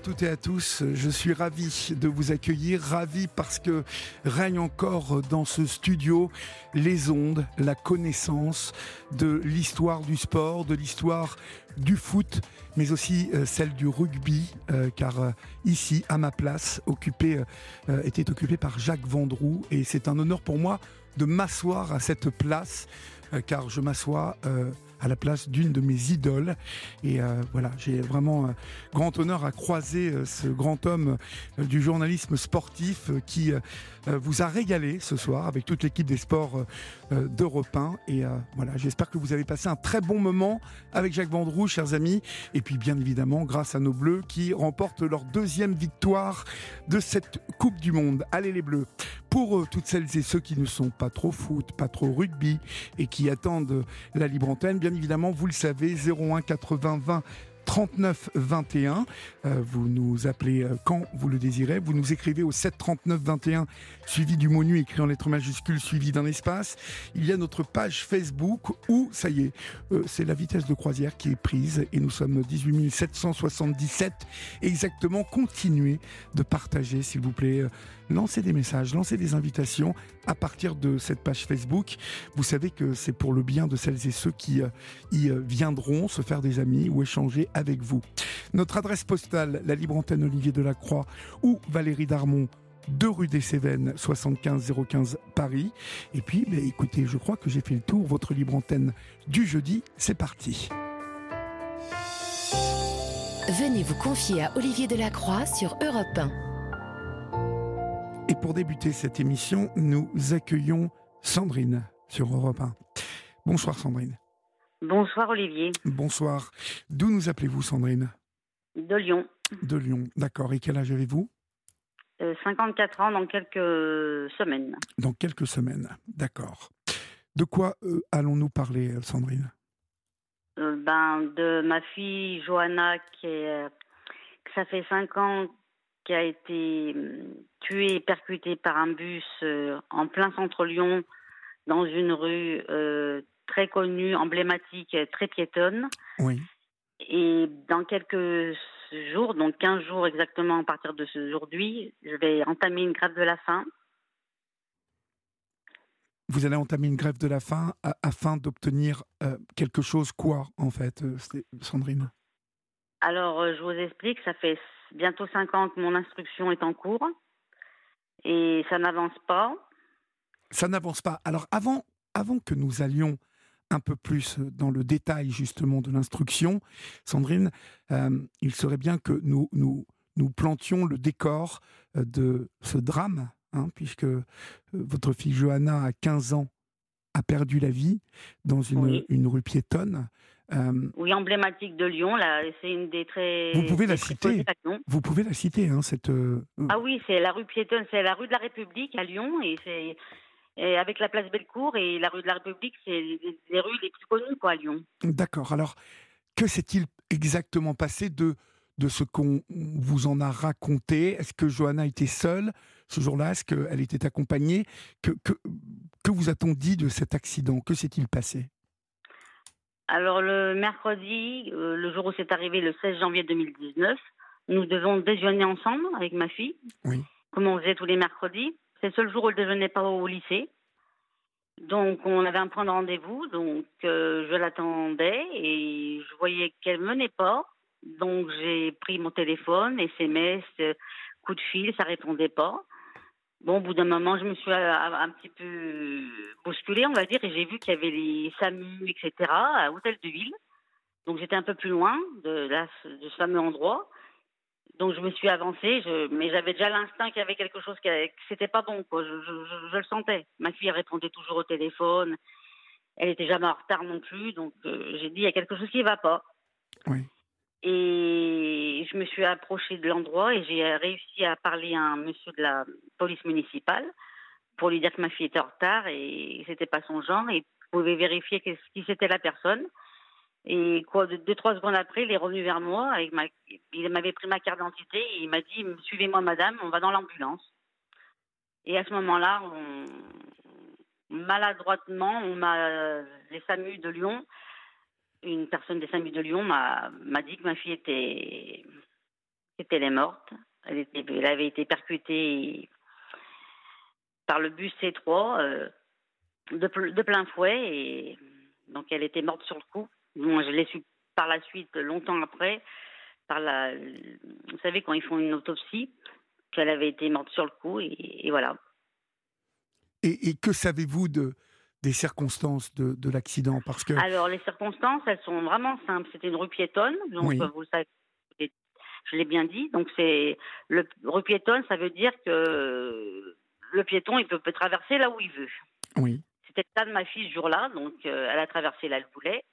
Toutes et à tous. Je suis ravi de vous accueillir, ravi parce que règne encore dans ce studio les ondes, la connaissance de l'histoire du sport, de l'histoire du foot, mais aussi euh, celle du rugby, euh, car euh, ici, à ma place, était occupée par Jacques Vendroux, et c'est un honneur pour moi de m'asseoir à cette place, car je m'assois à la place d'une de mes idoles. Et euh, voilà, j'ai vraiment euh, grand honneur à croiser euh, ce grand homme du journalisme sportif qui vous a régalé ce soir avec toute l'équipe des sports d'Europe 1. Et voilà, j'espère que vous avez passé un très bon moment avec Jacques Vendroux, chers amis. Et puis bien évidemment, grâce à nos Bleus qui remportent leur deuxième victoire de cette Coupe du Monde. Allez les Bleus pour toutes celles et ceux qui ne sont pas trop foot, pas trop rugby et qui attendent la libre antenne, bien évidemment, vous le savez, 01 80 20 39 21. vous nous appelez euh, quand vous le désirez. Vous nous écrivez au 7 39 21, suivi du mot nu écrit en lettres majuscules, suivi d'un espace. Il y a notre page Facebook où, ça y est, euh, c'est la vitesse de croisière qui est prise et nous sommes 18 777. Exactement, continuez de partager, s'il vous plaît. Lancez des messages, lancez des invitations à partir de cette page Facebook. Vous savez que c'est pour le bien de celles et ceux qui euh, y viendront se faire des amis ou échanger avec vous. Notre adresse postale, la libre antenne Olivier Delacroix ou Valérie Darmon 2 rue des Cévennes, 75 015 Paris. Et puis, bah, écoutez, je crois que j'ai fait le tour. Votre libre antenne du jeudi, c'est parti. Venez vous confier à Olivier Delacroix sur Europe 1. Et pour débuter cette émission, nous accueillons Sandrine sur Europe 1. Bonsoir Sandrine. Bonsoir Olivier. Bonsoir. D'où nous appelez-vous Sandrine? De Lyon. De Lyon, d'accord. Et quel âge avez-vous? 54 euh, ans dans quelques semaines. Dans quelques semaines, d'accord. De quoi euh, allons-nous parler, euh, Sandrine? Ben, De ma fille Johanna, qui est, ça fait 5 ans, qui a été tuée et percutée par un bus en plein centre Lyon, dans une rue très connue, emblématique, très piétonne. Oui. Et dans quelques jours, donc 15 jours exactement à partir de ce aujourd'hui, je vais entamer une grève de la faim. Vous allez entamer une grève de la faim afin d'obtenir euh, quelque chose, quoi, en fait, euh, Sandrine? Alors, euh, je vous explique, ça fait bientôt 5 ans que mon instruction est en cours et ça n'avance pas. Ça n'avance pas. Alors, avant, avant que nous allions un peu plus dans le détail justement de l'instruction, Sandrine, euh, il serait bien que nous, nous, nous plantions le décor euh, de ce drame, hein, puisque votre fille Johanna, à 15 ans, a perdu la vie dans une, une rue piétonne. Oui, emblématique de Lyon. Là, c'est une des très. Vous pouvez la citer. Vous pouvez la citer, hein, cette. Ah oui, c'est la rue piétonne, c'est la rue de la République à Lyon, et c'est et avec la place Bellecour et la rue de la République, c'est les rues les plus connues quoi, à Lyon. D'accord. Alors, que s'est-il exactement passé de, de ce qu'on vous en a raconté? Est-ce que Johanna était seule ce jour-là? Est-ce qu'elle était accompagnée? Que, que, que vous a-t-on dit de cet accident? Que s'est-il passé? Alors, le mercredi, euh, le jour où c'est arrivé, le 16 janvier 2019, nous devons déjeuner ensemble avec ma fille, oui. comme on faisait tous les mercredis. C'est le seul jour où elle ne déjeunait pas au lycée. Donc on avait un point de rendez-vous, donc euh, je l'attendais et je voyais qu'elle ne venait pas. Donc j'ai pris mon téléphone, SMS, coup de fil, ça répondait pas. Bon, au bout d'un moment, je me suis euh, un, petit peu bousculée, on va dire, et j'ai vu qu'il y avait les SAMU, etc., à Hôtel de Ville. Donc j'étais un peu plus loin de, ce fameux endroit. Donc je me suis avancée, mais j'avais déjà l'instinct qu'il y avait quelque chose qui c'était pas bon, quoi. Je, le sentais. Ma fille répondait toujours au téléphone. Elle était jamais en retard non plus, donc j'ai dit il y a quelque chose qui ne va pas. Oui. Et je me suis approchée de l'endroit et j'ai réussi à parler à un monsieur de la police municipale pour lui dire que ma fille était en retard et c'était pas son genre et pouvait vérifier qui c'était la personne. Et quoi, deux, trois secondes après, il est revenu vers moi. Avec il m'avait pris ma carte d'identité et il m'a dit Suivez-moi, madame, on va dans l'ambulance. Et à ce moment-là, maladroitement, on m'a, les SAMU de Lyon une personne des SAMU de Lyon m'a dit que ma fille était, était morte. Elle, avait été percutée par le bus C3 euh, de, plein fouet et donc elle était morte sur le coup. Moi, je l'ai su par la suite, longtemps après, vous savez quand ils font une autopsie, qu'elle avait été morte sur le coup et, voilà. et que savez-vous de, des circonstances de, de l'accident parce que... Alors, les circonstances, elles sont vraiment simples. C'était une rue piétonne, donc vous savez, je l'ai bien dit. Donc, c'est le rue piétonne, ça veut dire que le piéton, il peut, peut traverser là où il veut. Oui. C'était le cas de ma fille ce jour-là, donc euh, elle a traversé là, elle voulait.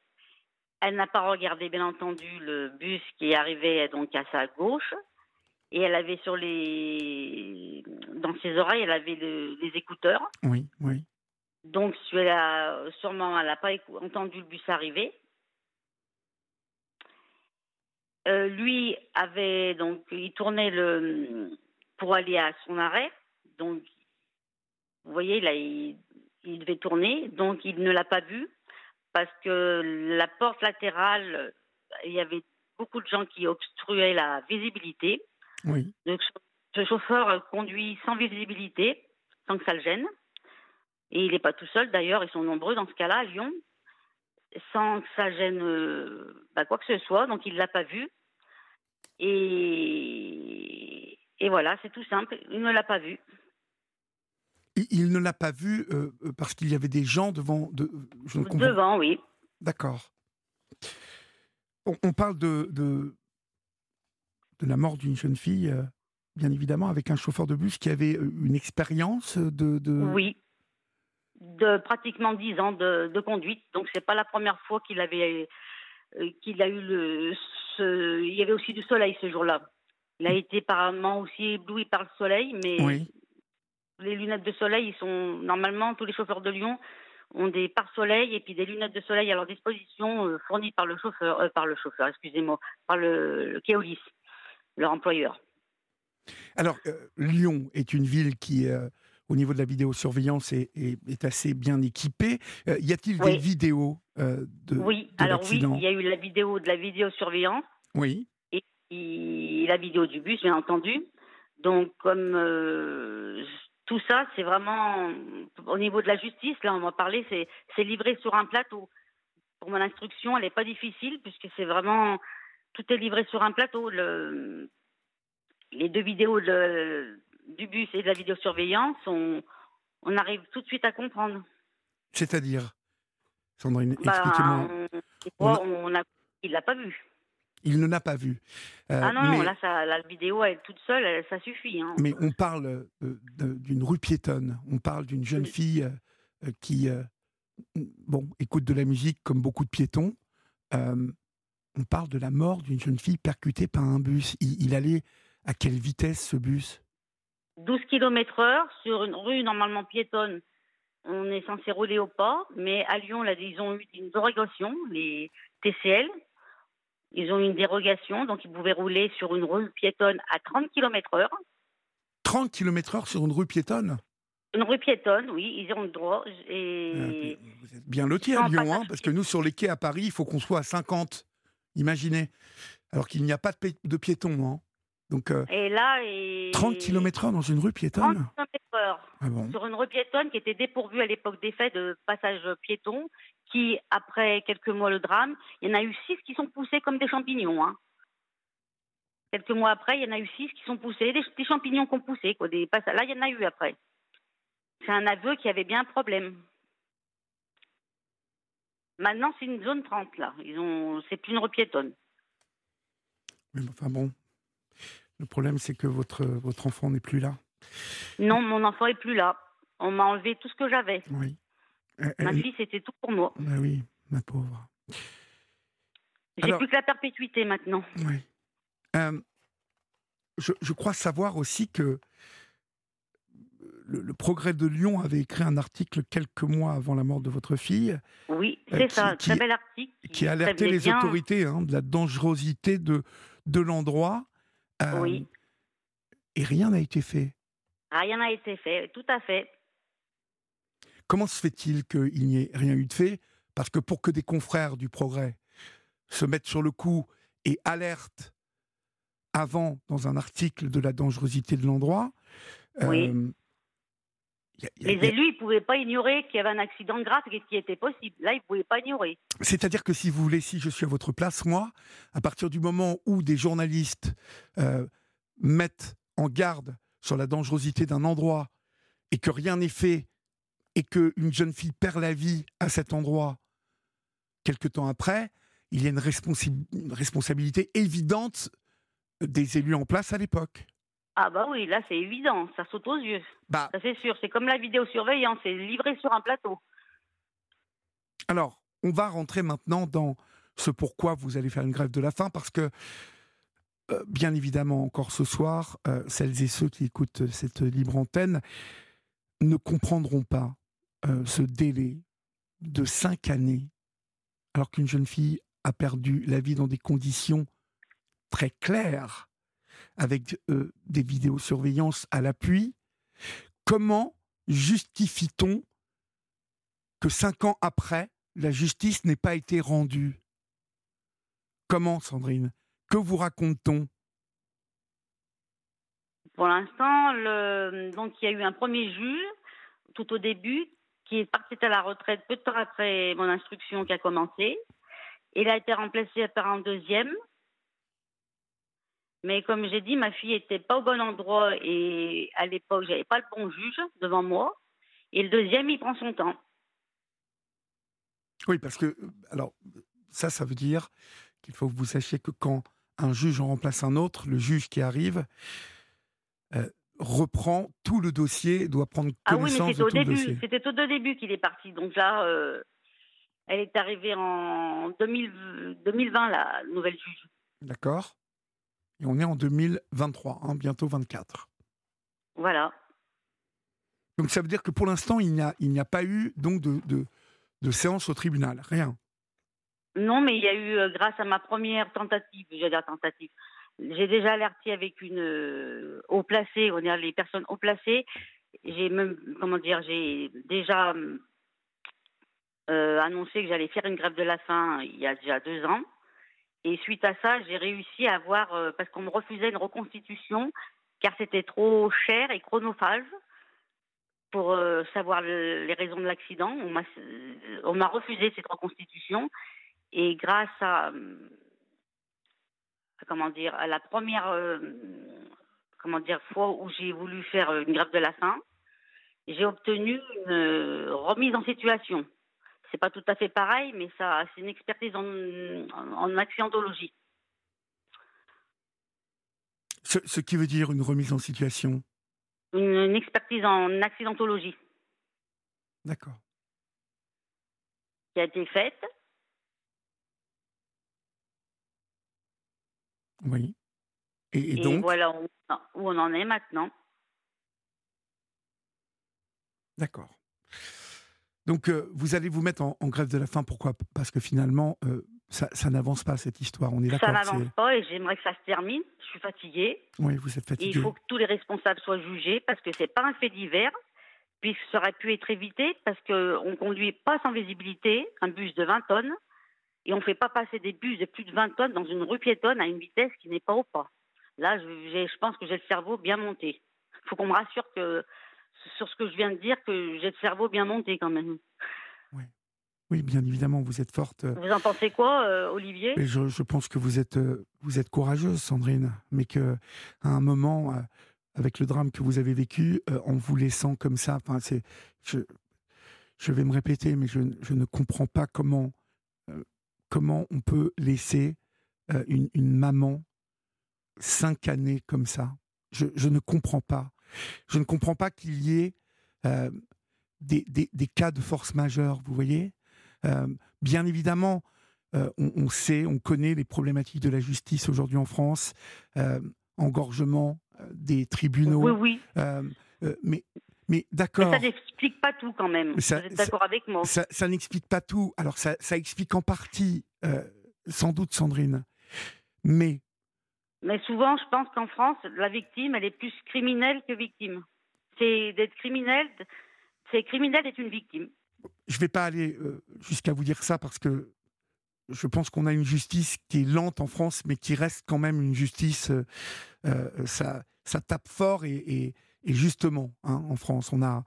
Elle n'a pas regardé, bien entendu, le bus qui arrivait donc à sa gauche. Et elle avait sur les. Dans ses oreilles, elle avait les écouteurs. Oui, oui. Donc, sûrement, elle n'a pas entendu le bus arriver. Euh, lui avait donc, il tournait le pour aller à son arrêt. Donc, vous voyez, là, il, devait tourner. Donc, il ne l'a pas vu parce que la porte latérale, il y avait beaucoup de gens qui obstruaient la visibilité. Oui. Donc, ce chauffeur conduit sans visibilité, sans que ça le gêne. Et il n'est pas tout seul d'ailleurs, ils sont nombreux dans ce cas-là à Lyon, sans que ça gêne euh, bah, quoi que ce soit, donc il ne l'a pas vu. Et, et voilà, c'est tout simple, il ne l'a pas vu. Il ne l'a pas vu euh, parce qu'il y avait des gens devant. De, devant, oui. D'accord. On, parle de, de, de, la mort d'une jeune fille, euh, bien évidemment, avec un chauffeur de bus qui avait une expérience de, de... Oui, de pratiquement 10 ans de, conduite. Donc c'est pas la première fois qu'il avait euh, qu'il a eu le ce, il y avait aussi du soleil ce jour-là. Il a été apparemment aussi ébloui par le soleil, mais les lunettes de soleil, ils sont normalement tous les chauffeurs de Lyon ont des pare-soleil et puis des lunettes de soleil à leur disposition euh, fournies par le chauffeur, euh, par le chauffeur, excusez-moi, par le, le Keolis, leur employeur. Alors Lyon est une ville qui au niveau de la vidéosurveillance est, est, assez bien équipé. Euh, y a-t-il des vidéos euh, de Oui, alors oui, il y a eu la vidéo de la vidéosurveillance. Oui. Et, la vidéo du bus, bien entendu. Donc, comme euh, tout ça, c'est vraiment au niveau de la justice, là, on va parler, c'est livré sur un plateau. Pour mon instruction, elle n'est pas difficile puisque c'est vraiment tout est livré sur un plateau. Le, les deux vidéos de, du bus et de la vidéosurveillance, on, on arrive tout de suite à comprendre. C'est-à-dire Sandrine, bah, expliquez-moi. On a... il l'a pas vu. Il ne l'a pas vu. Euh, ah non, là, ça, la vidéo, elle toute seule, ça suffit. Hein. Mais on parle euh, d'une rue piétonne, on parle d'une jeune fille euh, qui, bon, écoute de la musique comme beaucoup de piétons. on parle de la mort d'une jeune fille percutée par un bus. il allait à quelle vitesse ce bus? 12 km heure sur une rue normalement piétonne. On est censé rouler au pas, mais à Lyon, là, ils ont eu une dérogation, les TCL. Ils ont eu une dérogation, donc ils pouvaient rouler sur une rue piétonne à 30 km heure. 30 km heure sur une rue piétonne? Une rue piétonne, oui, ils ont le droit. Et... Ah, vous êtes bien lotis à Lyon, hein, parce que nous, sur les quais à Paris, il faut qu'on soit à 50. Imaginez. Alors qu'il n'y a pas de, de piétons. Hein. Donc, euh, et là, 30 km/h dans une rue piétonne 30 km/h ah sur une rue piétonne qui était dépourvue à l'époque des faits de passage piéton, qui, après quelques mois le drame, il y en a eu six qui sont poussés comme des champignons. Hein. Quelques mois après, il y en a eu six qui sont poussés, des, champignons qui ont poussé. Quoi, des Là, il y en a eu après. C'est un aveu qui avait bien un problème. Maintenant, c'est une zone 30, là. Ils ont... C'est plus une rue piétonne. Mais enfin bon, le problème, c'est que votre, votre enfant n'est plus là. Non, mon enfant est plus là. On m'a enlevé tout ce que j'avais. Oui. Ma fille, c'était tout pour moi. Bah oui, ma pauvre. J'ai plus que la perpétuité maintenant. Oui. Euh, je, crois savoir aussi que le, Progrès de Lyon avait écrit un article quelques mois avant la mort de votre fille. Oui, euh, c'est ça, un très bel article. Qui, alertait les autorités hein, de la dangerosité de, de l'endroit. Euh, oui. Et rien n'a été fait. Rien n'a été fait, tout à fait. Comment se fait-il qu'il n'y ait rien eu de fait? Parce que pour que des confrères du Progrès se mettent sur le coup et alertent avant dans un article de la dangerosité de l'endroit, oui. Euh, les élus, ils ne pouvaient pas ignorer qu'il y avait un accident grave et qui était possible. Là, ils ne pouvaient pas ignorer. C'est-à-dire que si vous voulez, si je suis à votre place, moi, à partir du moment où des journalistes euh, mettent en garde sur la dangerosité d'un endroit et que rien n'est fait et qu'une jeune fille perd la vie à cet endroit quelque temps après, il y a une responsabilité évidente des élus en place à l'époque. Ah bah oui, là c'est évident, ça saute aux yeux. Bah, ça c'est sûr, c'est comme la vidéosurveillance, c'est livré sur un plateau. Alors, on va rentrer maintenant dans ce pourquoi vous allez faire une grève de la faim, parce que, euh, bien évidemment, encore ce soir, euh, celles et ceux qui écoutent cette libre antenne ne comprendront pas euh, ce délai de cinq années, alors qu'une jeune fille a perdu la vie dans des conditions très claires avec euh, des vidéosurveillances à l'appui, comment justifie-t-on que cinq ans après, la justice n'ait pas été rendue? Comment, Sandrine? Que vous raconte-t-on? Pour l'instant, donc il y a eu un premier juge tout au début qui est parti à la retraite peu de temps après mon instruction qui a commencé. Il a été remplacé par un deuxième mais comme j'ai dit, ma fille n'était pas au bon endroit et à l'époque, j'avais pas le bon juge devant moi. Et le deuxième, il prend son temps. Oui, parce que, alors, ça, ça veut dire qu'il faut que vous sachiez que quand un juge en remplace un autre, le juge qui arrive euh, reprend tout le dossier, doit prendre connaissance ah oui, mais au début, C'était au début qu'il est parti. Donc là, euh, elle est arrivée en 2020, la nouvelle juge. D'accord. Et on est en 2023, hein, bientôt 24. Voilà. Donc ça veut dire que pour l'instant, il n'y a, il n'y a pas eu donc de, de, séance au tribunal, rien. Non, mais il y a eu, euh, grâce à ma première tentative, j'ai dire tentative, j'ai déjà alerté avec une euh, haut placée, on est les personnes haut placées. J'ai même, comment dire, j'ai déjà euh, annoncé que j'allais faire une grève de la faim il y a déjà deux ans. Et suite à ça, j'ai réussi à avoir, euh, parce qu'on me refusait une reconstitution, car c'était trop cher et chronophage pour euh, savoir les raisons de l'accident. On m'a refusé cette reconstitution. Et grâce à, comment dire, à la première euh, comment dire, fois où j'ai voulu faire une grève de la faim, j'ai obtenu une remise en situation c'est pas tout à fait pareil, mais ça, c'est une expertise en, accidentologie. Ce, qui veut dire une remise en situation? Une, expertise en accidentologie. D'accord. Qui a été faite. Oui. Et, et donc? voilà où on en est maintenant. D'accord. Donc, euh, vous allez vous mettre en, grève de la faim. Pourquoi? Parce que finalement, euh, ça, n'avance pas, cette histoire. On est Ça n'avance pas et j'aimerais que ça se termine. Je suis fatiguée. Oui, vous êtes fatiguée. il faut que tous les responsables soient jugés parce que ce n'est pas un fait divers, puisque ça aurait pu être évité parce qu'on ne conduit pas sans visibilité un bus de 20 tonnes et on ne fait pas passer des bus de plus de 20 tonnes dans une rue piétonne à une vitesse qui n'est pas au pas. Là, je, je pense que j'ai le cerveau bien monté. Il faut qu'on me rassure que sur ce que je viens de dire que j'ai le cerveau bien monté quand même. Oui. Oui, bien évidemment, vous êtes forte. Vous en pensez quoi, euh, Olivier? Je, je, pense que vous êtes, euh, vous êtes courageuse, Sandrine, mais que à un moment, euh, avec le drame que vous avez vécu, en vous laissant comme ça, c'est, je, je vais me répéter, mais je, je ne comprends pas comment, comment on peut laisser une, une, maman cinq années comme ça. Je, je ne comprends pas. Je ne comprends pas qu'il y ait euh, des, des, cas de force majeure, vous voyez Bien évidemment, on, sait, on connaît les problématiques de la justice aujourd'hui en France, engorgement des tribunaux. Oui, oui. mais mais d'accord. Ça n'explique pas tout quand même. Vous êtes d'accord avec moi Ça, ça n'explique pas tout. Alors ça, ça explique en partie, sans doute, Sandrine. Mais. Mais souvent, je pense qu'en France, la victime, elle est plus criminelle que victime. C'est d'être criminel, c'est criminel d'être une victime. Je ne vais pas aller euh, jusqu'à vous dire ça parce que je pense qu'on a une justice qui est lente en France, mais qui reste quand même une justice. Euh, euh, ça, ça tape fort et, justement, hein, en France, on a,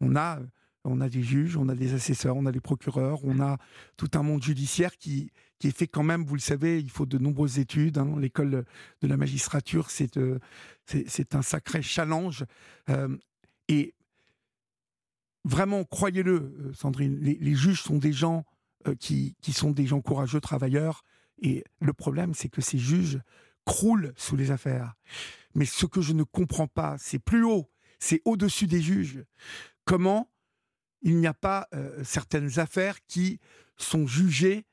on a, on a des juges, on a des assesseurs, on a des procureurs, on a tout un monde judiciaire qui, qui est fait quand même, vous le savez, il faut de nombreuses études. Hein. L'école de la magistrature, c'est c'est un sacré challenge. et vraiment, croyez-le, euh, Sandrine, les, juges sont des gens euh, qui, qui, sont des gens courageux, travailleurs. Et le problème, c'est que ces juges croulent sous les affaires. Mais ce que je ne comprends pas, c'est plus haut, c'est au-dessus des juges. Comment il n'y a pas euh, certaines affaires qui sont jugées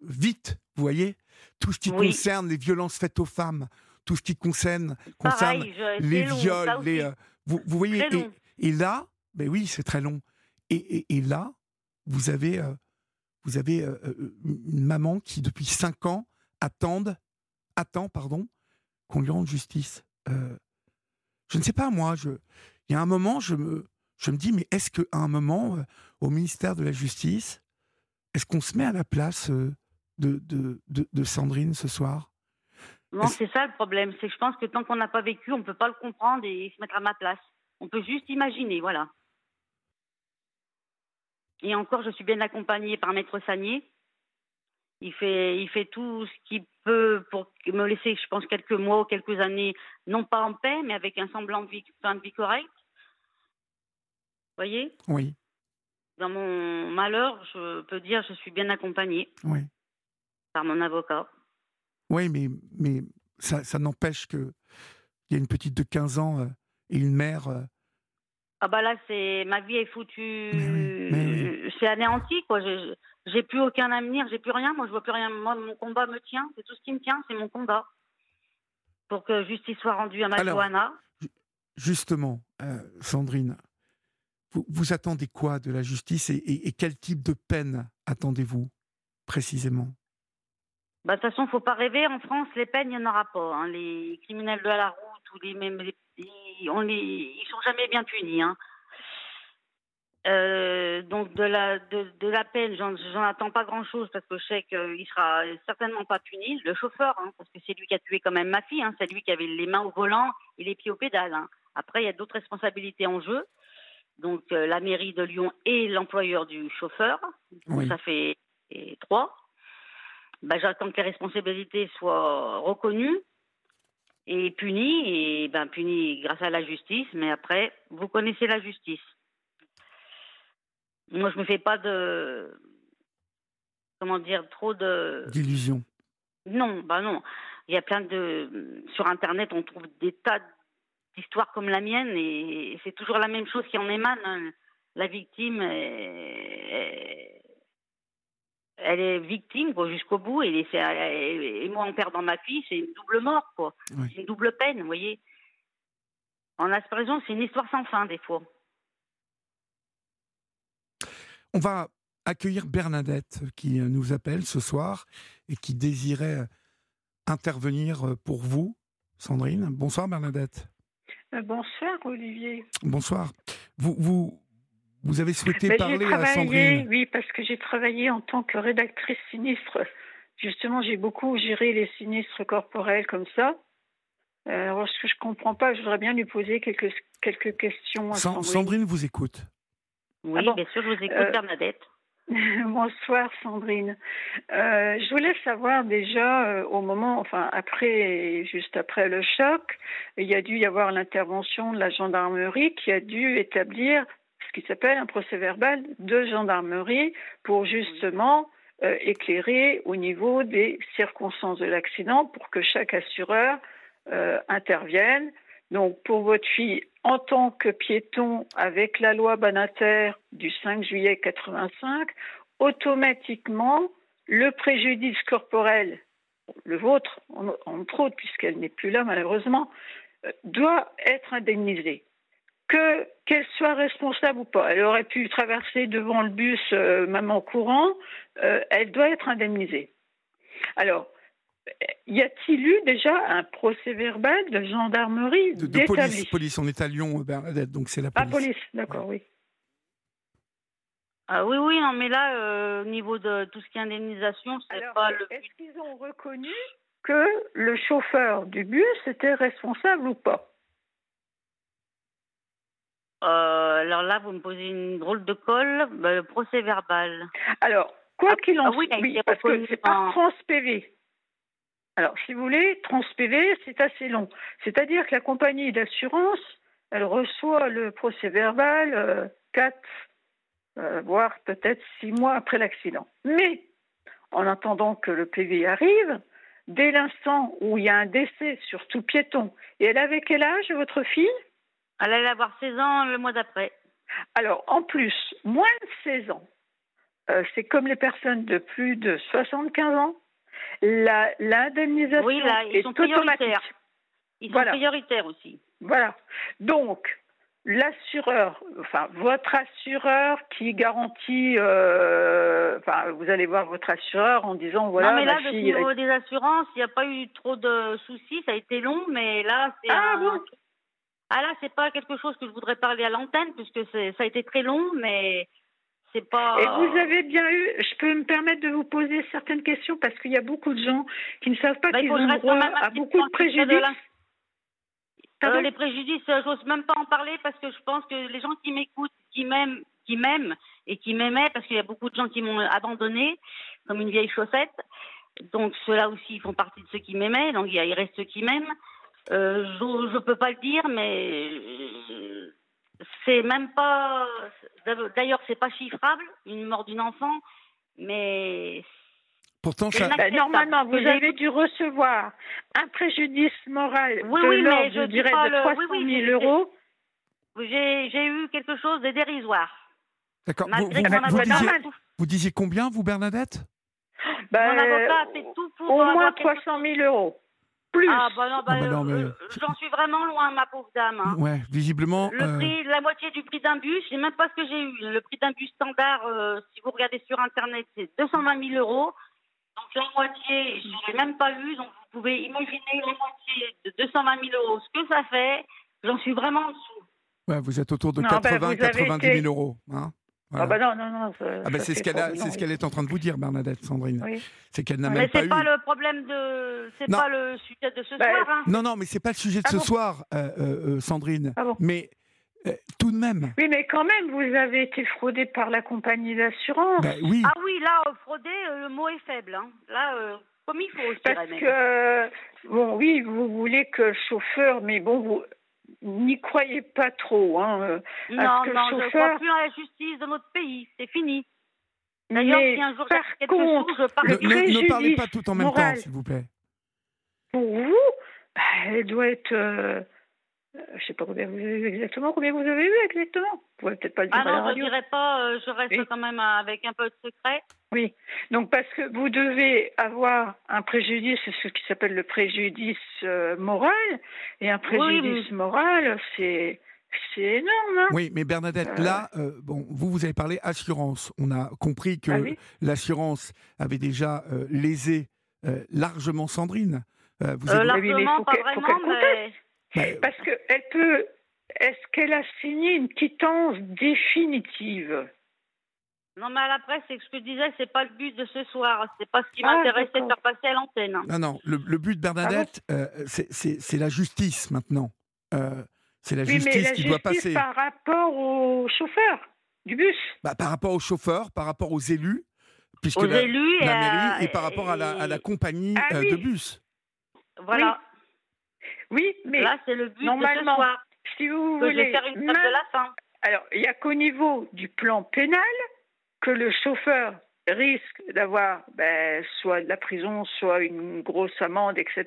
vite, vous voyez Tout ce qui concerne les violences faites aux femmes, tout ce qui concerne, concerne les viols, les, vous, vous, voyez, et là, ben oui, c'est très long. Et, et, là, vous avez, euh, vous avez euh, euh, une maman qui, depuis cinq ans, attend, attend pardon, qu'on lui rende justice. je ne sais pas, moi. Je, il y a un moment, je me, je me dis, mais est-ce qu'à un moment, au ministère de la Justice, est-ce qu'on se met à la place de, de, de, de Sandrine ce soir? Non, c'est ça le problème. C'est que je pense que tant qu'on n'a pas vécu, on ne peut pas le comprendre et se mettre à ma place. On peut juste imaginer, voilà. Et encore, je suis bien accompagnée par Maître Sagnier. Il fait, il fait tout ce qu'il peut pour me laisser, je pense, quelques mois ou quelques années, non pas en paix, mais avec un semblant de vie, de vie correct. Vous voyez? Oui. Dans mon malheur, je peux dire je suis bien accompagnée. Oui. Par mon avocat. Oui, mais, mais ça, ça n'empêche qu'il y a une petite de 15 ans euh, et une mère euh, ah bah là, c'est ma vie est foutue, c'est anéanti quoi. J'ai plus aucun avenir, j'ai plus rien. Moi, je vois plus rien. Moi, mon combat me tient. C'est tout ce qui me tient, c'est mon combat pour que justice soit rendue à Johanna. Justement, euh, Sandrine, vous, attendez quoi de la justice et, quel type de peine attendez-vous précisément? Bah, De toute façon, il ne faut pas rêver. En France, les peines, il n'y en aura pas. Hein. Les criminels de la route ou les, même les ils, on ils sont jamais bien punis. Hein. Euh, donc de la de, de la peine, j'en attends pas grand chose parce que je sais qu'il sera certainement pas puni. Le chauffeur, hein, parce que c'est lui qui a tué quand même ma fille, c'est lui qui avait les mains au volant et les pieds au pédales. Après, il y a d'autres responsabilités en jeu. Donc euh, la mairie de Lyon et l'employeur du chauffeur. ça fait trois. Ben, J'attends que les responsabilités soient reconnues et puni, et ben puni grâce à la justice, mais après, vous connaissez la justice. Moi, je me fais pas de. Comment dire, trop de. D'illusions. Non, bah non. Il y a plein de. Sur Internet, on trouve des tas d'histoires comme la mienne, et c'est toujours la même chose qui en émane. Hein. La victime, elle est victime jusqu'au bout et, et, moi en perdant ma fille c'est une double mort quoi. C'est une double peine vous voyez. En aspersion c'est une histoire sans fin des fois. On va accueillir Bernadette qui nous appelle ce soir et qui désirait intervenir pour vous Sandrine. Bonsoir Bernadette. euh, bonsoir Olivier bonsoir vous, vous vous avez souhaité ben, parler à Sandrine Oui, parce que j'ai travaillé en tant que rédactrice sinistre. Justement, j'ai beaucoup géré les sinistres corporels comme ça. Euh, alors, ce que je ne comprends pas, je voudrais bien lui poser quelques, quelques questions. À Sandrine. Sandrine vous écoute. Oui, ah bien sûr, je vous écoute, euh, Bernadette. Bonsoir Sandrine. Euh, je voulais savoir déjà au moment, enfin après, juste après le choc, il y a dû y avoir l'intervention de la gendarmerie qui a dû établir ce qui s'appelle un procès verbal de gendarmerie pour justement euh, éclairer au niveau des circonstances de l'accident pour que chaque assureur euh, intervienne. Donc pour votre fille, en tant que piéton avec la loi Banater du 5 juillet 85, automatiquement, le préjudice corporel, le vôtre, entre autres, puisqu'elle n'est plus là malheureusement, euh, doit être indemnisé. Que qu'elle soit responsable ou pas, elle aurait pu traverser devant le bus euh, même en courant, euh, elle doit être indemnisée. Alors, y a-t-il eu déjà un procès verbal de gendarmerie de, de police, police, on est à Lyon, Bernadette, donc c'est la ah, police. Ah, police, d'accord, oui. Ah oui, oui, non, mais là, euh, au niveau de tout ce qui est indemnisation, c'est pas le. Est-ce qu'ils ont reconnu que le chauffeur du bus était responsable ou pas? Euh, Alors là, vous me posez une drôle de colle, bah, le procès verbal. Alors, quoi ah, qu'il en ah soit, oui, parce que c'est pas France PV. Alors, si vous voulez, TransPV, c'est assez long. C'est-à-dire que la compagnie d'assurance, elle reçoit le procès verbal euh, quatre, euh, voire peut-être six mois après l'accident. Mais, en attendant que le PV arrive, dès l'instant où il y a un décès, surtout piéton, et elle avait quel âge, votre fille? Elle allait avoir 16 ans le mois d'après. Alors, en plus, moins de 16 ans, euh, c'est comme les personnes de plus de 75 ans, l'indemnisation oui, là, ils sont prioritaires. Ils sont prioritaires aussi. Voilà. Donc, l'assureur, enfin votre assureur qui garantit, euh, enfin vous allez voir votre assureur en disant voilà. Non mais là, au niveau des assurances, il n'y a pas eu trop de soucis, ça a été long, mais là c'est. Ah bon. Ah là, c'est pas quelque chose que je voudrais parler à l'antenne puisque ça a été très long, mais c'est pas. Et vous avez bien eu. Je peux me permettre de vous poser certaines questions parce qu'il y a beaucoup de gens qui ne savent pas bah, qu'ils ont droit à beaucoup de préjudices. Euh, les préjudices, euh, j'ose même pas en parler parce que je pense que les gens qui m'écoutent, qui m'aiment, qui m'aiment et qui m'aimaient, parce qu'il y a beaucoup de gens qui m'ont abandonné comme une vieille chaussette. Donc ceux-là aussi font partie de ceux qui m'aimaient. Donc il reste ceux qui m'aiment. Euh, je ne peux pas le dire, mais c'est même pas. D'ailleurs, c'est pas chiffrable, une mort d'une enfant, mais. Pourtant, ça... Ben, normalement, vous avez dû recevoir un préjudice moral oui, de oui, l'ordre, je, dirais, de 300 000 euros. J'ai eu quelque chose de dérisoire. D'accord. Vous, vous, disiez, vous, disiez, combien, vous, Bernadette? Ben, Mon avocat a fait tout pour. Au moins 300 000 euros. Ah bah non, bah, ah, bah euh, j'en suis vraiment loin, ma pauvre dame. Hein. Ouais, visiblement. Le euh, prix, la moitié du prix d'un bus, je sais même pas ce que j'ai eu. Le prix d'un bus standard, euh, si vous regardez sur internet, c'est 220 000 euros. Donc la moitié, je l'ai même pas eu. Donc vous pouvez imaginer la moitié de 220 000 euros, ce que ça fait. J'en suis vraiment en dessous. Ouais, vous êtes autour de 80-90 000 euros. Hein ah bah non, non, non. ah bah c'est ce qu'elle c'est ce qu'elle est en train de vous dire, Bernadette, Sandrine. C'est qu'elle n'a même pas eu. Mais c'est pas le problème de, c'est pas le sujet de ce bah, soir. Hein. Non, non, mais c'est pas le sujet de ah ce soir, euh, euh, euh, Sandrine. Ah mais tout de même. Oui, mais quand même, vous avez été fraudé par la compagnie d'assurance. Bah, oui. Ah oui, là, fraudé, le mot est faible. Hein. Là, comme il faut. Parce que bon, oui, vous voulez que le chauffeur, mais bon, vous n'y croyez pas trop. Hein, euh, non, non, je ne crois plus à la justice de notre pays. C'est fini. D'ailleurs, si un jour par contre, chose, je parle ne, ne, parlez pas tout en même temps, s'il vous plaît. Pour vous, bah, elle doit être. Euh, je ne sais pas combien vous avez eu exactement. Combien vous avez eu exactement? Vous pouvez peut-être pas le dire ah à la radio. je ne dirais pas. Euh, je reste quand même avec un peu de secret. Oui. Donc parce que vous devez avoir un préjudice, c'est ce qui s'appelle le préjudice euh, moral, et un préjudice moral, c'est c'est énorme. Hein oui, mais Bernadette, euh. là, bon, vous, vous avez parlé assurance. On a compris que ah l'assurance avait déjà lésé largement Sandrine. vous avez... largement, pas vraiment, mais... Bah, Parce qu'elle peut. Est-ce qu'elle a signé une quittance définitive? Non, mais à la presse, c'est ce que je disais, c'est pas le but de ce soir. C'est pas ce qui ah, m'intéressait de faire passer à l'antenne. Non, non, le, but, Bernadette, ah euh, c'est la justice maintenant. Euh, c'est la justice qui doit passer. Par rapport aux chauffeurs du bus bah, Par rapport aux chauffeurs, par rapport aux élus, puisque aux la, élus la mairie, et, par rapport à la, compagnie ah euh, de bus. Voilà. Oui, mais là, c'est le but normalement, de ce soir. si vous voulez, faire une de la fin. Alors, il n'y a qu'au niveau du plan pénal que le chauffeur risque d'avoir ben, soit de la prison, soit une grosse amende, etc.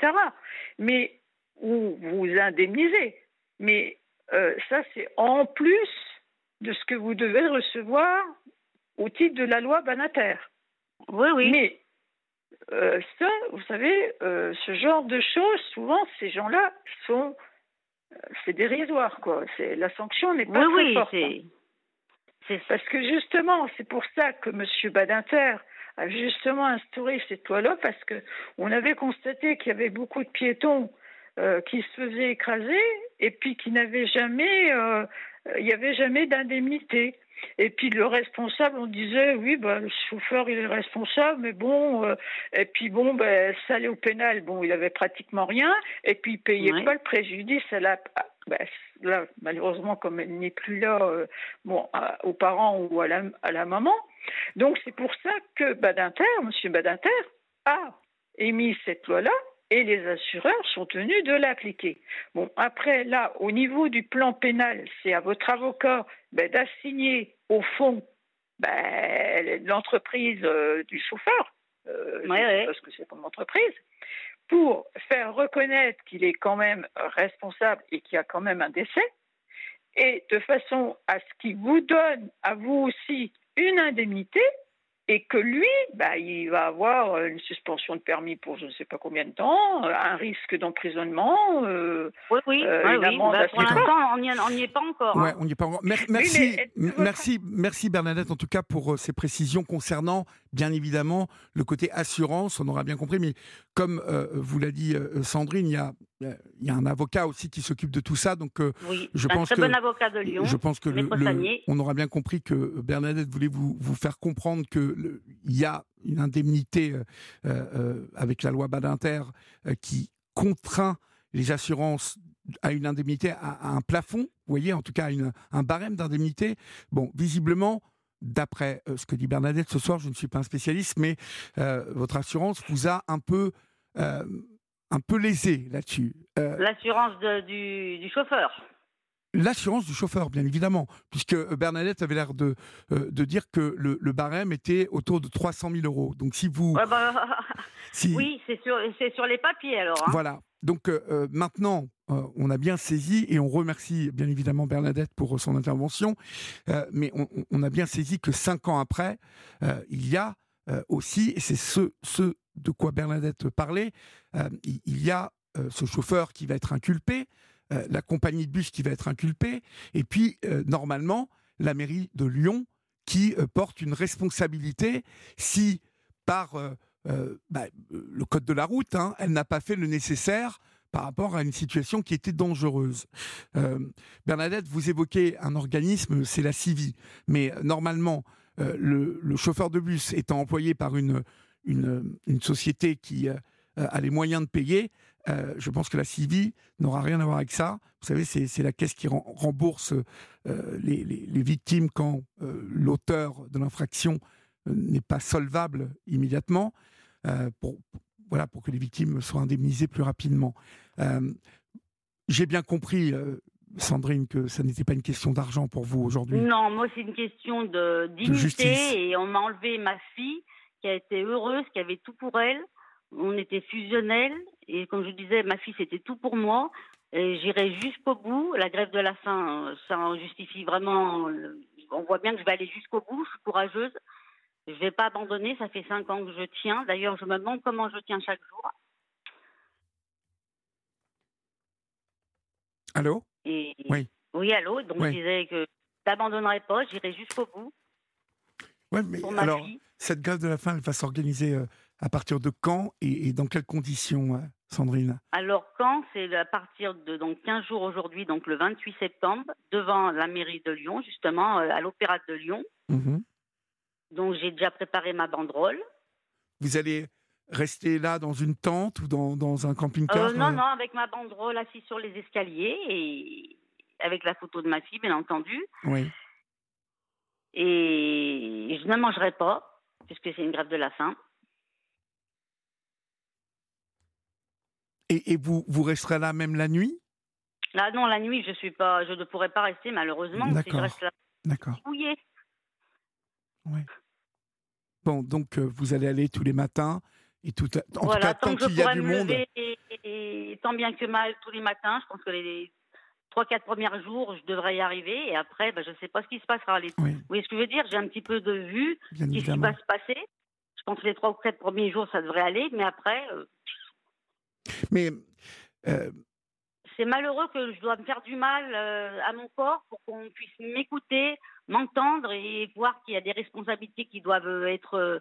Mais où vous indemnisez. Mais euh, ça c'est en plus de ce que vous devez recevoir au titre de la loi Banater. Oui, oui. Mais euh, ça, vous savez, euh, ce genre de choses, souvent, ces gens-là sont, euh, c'est dérisoire, quoi. C'est la sanction n'est pas oui, très oui, forte. c'est. c'est- Parce que justement, c'est pour ça que M. Badinter a justement instauré cette loi-là, parce que on avait constaté qu'il y avait beaucoup de piétons euh, qui se faisaient écraser et puis qui n'avaient jamais, euh, il n'y avait jamais d'indemnité. Et puis le responsable, on disait oui, bah, le chauffeur il est responsable, mais bon, euh, et puis bon, ben ça allait au pénal, bon, il avait pratiquement rien, et puis il payait Ouais. pas le préjudice à la, à- ben, là malheureusement comme elle n'est plus là, euh, bon, à- aux parents ou à la, à la maman. Donc c'est pour ça que Badinter, Monsieur Badinter, a émis cette loi-là et les assureurs sont tenus de l'appliquer. Bon, après, là, au niveau du plan pénal, c'est à votre avocat ben, d'assigner au fond ben, l'entreprise euh, du chauffeur, euh, Ouais, ouais. parce que c'est pour l'entreprise, pour faire reconnaître qu'il est quand même responsable et qu'il y a quand même un décès, et de façon à ce qu'il vous donne à vous aussi une indemnité et que lui, bah, il va avoir une suspension de permis pour je ne sais pas combien de temps, un risque d'emprisonnement. euh, Oui, oui, Euh, oui, une oui. amende Bah, pour l'instant, on n'y est pas encore. hein. Ouais, on n'y est pas encore. Mer- Oui, merci, merci, merci Bernadette, en tout cas pour euh, ces précisions concernant, bien évidemment, le côté assurance. On aura bien compris, mais comme euh, vous l'a dit euh, Sandrine, il y a, il y a un avocat aussi qui s'occupe de tout ça. Donc, Oui, Je un pense très que- bon avocat de Lyon. je pense que le, on aura bien compris que Bernadette voulait vous, vous faire comprendre que il y a une indemnité euh, euh, avec la loi Badinter euh, qui contraint les assurances à une indemnité, à, un plafond, vous voyez, en tout cas une- un barème d'indemnité. Bon, visiblement, d'après euh, ce que dit Bernadette ce soir, je ne suis pas un spécialiste, mais euh, votre assurance vous a un peu, euh, un peu lésé là-dessus. Euh, L'assurance du, du chauffeur. L'assurance du chauffeur, bien évidemment, puisque euh, Bernadette avait l'air de, euh, de dire que le, le barème était autour de 300 000 euros. Donc si vous... Bah, si, oui, c'est sur, les papiers alors. hein. Voilà. Donc euh, maintenant, euh, on a bien saisi, et on remercie bien évidemment Bernadette pour son intervention, mais on, a bien saisi que cinq ans après, il y a aussi, et c'est ce, ce de quoi Bernadette parlait, il, il y a ce chauffeur qui va être inculpé, euh, la compagnie de bus qui va être inculpée, et puis euh, normalement la mairie de Lyon qui euh, porte une responsabilité si par bah, le code de la route, hein, elle n'a pas fait le nécessaire par rapport à une situation qui était dangereuse. Bernadette, vous évoquez un organisme, c'est la CIVI, mais normalement, le, chauffeur de bus étant employé par une, une, société qui a les moyens de payer, euh, je pense que la CIVI n'aura rien à voir avec ça. Vous savez, c'est la caisse qui rem- rembourse euh, les, les- les victimes quand euh, l'auteur de l'infraction n'est pas solvable immédiatement, pour, voilà, pour que les victimes soient indemnisées plus rapidement. J'ai bien compris, Sandrine, que ça n'était pas une question d'argent pour vous aujourd'hui. Non, moi c'est une question de dignité et on m'a enlevé ma fille qui a été heureuse, qui avait tout pour elle. On était fusionnels et comme je disais, ma fille c'était tout pour moi. J'irai jusqu'au bout. La grève de la faim, euh, ça en justifie vraiment. euh, On voit bien que je vais aller jusqu'au bout. Je suis courageuse. Je vais pas abandonner. Ça fait cinq ans que je tiens. D'ailleurs, je me demande comment je tiens chaque jour. Allô? Et Oui. oui, allô. Donc Oui. je disais que je n'abandonnerai pas. J'irai jusqu'au bout ouais, mais alors, fille. cette grève de la faim, elle va s'organiser euh, à partir de quand et, et dans quelles conditions, euh, Sandrine? Alors quand c'est à partir de donc 15 jours aujourd'hui, donc le 28 septembre, devant la mairie de Lyon, justement euh, à l'Opéra de Lyon. Mhm. Donc j'ai déjà préparé ma banderole. Vous allez rester là dans une tente ou dans, dans un camping-car Euh, non, non, avec ma banderole assise sur les escaliers et avec la photo de ma fille, bien entendu. Oui. Et je ne mangerai pas, puisque c'est une grève de la faim. Et, et vous, vous resterez là même la nuit? Là, non, la nuit, je suis pas, je ne pourrais pas rester, malheureusement. Si je D'accord. reste là, D'accord. Bon, donc euh, vous allez aller tous les matins et tout. à- En voilà, tout cas, tant que je qu'il y a du me monde. lever et, et tant bien que mal tous les matins, je pense que les, trois, quatre premiers jours, je devrais y arriver. Et après, ben, je ne sais pas ce qui se passera. Les... Oui, Vous voyez ce que je veux dire? J'ai un petit peu de vue. bien Qu'est-ce qui va se passer Je pense que les trois ou quatre premiers jours, ça devrait aller. Mais après, euh, Mais euh, c'est malheureux que je dois me faire du mal euh, à mon corps pour qu'on puisse m'écouter, m'entendre et voir qu'il y a des responsabilités qui doivent être euh,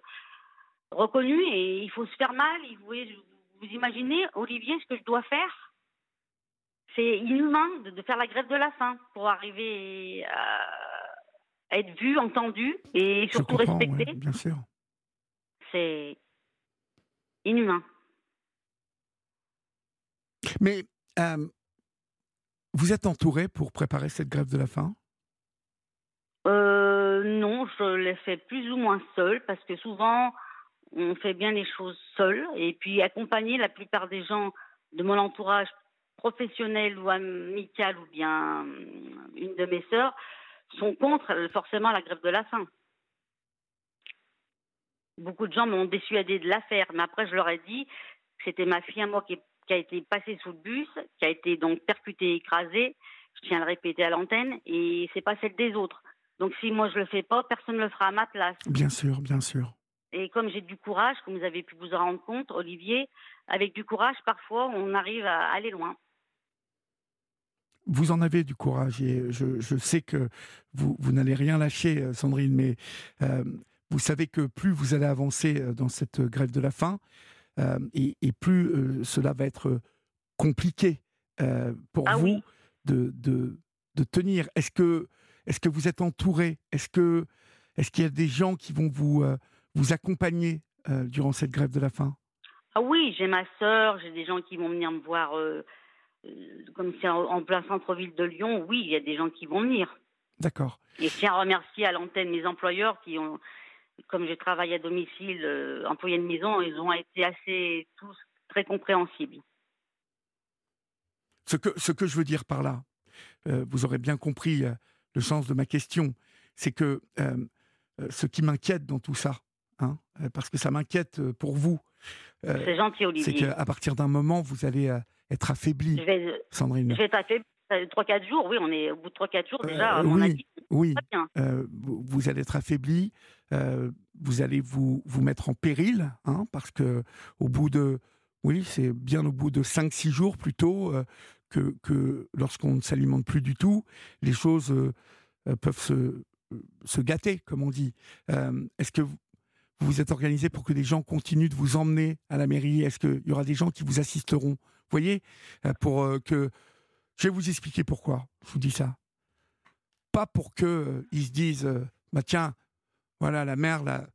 reconnues. Et il faut se faire mal. Vous, imaginez, Olivier, ce que je dois faire? C'est inhumain de, faire la grève de la faim pour arriver à, être vu, entendu et surtout respecté. ouais, bien sûr. C'est inhumain. Mais euh, vous êtes entouré pour préparer cette grève de la faim? Euh, non, je les fais plus ou moins seule parce que souvent on fait bien les choses seul et puis accompagner la plupart des gens de mon entourage professionnel ou amical ou bien hum, une de mes sœurs sont contre euh, forcément la grève de la faim. Beaucoup de gens m'ont dissuadé de la faire, mais après je leur ai dit c'était ma fille à moi qui, qui a été passée sous le bus, qui a été donc percutée, écrasée. Je tiens à le répéter à l'antenne et c'est pas celle des autres. Donc si moi je le fais pas, personne ne le fera à ma place. Bien sûr, bien sûr. Et comme j'ai du courage, comme vous avez pu vous en rendre compte, Olivier, avec du courage, parfois on arrive à aller loin. Vous en avez du courage et je, je sais que vous, vous n'allez rien lâcher, euh, Sandrine, mais euh, vous savez que plus vous allez avancer euh, dans cette grève de la faim, et, et plus euh, cela va être compliqué euh, pour Ah vous oui. de, de, de tenir. Est-ce que, est que vous êtes entouré? Est-ce que est qu'il y a des gens qui vont vous, euh, vous accompagner euh, durant cette grève de la faim? Ah oui, j'ai ma sœur, j'ai des gens qui vont venir me voir, euh, euh, comme c'est en, en plein centre-ville de Lyon. Oui, il y a des gens qui vont venir. D'accord. Et je tiens à remercier à l'antenne mes employeurs qui ont, comme je travaille à domicile, euh, employés de maison, ils ont été assez tous très compréhensibles. Ce que, ce que je veux dire par là, euh, vous aurez bien compris euh, le sens de ma question, c'est que euh, ce qui m'inquiète dans tout ça, hein, parce que ça m'inquiète pour vous, C'est gentil, c'est Olivier. qu'à partir d'un moment, vous allez être affaibli, Je vais, Sandrine. je vais taper 3-4 jours. Oui, on est au bout de 3-4 jours déjà. Euh, on a oui. dit Oui, bien. euh, vous, vous allez être affaibli, euh, vous allez vous, vous mettre en péril, hein, parce que au bout de, oui, c'est bien au bout de 5-6 jours plutôt euh, que, que lorsqu'on ne s'alimente plus du tout, les choses euh, peuvent se, se gâter, comme on dit. Est-ce que vous vous êtes organisé pour que des gens continuent de vous emmener à la mairie? Est-ce qu'il y aura des gens qui vous assisteront? Vous voyez, pour que je vais vous expliquer pourquoi je vous dis ça pas pour que euh, ils se disent euh, bah tiens voilà la mère là,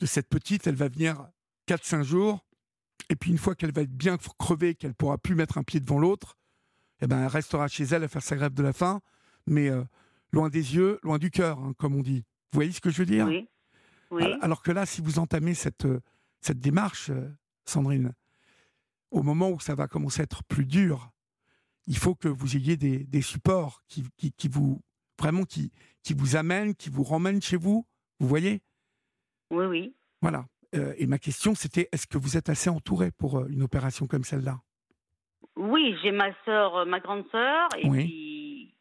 de cette petite elle va venir 4-5 jours et puis une fois qu'elle va être bien crevée qu'elle pourra plus mettre un pied devant l'autre eh ben elle restera chez elle à faire sa grève de la faim mais euh, loin des yeux loin du cœur hein, comme on dit vous voyez ce que je veux dire? Oui. Oui. alors, que là, si vous entamez cette, cette démarche, Sandrine, au moment où ça va commencer à être plus dur, il faut que vous ayez des, des supports qui, qui, qui vous vraiment qui, qui vous amènent, qui vous ramènent chez vous. Vous voyez? Oui, oui. Voilà. Euh, et ma question, c'était est-ce que vous êtes assez entouré pour euh, une opération comme celle-là? Oui, j'ai ma sœur, euh, ma grande sœur, et Oui. puis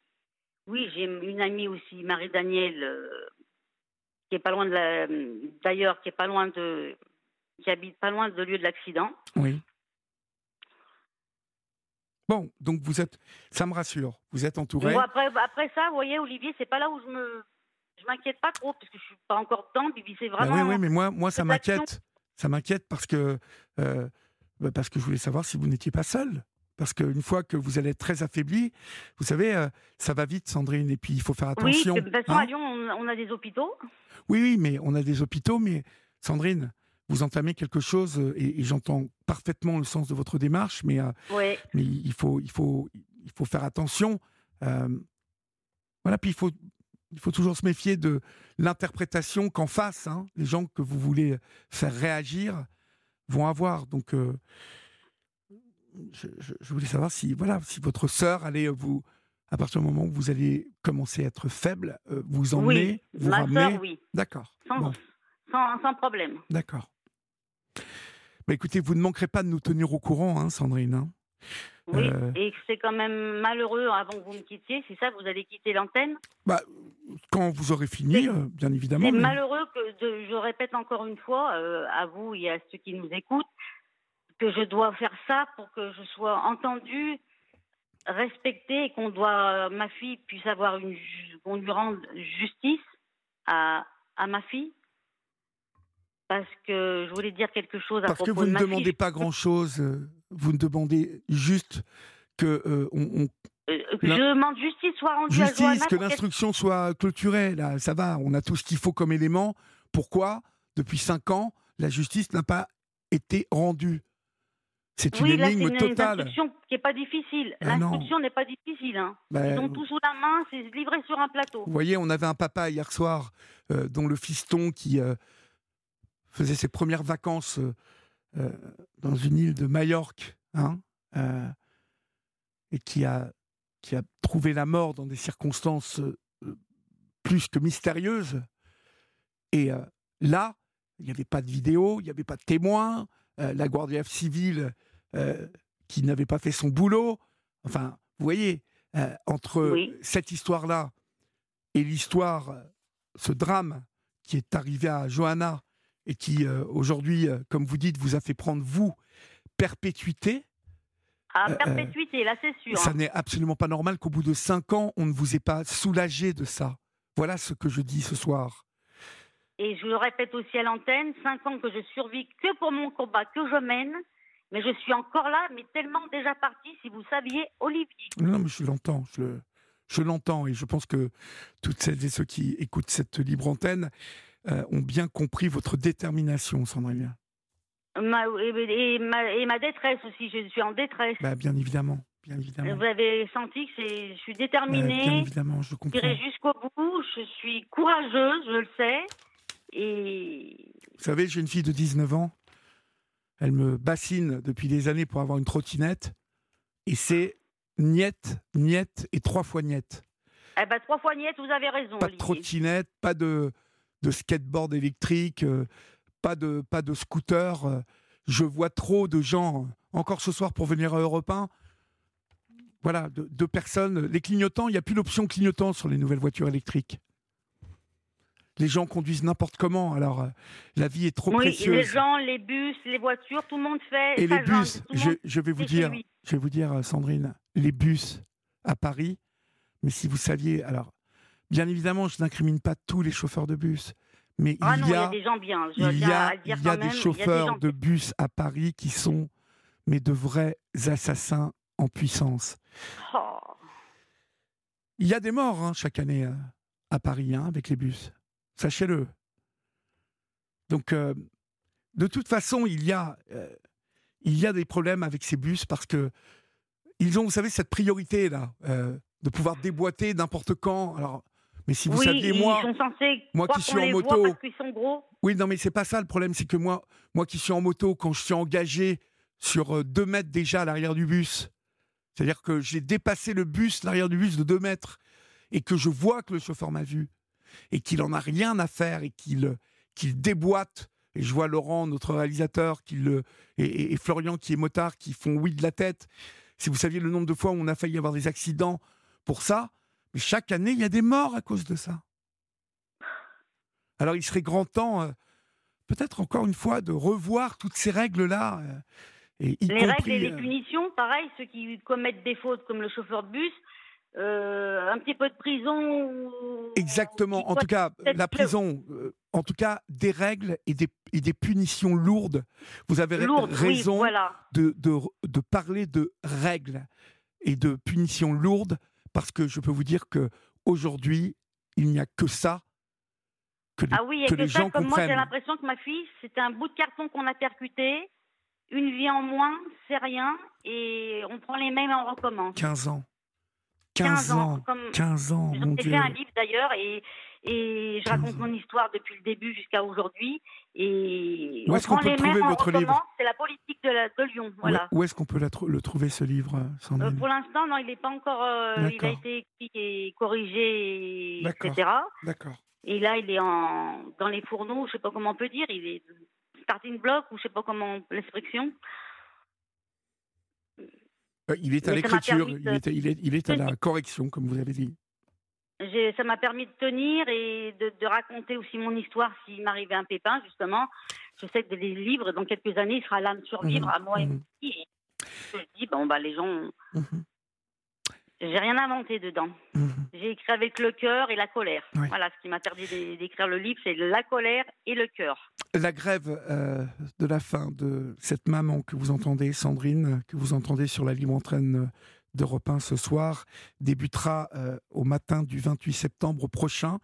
oui, j'ai une amie aussi, Marie Danielle, euh, qui est pas loin de la, d'ailleurs, qui est pas loin de, qui habite pas loin de lieu de l'accident. Oui. Bon, donc vous êtes, ça me rassure, vous êtes entouré. Bon, après, après ça, vous voyez, Olivier, c'est pas là où je me, je m'inquiète pas trop parce que je suis pas encore dedans. Puis c'est Bah vraiment. oui, oui, mais moi, moi ça m'inquiète. Ça m'inquiète parce que, euh, bah, parce que je voulais savoir si vous n'étiez pas seul. Parce qu'une fois que vous allez être très affaibli, vous savez, euh, ça va vite, Sandrine, et puis il faut faire Oui, attention. de toute façon, hein. à Lyon, on, on a des hôpitaux. oui, oui, mais on a des hôpitaux, mais Sandrine, vous entamez quelque chose, euh, et, et j'entends parfaitement le sens de votre démarche, mais, euh, Oui. mais il, faut, il, faut, il faut faire attention. Euh, voilà, puis il faut, il faut toujours se méfier de l'interprétation qu'en face, hein, les gens que vous voulez faire réagir vont avoir. Donc, euh, je, je- je voulais savoir si, voilà, si votre sœur allait vous, à partir du moment où vous allez commencer à être faible, euh, vous emmener, oui, vous ma oui, D'accord. sans, Bon, sans, sans problème. d'accord. Bah, écoutez, vous ne manquerez pas de nous tenir au courant, hein, Sandrine. hein. Oui, Euh. et c'est quand même malheureux avant que vous me quittiez, c'est ça, vous allez quitter l'antenne? Bah, quand vous aurez fini, euh, bien évidemment. C'est mais- malheureux que, de- je répète encore une fois, euh, à vous et à ceux qui nous écoutent, que je dois faire ça pour que je sois entendue, respectée et qu'on doit, ma fille puisse avoir une, qu'on lui rende justice à, à ma fille? Parce que je voulais dire quelque chose à Parce que propos vous de ne ma demandez fille. pas grand-chose. euh, vous ne demandez juste que euh, on- on Euh, que Je demande justice soit rendue à justice, que l'instruction soit clôturée. Là, ça va, on a tout ce qu'il faut comme élément. Pourquoi, depuis cinq ans, la justice n'a pas été rendue? C'est une Oui, là, c'est énigme une, une totale. instruction qui n'est pas difficile. Ah. L'instruction n'est pas difficile. Hein. Ben, Ils ont tout sous la main, c'est livré sur un plateau. Vous voyez, on avait un papa hier soir euh, dont le fiston qui euh, faisait ses premières vacances euh, euh, dans une île de Majorque, hein, euh, et qui a, qui a trouvé la mort dans des circonstances plus que mystérieuses. Et là, il n'y avait pas de vidéo, il n'y avait pas de témoins, euh, la Guardia civile qui n'avait pas fait son boulot. Enfin, vous voyez, euh, entre Oui. cette histoire-là et l'histoire, ce drame qui est arrivé à Johanna et qui euh, aujourd'hui, euh, comme vous dites, vous a fait prendre vous perpétuité, À Euh, perpétuité, là, c'est sûr. ça hein. n'est absolument pas normal qu'au bout de cinq ans, on ne vous ait pas soulagé de ça. Voilà ce que je dis ce soir. Et je le répète aussi à l'antenne, cinq ans que je survis que pour mon combat que je mène, mais je suis encore là, mais tellement déjà parti, si vous saviez, Olivier. Non, mais je l'entends, je, le- je l'entends, et je pense que toutes celles et ceux qui écoutent cette libre antenne euh, ont bien compris votre détermination, Sandrine. Ma, et, et ma, et ma détresse aussi, je suis en détresse. Bah, bien évidemment, bien évidemment. Vous avez senti que je suis Bah, bien déterminée, évidemment, je comprends. j'irai jusqu'au bout, je suis courageuse, je le sais. Et Vous savez, j'ai une fille de 19 ans. Elle me bassine depuis des années pour avoir une trottinette. Et c'est niette, niette et trois fois niette. eh ben, trois fois niette, vous avez raison. Pas de trottinette, pas de, de skateboard électrique, euh, pas de, pas de scooter. euh. Je vois trop de gens, euh, encore ce soir pour venir à Europe 1, voilà, de, de personnes. Les clignotants, il n'y a plus l'option clignotant sur les nouvelles voitures électriques. Les gens conduisent n'importe comment, alors la vie est trop Oui, précieuse. les gens, les bus, les voitures, tout le monde fait. Et les bus, je, je vais vous dire, je vais vous dire, Sandrine, les bus à Paris. Mais si vous saviez, alors, bien évidemment, je n'incrimine pas tous les chauffeurs de bus, mais Ah il non, y il y a des gens bien. Je il y tiens a, à le dire il y a quand des même, chauffeurs de bus à Paris qui sont, mais de vrais assassins en puissance. Oh. Il y a des morts hein, chaque année euh, à Paris hein, avec les bus. Sachez-le. Donc, euh, de toute façon, il y, a, euh, il y a des problèmes avec ces bus parce que ils ont, vous savez, cette priorité là, de pouvoir déboîter n'importe quand. Alors, mais si vous oui, saviez, moi, moi qui suis en moto- sont gros. oui, non, mais c'est pas ça le problème, c'est que moi, moi qui suis en moto, quand je suis engagé sur euh, deux mètres déjà à l'arrière du bus, c'est-à-dire que j'ai dépassé le bus, l'arrière du bus de deux mètres, et que je vois que le chauffeur m'a vu, et qu'il en a rien à faire, et qu'il qu'il déboîte, et je vois Laurent, notre réalisateur, et, et- et Florian qui est motard, qui font oui de la tête. Si vous saviez le nombre de fois où on a failli avoir des accidents pour ça, mais chaque année, il y a des morts à cause de ça. Alors il serait grand temps, euh, peut-être encore une fois, de revoir toutes ces règles-là. euh, et y Les règles et les euh, punitions, pareil, ceux qui commettent des fautes comme le chauffeur de bus, euh, un petit peu de prison. Exactement. En tout cas, la prison, euh, en tout cas, des règles et des, et des punitions lourdes. Vous avez oui, raison voilà. de, de, de parler de règles et de punitions lourdes, parce que je peux vous dire que aujourd'hui, il n'y a que ça que les, Ah oui, et que que, les ça, gens comme moi, j'ai comprennent. l'impression que ma fille, c'était un bout de carton qu'on a percuté. Une vie en moins, c'est rien. Et on prend les mêmes et on recommence. 15 ans. 15 15 ans, ans. comme- 15 ans, mon J'ai Dieu. fait un livre d'ailleurs et, et je 15 raconte mon histoire depuis le début jusqu'à aujourd'hui. Et Où est-ce qu'on peut les trouver votre livre. C'est la politique de, la- de Lyon. Où- Voilà. Où, est-ce qu'on peut la le trouver, ce livre, euh, Euh, pour l'instant, non, il n'est pas encore. euh, il a été écrit et corrigé, et- etc. D'accord. Et là, il est en, dans les fourneaux, je sais pas comment on peut dire. Il est starting block ou je sais pas comment l'expression. il est à l'écriture, il, est, il, est, il est à la correction, comme vous avez dit. Ça m'a permis de tenir et de, de raconter aussi mon histoire s'il m'arrivait un pépin, justement. Je sais que des livres, dans quelques années, il sera là de survivre mmh, à moi et mmh. et je dis, bon, bah, les gens. Mmh. J'ai rien inventé dedans. J'ai écrit avec le cœur et la colère. Voilà, ce qui m'interdit d'écrire le livre, c'est la colère et le cœur. La grève euh, de la fin de cette maman que vous entendez, Sandrine, que vous entendez sur la libre entraîne d'Europe 1 ce soir débutera euh, au matin du 28 septembre prochain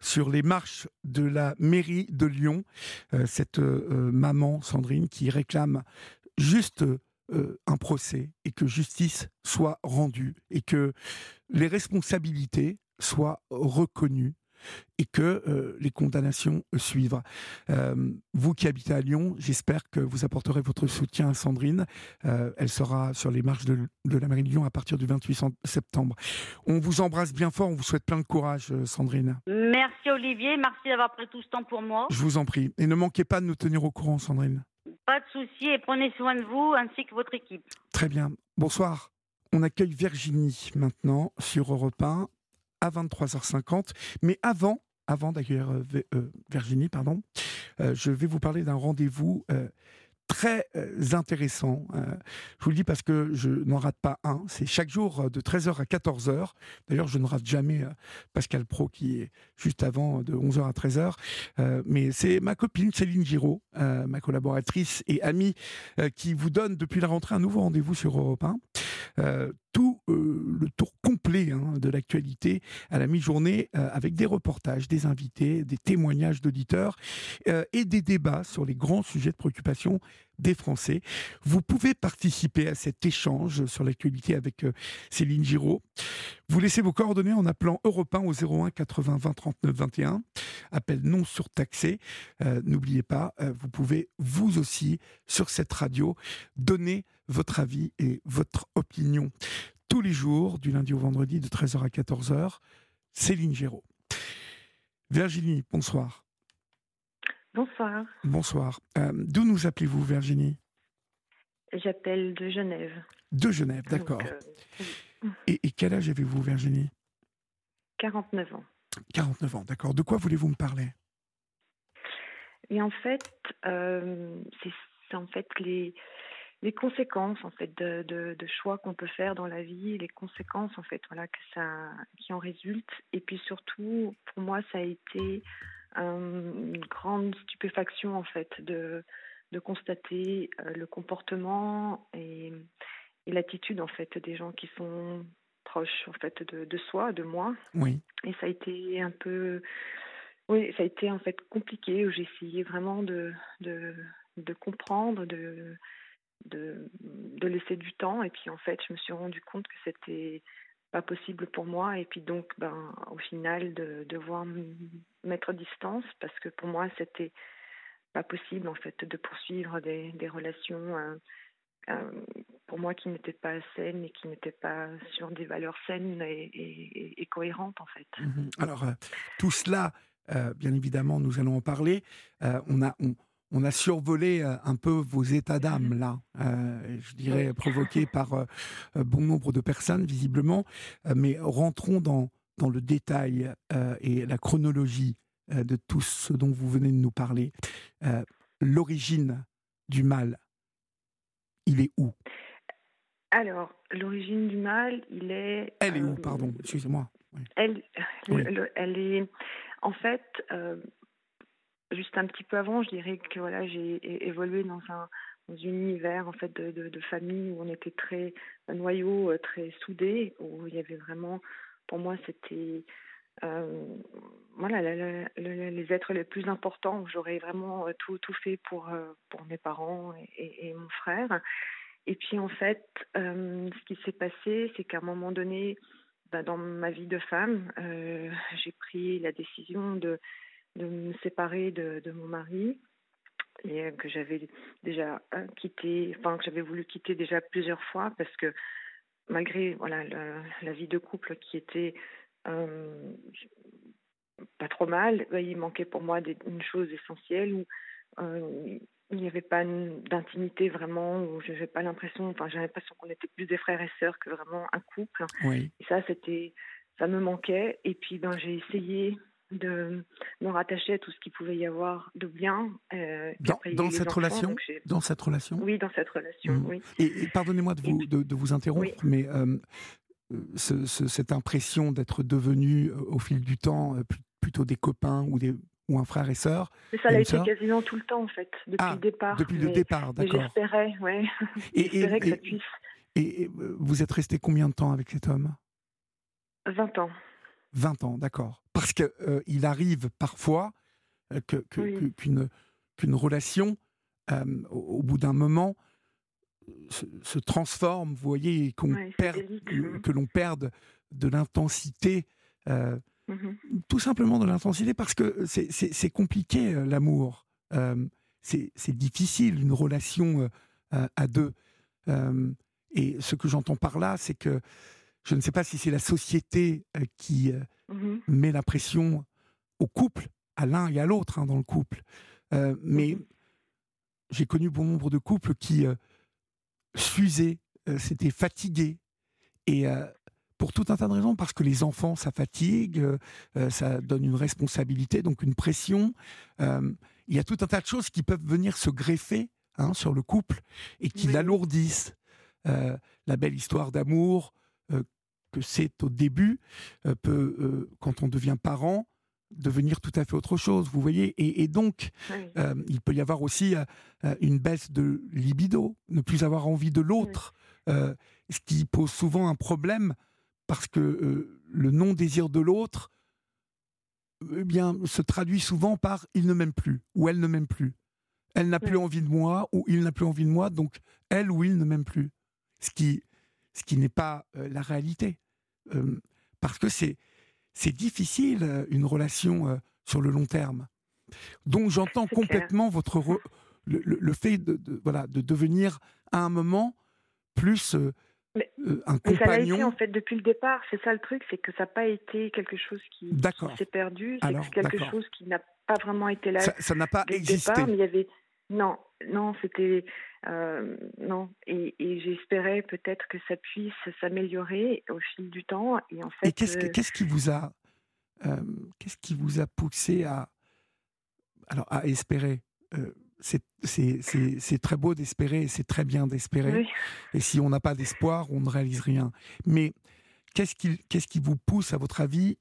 sur les marches de la mairie de Lyon. Euh, cette euh, maman, Sandrine, qui réclame juste un procès et que justice soit rendue et que les responsabilités soient reconnues et que euh, les condamnations suivent. Euh, vous qui habitez à Lyon, j'espère que vous apporterez votre soutien à Sandrine. Euh, elle sera sur les marches de, la mairie de Lyon à partir du 28 septembre. On vous embrasse bien fort, on vous souhaite plein de courage, Sandrine. Merci Olivier, merci d'avoir pris tout ce temps pour moi. Je vous en prie. Et ne manquez pas de nous tenir au courant, Sandrine. Pas de souci et prenez soin de vous ainsi que votre équipe. Très bien. Bonsoir. On accueille Virginie maintenant sur Europe 1 à 23h50. Mais avant, avant d'accueillir euh, euh, Virginie, pardon, euh, je vais vous parler d'un rendez-vous très intéressant. je vous le dis parce que je n'en rate pas un. C'est chaque jour de 13h à 14h. D'ailleurs, je ne rate jamais Pascal Pro qui est juste avant de 11h à 13h. mais c'est ma copine Céline Giraud, ma collaboratrice et amie, qui vous donne depuis la rentrée un nouveau rendez-vous sur Europe 1 tout euh, le tour complet hein, de l'actualité à la mi-journée euh, avec des reportages, des invités, des témoignages d'auditeurs euh, et des débats sur les grands sujets de préoccupation des Français. Vous pouvez participer à cet échange sur l'actualité avec Céline Giraud. Vous laissez vos coordonnées en appelant Europe 1 au 01 80 20 39 21. Appel non surtaxé. N'oubliez pas, vous pouvez vous aussi sur cette radio donner votre avis et votre opinion tous les jours, du lundi au vendredi, de 13h à 14h. Céline Géraud. Virginie, bonsoir. Bonsoir. Bonsoir. Euh, d'où nous appelez-vous, Virginie? J'appelle de Genève. De Genève, d'accord. Euh, et, quel âge avez-vous, Virginie? 49 ans. 49 ans, d'accord. De quoi voulez-vous me parler? Et en fait, euh, c'est en fait les, les conséquences en fait de, de, choix qu'on peut faire dans la vie, les conséquences en fait voilà que ça qui en résultent et puis surtout pour moi ça a été une grande stupéfaction en fait de de constater euh, le comportement et, et l'attitude en fait des gens qui sont proches en fait de, de soi, de moi. Oui. Et ça a été un peu oui, ça a été en fait compliqué où j'ai essayé vraiment de, de, de comprendre, de, de, laisser du temps. Et puis en fait, je me suis rendu compte que c'était pas possible pour moi. Et puis donc, ben, au final, de devoir mettre distance parce que pour moi, c'était pas possible en fait de poursuivre des, des relations. Euh, euh, pour moi qui n'étaient pas saines et qui n'étaient pas sur des valeurs saines et, cohérentes en fait. Mhm. Alors euh, tout cela, bien évidemment, nous allons en parler. on a on a survolé euh, un peu vos états d'âme mmh là, euh, je dirais provoqués par euh, bon nombre de personnes visiblement, mais rentrons dans, dans le détail et la chronologie de tout ce dont vous venez de nous parler. L'origine du mal, il est où? Alors, l'origine du mal, il est... Elle est où, pardon, excusez-moi. Elle, elle est... En fait, juste un petit peu avant, je dirais que voilà, j'ai évolué dans un univers en fait de, famille où on était très un noyau euh, très soudé où il y avait vraiment pour moi c'était euh, voilà les êtres les plus importants où j'aurais vraiment euh, tout tout fait pour pour mes parents et, et, mon frère. Et puis en fait ce qui s'est passé c'est qu'à un moment donné bah, dans ma vie de femme j'ai pris la décision de de me séparer de, de mon mari et euh, que j'avais déjà euh, quitté, enfin que j'avais voulu quitter déjà plusieurs fois parce que malgré voilà la, vie de couple qui était euh, pas trop mal, bah, il manquait pour moi des, une chose essentielle où il n'y avait pas d'intimité vraiment, ou je n'avais pas l'impression, enfin j'ai l'impression qu'on était plus des frères et sœurs que vraiment un couple. Oui. Et ça, c'était, ça me manquait. Et puis ben j'ai essayé de me rattacher à tout ce qu'il pouvait y avoir de bien. Euh, dans, dans cette relation Dans cette relation Oui, dans cette relation, mmh. oui. Et, pardonnez-moi de vous, de, vous interrompre, mais euh, ce, cette impression d'être devenu euh, au fil du temps plutôt des copains ou des ou un frère et sœur. Mais ça l'a été quasiment tout le temps en fait, depuis ah, le départ. Depuis le départ, d'accord. J'espérais, ouais. J'espérais que ça puisse. Et vous êtes resté combien de temps avec cet homme? 20 ans. 20 ans, d'accord. Parce qu'il euh, arrive parfois euh, qu'une que, relation, euh, au, bout d'un moment, se, transforme, vous voyez, qu'on perd, hein. que, l'on perde de l'intensité, mmh tout simplement de l'intensité, parce que c'est compliqué l'amour. c'est difficile une relation à deux. et ce que j'entends par là, c'est que je ne sais pas si c'est la société euh, qui euh, mmh met la pression au couple, à l'un et à l'autre hein, dans le couple. Euh, mais mmh j'ai connu bon nombre de couples qui s'usaient, s'étaient fatigués. Et pour tout un tas de raisons, parce que les enfants, ça fatigue, ça donne une responsabilité, donc une pression. il y a tout un tas de choses qui peuvent venir se greffer hein, sur le couple et qui l'alourdissent. la belle histoire d'amour, que c'est au début, euh, peut, euh, quand on devient parent, devenir tout à fait autre chose, vous voyez. Et, donc, euh, il peut y avoir aussi une baisse de libido, ne plus avoir envie de l'autre, ce qui pose souvent un problème parce que le non-désir de l'autre eh bien, se traduit souvent par il ne m'aime plus ou elle ne m'aime plus. Elle n'a plus envie de moi ou il n'a plus envie de moi, donc elle ou il ne m'aime plus. Ce qui, ce qui n'est pas la réalité. Euh, parce que c'est c'est difficile euh, une relation euh, sur le long terme. Donc j'entends complètement votre le, le, fait de, voilà de devenir à un moment plus un compagnon. Mais ça l'a été en fait depuis le départ. C'est ça le truc, c'est que ça n'a pas été quelque chose qui, s'est perdu. C'est quelque chose qui n'a pas vraiment été là. Ça n'a pas existé. Départ, mais il y avait non, non, c'était euh, non, et, j'espérais peut-être que ça puisse s'améliorer au fil du temps. Et en fait, qu'est-ce, euh, qu'est-ce qui vous a, euh, qu'est-ce qui vous a poussé à, alors à espérer c'est, très beau d'espérer, c'est très bien d'espérer. Et si on n'a pas d'espoir, on ne réalise rien. Mais qu'est-ce qui, qu'est-ce qui vous pousse, à votre avis,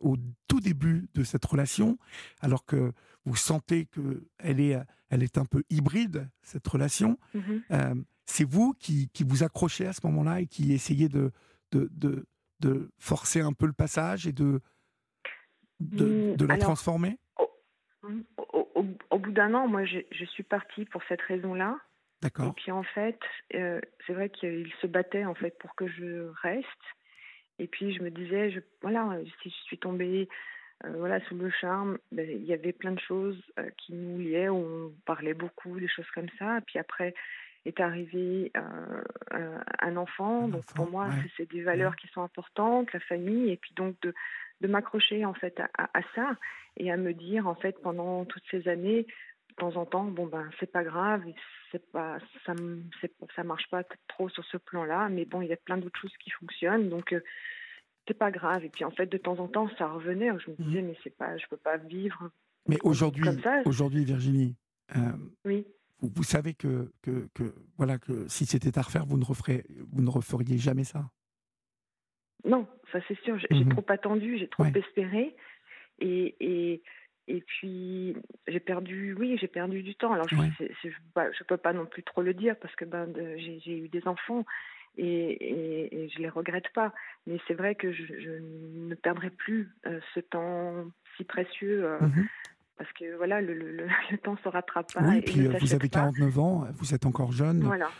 au tout début de cette relation, alors que vous sentez qu'elle est, elle est un peu hybride, cette relation. Mhm. Euh, c'est vous qui, qui, vous accrochez à ce moment-là et qui essayez de, de, de, de, forcer un peu le passage et de, de, mm, la transformer? au, bout d'un an, moi, je, je, suis partie pour cette raison-là. D'accord. Et puis en fait, euh, c'est vrai qu'il se battait en fait pour que je reste. Et puis je me disais, je, voilà, si je suis tombée euh, voilà, sous le charme, ben, il y avait plein de choses euh, qui nous liaient, on parlait beaucoup, des choses comme ça. Puis après est arrivé euh, un enfant. donc pour moi, c'est des valeurs qui sont importantes, la famille, et puis donc de, de m'accrocher en fait à, à, ça et à me dire en fait pendant toutes ces années, temps en temps, bon ben c'est pas grave, c'est pas ça, ça marche pas trop sur ce plan-là, mais bon il y a plein d'autres choses qui fonctionnent, donc c'est pas grave. Et puis en fait, de temps en temps, ça revenait. Je me mmh. disais, mais c'est pas, je peux pas vivre. Mais aujourd'hui, aujourd'hui, Virginie, euh, oui. vous, savez que, que, que, voilà que si c'était à refaire, vous ne referez, vous ne referiez jamais ça? Non, ça c'est sûr. J'ai mmh trop attendu, j'ai trop espéré, et, et et puis j'ai perdu, oui, j'ai perdu du temps. Alors je, ne peux pas non plus trop le dire parce que ben j'ai eu des enfants et, et, je les regrette pas. Mais c'est vrai que je, ne perdrai plus euh, ce temps si précieux. Euh, mhm. Parce que voilà, le, le, le, temps se rattrape pas. Oui, et puis euh, vous avez 49 ans, vous êtes encore jeune. Voilà.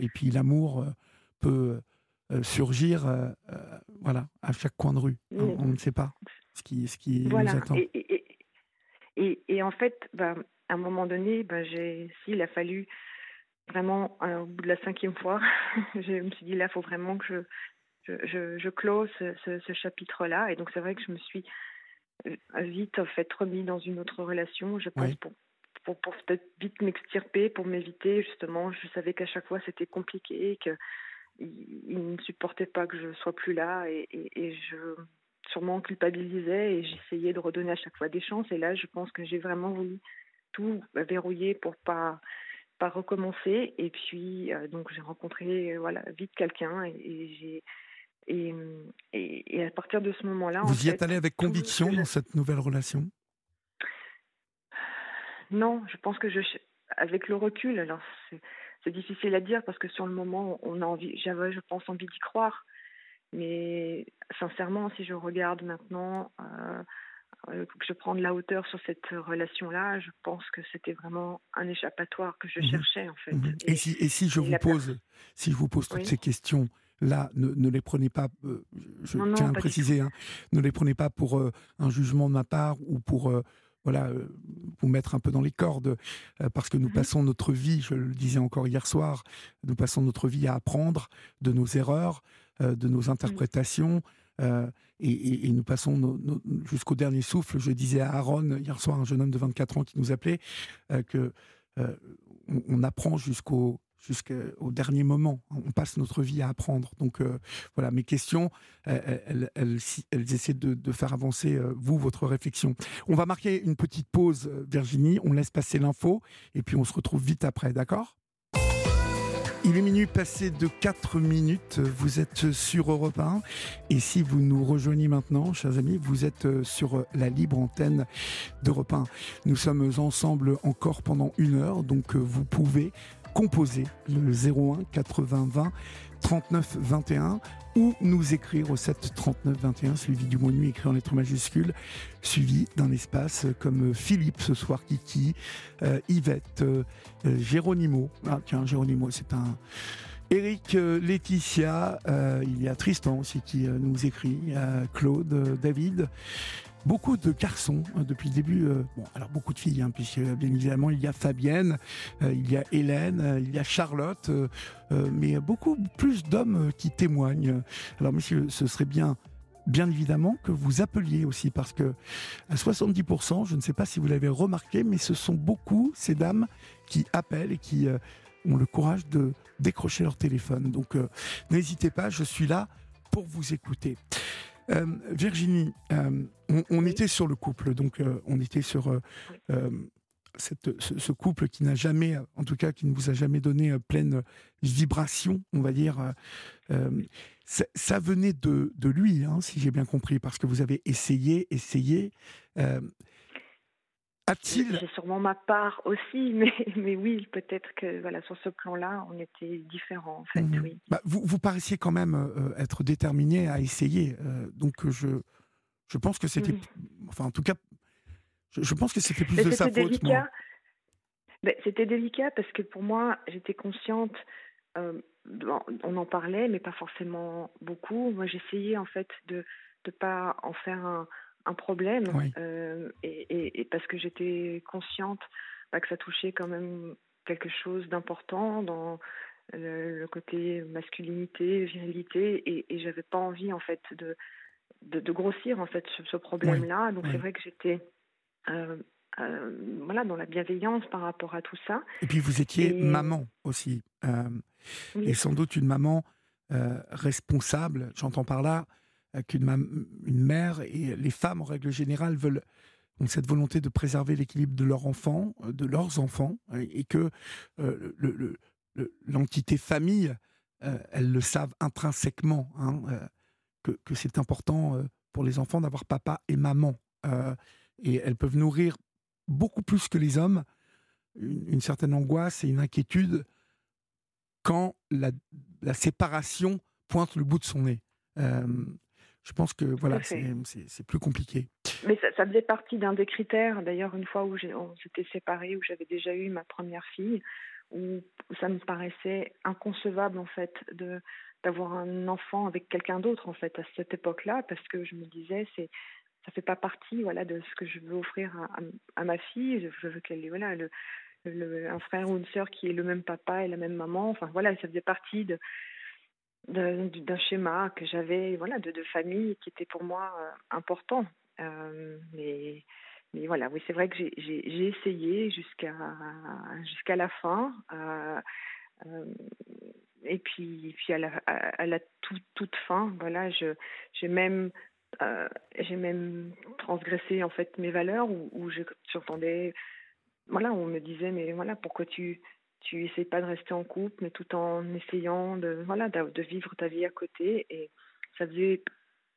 et puis l'amour peut surgir voilà, à chaque coin de rue. On, ne sait pas ce qui, ce qui nous attend. Et, et, et, en fait, ben, à un moment donné, ben, s'il a fallu vraiment, au bout de la cinquième fois, je me suis dit là, il faut vraiment que je, je, je, close ce, ce, chapitre-là. Et donc, c'est vrai que je me suis euh, vite en fait remis dans une autre relation, je pense, pour, pour, pour peut-être vite m'extirper, pour m'éviter justement. Je savais qu'à chaque fois c'était compliqué, que il, ne supportait pas que je sois plus là et, et, je sûrement culpabilisais et j'essayais de redonner à chaque fois des chances. Et là, je pense que j'ai vraiment voulu tout verrouiller pour pas pas recommencer. Et puis euh, donc j'ai rencontré voilà vite quelqu'un et, j'ai et, et, à partir de ce moment-là, vous y êtes allé avec conviction dans cette nouvelle relation? Non, je pense que je avec le recul, alors c'est difficile à dire parce que sur le moment, on a envie, j'avais, je pense, envie d'y croire. Mais sincèrement, si je regarde maintenant, euh, euh, que je prends de la hauteur sur cette relation-là, je pense que c'était vraiment un échappatoire que je mhm. cherchais en fait. Mhm. Et, si, et si je vous pose, si je vous pose toutes ces questions, là, ne, les prenez pas, euh, je tiens à préciser, hein, ne les prenez pas pour un jugement de ma part ou pour voilà, euh, vous mettre un peu dans les cordes, euh, parce que nous mhm. passons notre vie, je le disais encore hier soir, nous passons notre vie à apprendre de nos erreurs, euh, de nos interprétations, et, nous passons jusqu'au dernier souffle. Je disais à Aaron hier soir, un jeune homme de 24 ans qui nous appelait, que on apprend jusqu'au jusqu'au dernier moment. On passe notre vie à apprendre. Donc euh, voilà, mes questions, elles, elles, essaient de, faire avancer, euh, vous, votre réflexion. On va marquer une petite pause, euh, Virginie, on laisse passer l'info, et puis on se retrouve vite après, d'accord? Il est minuit passé de 4 minutes, vous êtes sur Europe 1 et si vous nous rejoignez maintenant, chers amis, vous êtes sur la libre antenne d'Europe 1. Nous sommes ensemble encore pendant une heure, donc vous pouvez composer le 01 80 20 39 21 ou nous écrire au 7 39 21 suivi du mot nuit écrit en lettres majuscules suivi d'un espace comme Philippe ce soir Kiki euh, Yvette euh, euh, ah Géronimo c'est un Eric, Laetitia, il y a Tristan aussi qui nous écrit, Claude, David, beaucoup de garçons hein, depuis le début. Euh, alors beaucoup de filles, hein, puisque bien évidemment il y a Fabienne, euh, il y a Hélène, euh, il y a Charlotte, mais beaucoup plus d'hommes qui témoignent. Alors monsieur, ce serait bien. Bien évidemment que vous appeliez aussi parce que à 70%, je ne sais pas si vous l'avez remarqué, mais ce sont beaucoup ces dames qui appellent et qui ont le courage de décrocher leur téléphone. Donc n'hésitez pas, je suis là pour vous écouter. Euh, Virginie, euh, on, était sur le couple, donc euh, on était sur cette, ce, couple qui n'a jamais, en tout cas qui ne vous a jamais donné pleine vibration, on va dire. ça venait de, de lui, hein, si j'ai bien compris, parce que vous avez essayé, essayé. C'est sûrement ma part aussi, mais, mais oui, peut-être que voilà, sur ce plan-là, on était différents, en fait, mhm. oui. Bah, vous, vous paraissiez quand même euh, être déterminé à essayer, euh, donc je, je pense que c'était, enfin en tout cas, je, pense que c'était plus de sa faute. Ben, c'était délicat parce que pour moi, j'étais consciente, euh, on en parlait, mais pas forcément beaucoup. Moi, j'essayais en fait de ne pas en faire un un problème. Euh, et, et, parce que j'étais consciente bah, que ça touchait quand même quelque chose d'important dans le, côté masculinité, virilité. Et, et j'avais pas envie en fait de, de, grossir en fait ce, ce problème-là. Donc c'est vrai que j'étais euh, euh, voilà dans la bienveillance par rapport à tout ça. Et puis vous étiez maman aussi. Et sans doute une maman responsable. J'entends par là qu'une une mère et les femmes en règle générale veulent cette volonté de préserver l'équilibre de leurs enfants, euh, de leurs enfants, et que euh, l'entité famille, euh, elles le savent intrinsèquement, hein, que, c'est important pour les enfants d'avoir papa et maman. et elles peuvent nourrir beaucoup plus que les hommes une, certaine angoisse et une inquiétude quand la, séparation pointe le bout de son nez. Je pense que voilà, c'est plus compliqué. Mais ça, faisait partie d'un des critères. D'ailleurs, une fois où on s'était séparés, où j'avais déjà eu ma première fille, où ça me paraissait inconcevable en fait de d'avoir un enfant avec quelqu'un d'autre en fait à cette époque-là, parce que je me disais c'est ça fait pas partie voilà de ce que je veux offrir à, à, ma fille. Je veux qu'elle ait voilà le, le, un frère ou une sœur qui ait le même papa et la même maman. Enfin voilà, ça faisait partie de d'un schéma que j'avais voilà de, famille qui était pour moi euh, important euh, mais mais voilà, oui, c'est vrai que j'ai essayé jusqu'à jusqu'à la fin. et puis, puis à la, à la toute, toute fin, voilà, j'ai même j'ai même transgressé en fait mes valeurs où, où j'entendais voilà, on me disait mais voilà pourquoi tu tu essayes pas de rester en couple mais tout en essayant de voilà de vivre ta vie à côté. Et ça faisait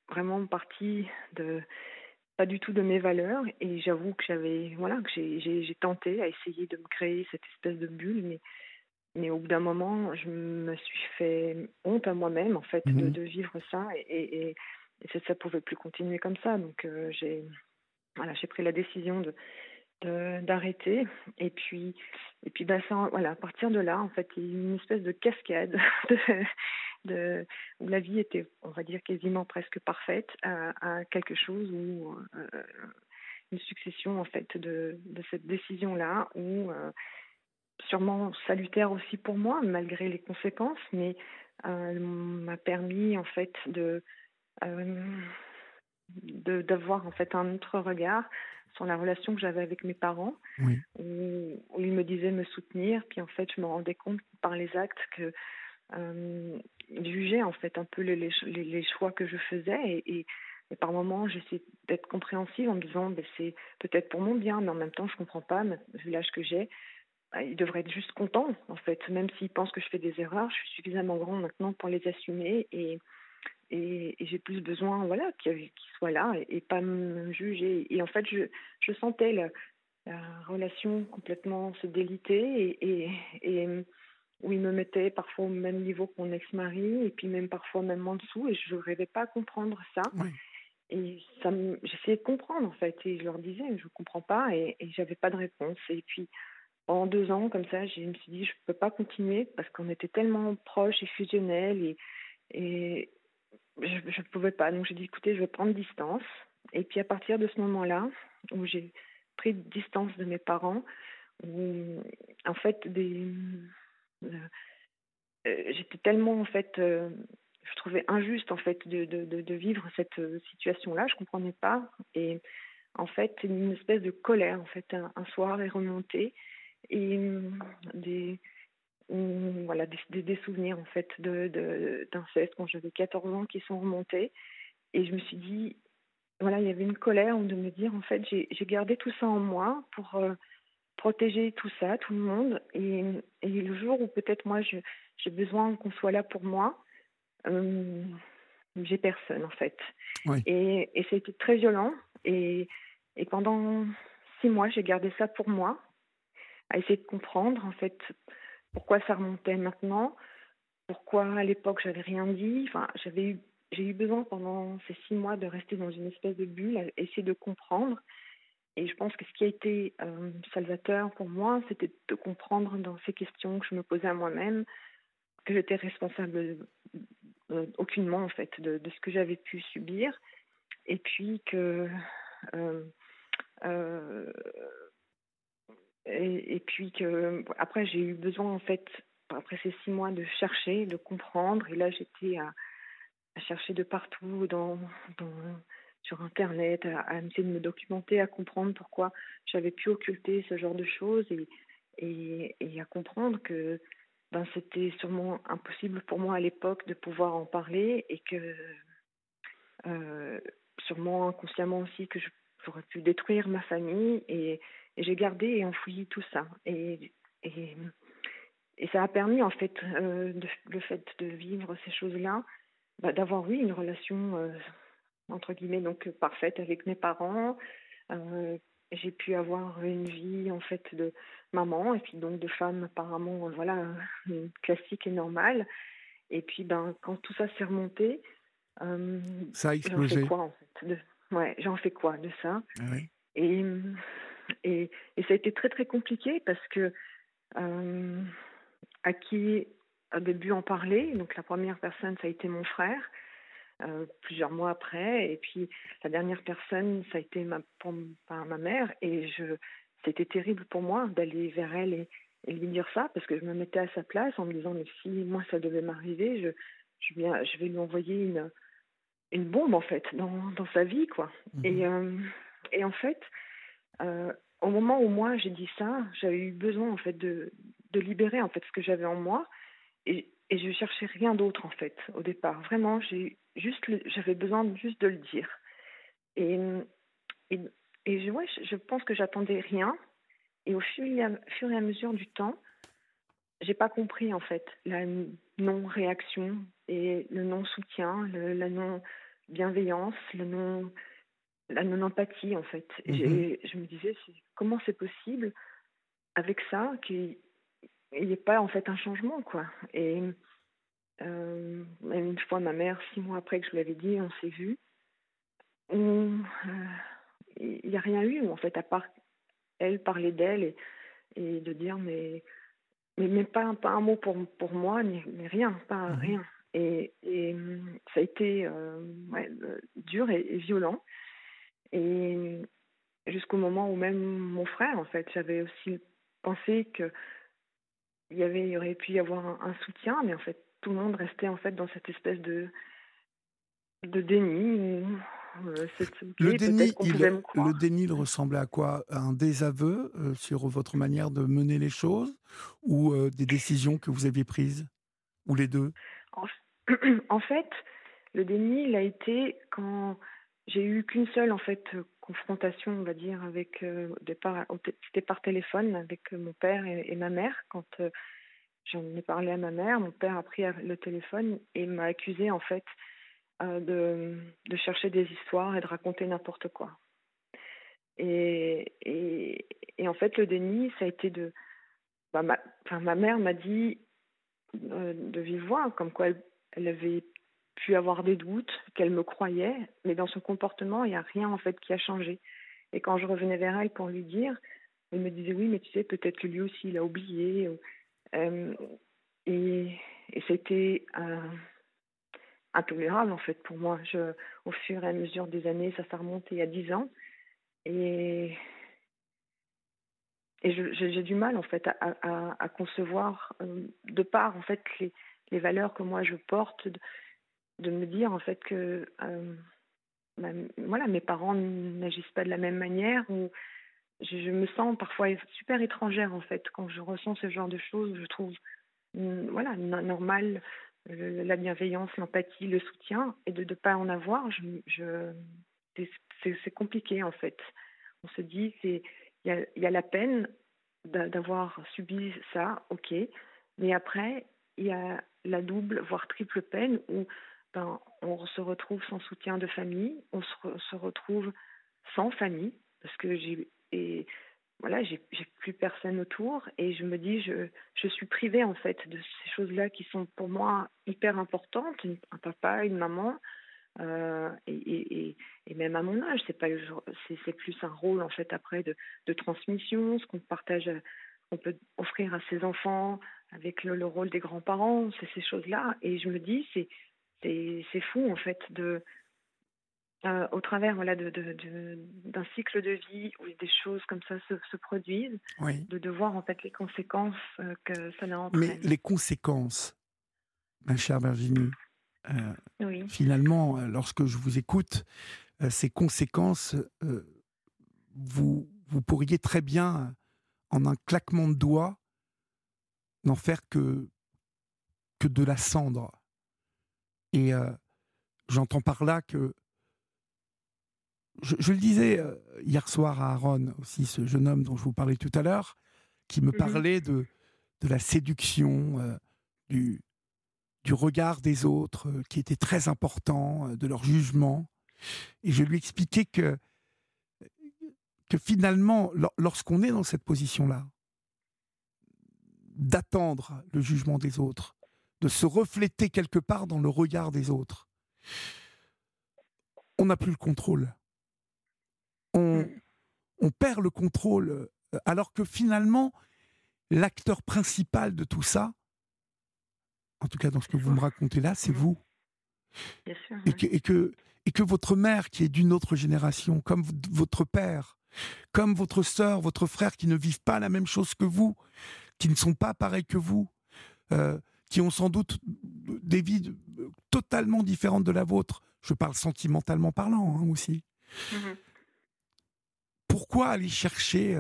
vraiment partie de pas du tout de mes valeurs. Et j'avoue que j'avais voilà que j'ai tenté à essayer de me créer cette espèce de bulle mais mais au bout d'un moment je me suis fait honte à moi-même en fait de, mmh de, vivre ça. Et, et, et ça pouvait plus continuer comme ça. Donc euh, j'ai voilà j'ai pris la décision de d'arrêter. Et puis et puis bah ça, voilà à partir de là en fait il y a une espèce de cascade de, de, où la vie était, on va dire, quasiment presque parfaite, à, quelque chose où euh, une succession en fait de, cette décision-là, où euh, sûrement salutaire aussi pour moi, malgré les conséquences, mais euh, m'a permis en fait de d'avoir en fait un autre regard sur la relation que j'avais avec mes parents, où, où, ils me disaient me soutenir, puis en fait je me rendais compte par les actes que euh, juger en fait un peu les, les, les, choix que je faisais. Et, et, par moments j'essaie d'être compréhensive en me disant ben, c'est peut-être pour mon bien mais en même temps je comprends pas vu l'âge que j'ai bah, il devrait être juste content en fait. Même s'il pense que je fais des erreurs je suis suffisamment grande maintenant pour les assumer. Et et, et j'ai plus besoin voilà qu'il soit là et, pas me juger et en fait je, je sentais la, la relation complètement se déliter et, et où il me mettait parfois au même niveau que mon ex-mari, et puis même parfois même en dessous, et je n'arrivais pas à comprendre ça. Et ça j'essayais de comprendre en fait, et je leur disais, je ne comprends pas, et, et j'avais pas de réponse. Et puis en deux ans, comme ça, je me suis dit, je ne peux pas continuer parce qu'on était tellement proches et fusionnels, et, et je ne pouvais pas. Donc j'ai dit, écoutez, je vais prendre distance. Et puis à partir de ce moment-là, où j'ai pris distance de mes parents, où en fait euh, euh, j'étais tellement en fait euh, je trouvais injuste en fait de, de, de, vivre cette situation-là. Je comprenais pas et en fait une espèce de colère en fait un, soir est remontée et des voilà des, des, souvenirs en fait de d'inceste quand j'avais 14 ans qui sont remontés et je me suis dit voilà il y avait une colère de me dire en fait j'ai gardé tout ça en moi pour protéger tout ça, tout le monde. Et, et le jour où peut-être moi j'ai besoin qu'on soit là pour moi, euh, j'ai personne en fait. Et, et ça a été très violent. Et, et pendant six mois, j'ai gardé ça pour moi, à essayer de comprendre en fait pourquoi ça remontait maintenant, pourquoi à l'époque j'avais rien dit. Enfin, j'avais eu j'ai eu besoin pendant ces six mois de rester dans une espèce de bulle, à essayer de comprendre. Et je pense que ce qui a été euh, salvateur pour moi, c'était de comprendre dans ces questions que je me posais à moi-même que j'étais responsable euh, aucunement en fait de, ce que j'avais pu subir, et puis que euh et, puis que après j'ai eu besoin en fait après ces six mois de chercher, de comprendre, et là j'étais à, chercher de partout sur Internet, à, essayer de me documenter, à comprendre pourquoi j'avais pu occulter ce genre de choses et, à comprendre que ben, c'était sûrement impossible pour moi à l'époque de pouvoir en parler et que euh, sûrement inconsciemment aussi que j'aurais pu détruire ma famille et, et j'ai gardé et enfoui tout ça. Et, et, et ça a permis en fait euh, de, le fait de vivre ces choses-là, bah, d'avoir oui une relation euh, entre guillemets, donc parfaite avec mes parents. Euh, j'ai pu avoir une vie en fait de maman et puis donc de femme apparemment voilà classique et normale. Et puis ben quand tout ça s'est remonté, ça a explosé. Quoi en fait de... Ouais, j'en fais quoi de ça? Ah et, et, et ça a été très très compliqué parce que euh, à qui au début en parler, donc la première personne ça a été mon frère. Euh, plusieurs mois après. Et puis la dernière personne, ça a été ma, pour, ma mère. Et je, c'était terrible pour moi d'aller vers elle et, lui dire ça parce que je me mettais à sa place en me disant mais si moi ça devait m'arriver, je, je, viens, je vais lui envoyer une, une bombe en fait dans, dans sa vie quoi. Mhm. Et, euh, et en fait, au moment où moi j'ai dit ça, j'avais eu besoin en fait de, de libérer en fait ce que j'avais en moi et, et je cherchais rien d'autre en fait au départ. Vraiment, j'ai juste j'avais besoin juste de le dire. Et et, et je, ouais, je pense que j'attendais rien. Et au fur et, à, fur et à mesure du temps, j'ai pas compris en fait la non-réaction et le non-soutien, la non-bienveillance, le non, la non-empathie en fait. Et mhm. je me disais comment c'est possible avec ça qu'il n'y ait pas en fait un changement quoi. Et euh, une fois ma mère, six mois après que je lui avais dit, on s'est vu, il n'y a rien eu en fait à part elle parler d'elle et, et de dire mais mais, mais pas, pas un mot pour, pour moi, ni, rien, pas mhm. rien. Et, et, ça a été euh, ouais, euh, dur et, violent. Et jusqu'au moment où même mon frère, en fait, j'avais aussi pensé que il y avait, il aurait pu y avoir un, un, soutien, mais en fait, tout le monde restait en fait dans cette espèce de de déni. Euh, le, déni, il, le déni, il ressemblait à quoi? Un désaveu euh, sur votre manière de mener les choses ou euh, des décisions que vous aviez prises? Ou les deux? En, fait, le déni, il a été quand j'ai eu qu'une seule en fait confrontation, on va dire, avec c'était par téléphone avec mon père et, ma mère quand j'en ai parlé à ma mère. Mon père a pris le téléphone et m'a accusé en fait euh, de, chercher des histoires et de raconter n'importe quoi. Et, en fait, le déni, ça a été de. Bah, ma, ma mère m'a dit euh, de vive voix, comme quoi elle, elle, avait pu avoir des doutes, qu'elle me croyait, mais dans son comportement, il n'y a rien en fait qui a changé. Et quand je revenais vers elle pour lui dire, elle me disait oui, mais tu sais, peut-être que lui aussi, il a oublié. Euh, et, c'était intolérable en fait pour moi. Au fur et à mesure des années, ça s'est remonté il y a dix ans. Et, j'ai du mal en fait à, à, à concevoir, euh, de part en fait les, les, valeurs que moi je porte, de, me dire en fait que euh, voilà, mes parents n'agissent pas de la même manière ou je, me sens parfois super étrangère en fait quand je ressens ce genre de choses. Je trouve mm, voilà normal la bienveillance, l'empathie, le soutien, et de ne pas en avoir, je, c'est compliqué en fait. On se dit, il y a, y a la peine d'avoir subi ça, ok, mais après, il y a la double, voire triple peine où ben, on se retrouve sans soutien de famille, on se, se retrouve sans famille, parce que j'ai voilà, plus personne autour et je me dis, je, je suis privée en fait de ces choses-là qui sont pour moi hyper importantes, un papa, une maman, euh, et, et, même à mon âge, c'est c'est plus un rôle en fait après de, de transmission, ce qu'on partage, on peut offrir à ses enfants avec le, le rôle des grands-parents, c'est ces choses-là, et je me dis, c'est c'est fou en fait de euh, au travers voilà, d'un de, de, cycle de vie où des choses comme ça se, se produisent, de, de voir en fait les conséquences euh, que ça a entraîne. Mais les conséquences, ma chère Virginie, euh, finalement, lorsque je vous écoute, ces conséquences, vous, vous pourriez très bien, en un claquement de doigts, n'en faire que, que de la cendre. Et j'entends par là que je, le disais euh, hier soir à Aaron, aussi ce jeune homme dont je vous parlais tout à l'heure, qui me mhm. parlait de, de la séduction, euh, du, du regard des autres, euh, qui était très important, de leur jugement. Et je lui expliquais que, que finalement, lorsqu'on est dans cette position-là, d'attendre le jugement des autres, de se refléter quelque part dans le regard des autres, on n'a plus le contrôle. Mm. on, perd le contrôle, euh, alors que finalement, l'acteur principal de tout ça, en tout cas dans ce que vous me racontez là, c'est mm. vous. et, que, et, que, et que votre mère, qui est d'une autre génération, comme votre père, comme votre sœur, votre frère, qui ne vivent pas la même chose que vous, qui ne sont pas pareils que vous, euh, qui ont sans doute des vies totalement différentes de la vôtre. Je parle sentimentalement parlant hein, aussi. Mm-hmm pourquoi aller chercher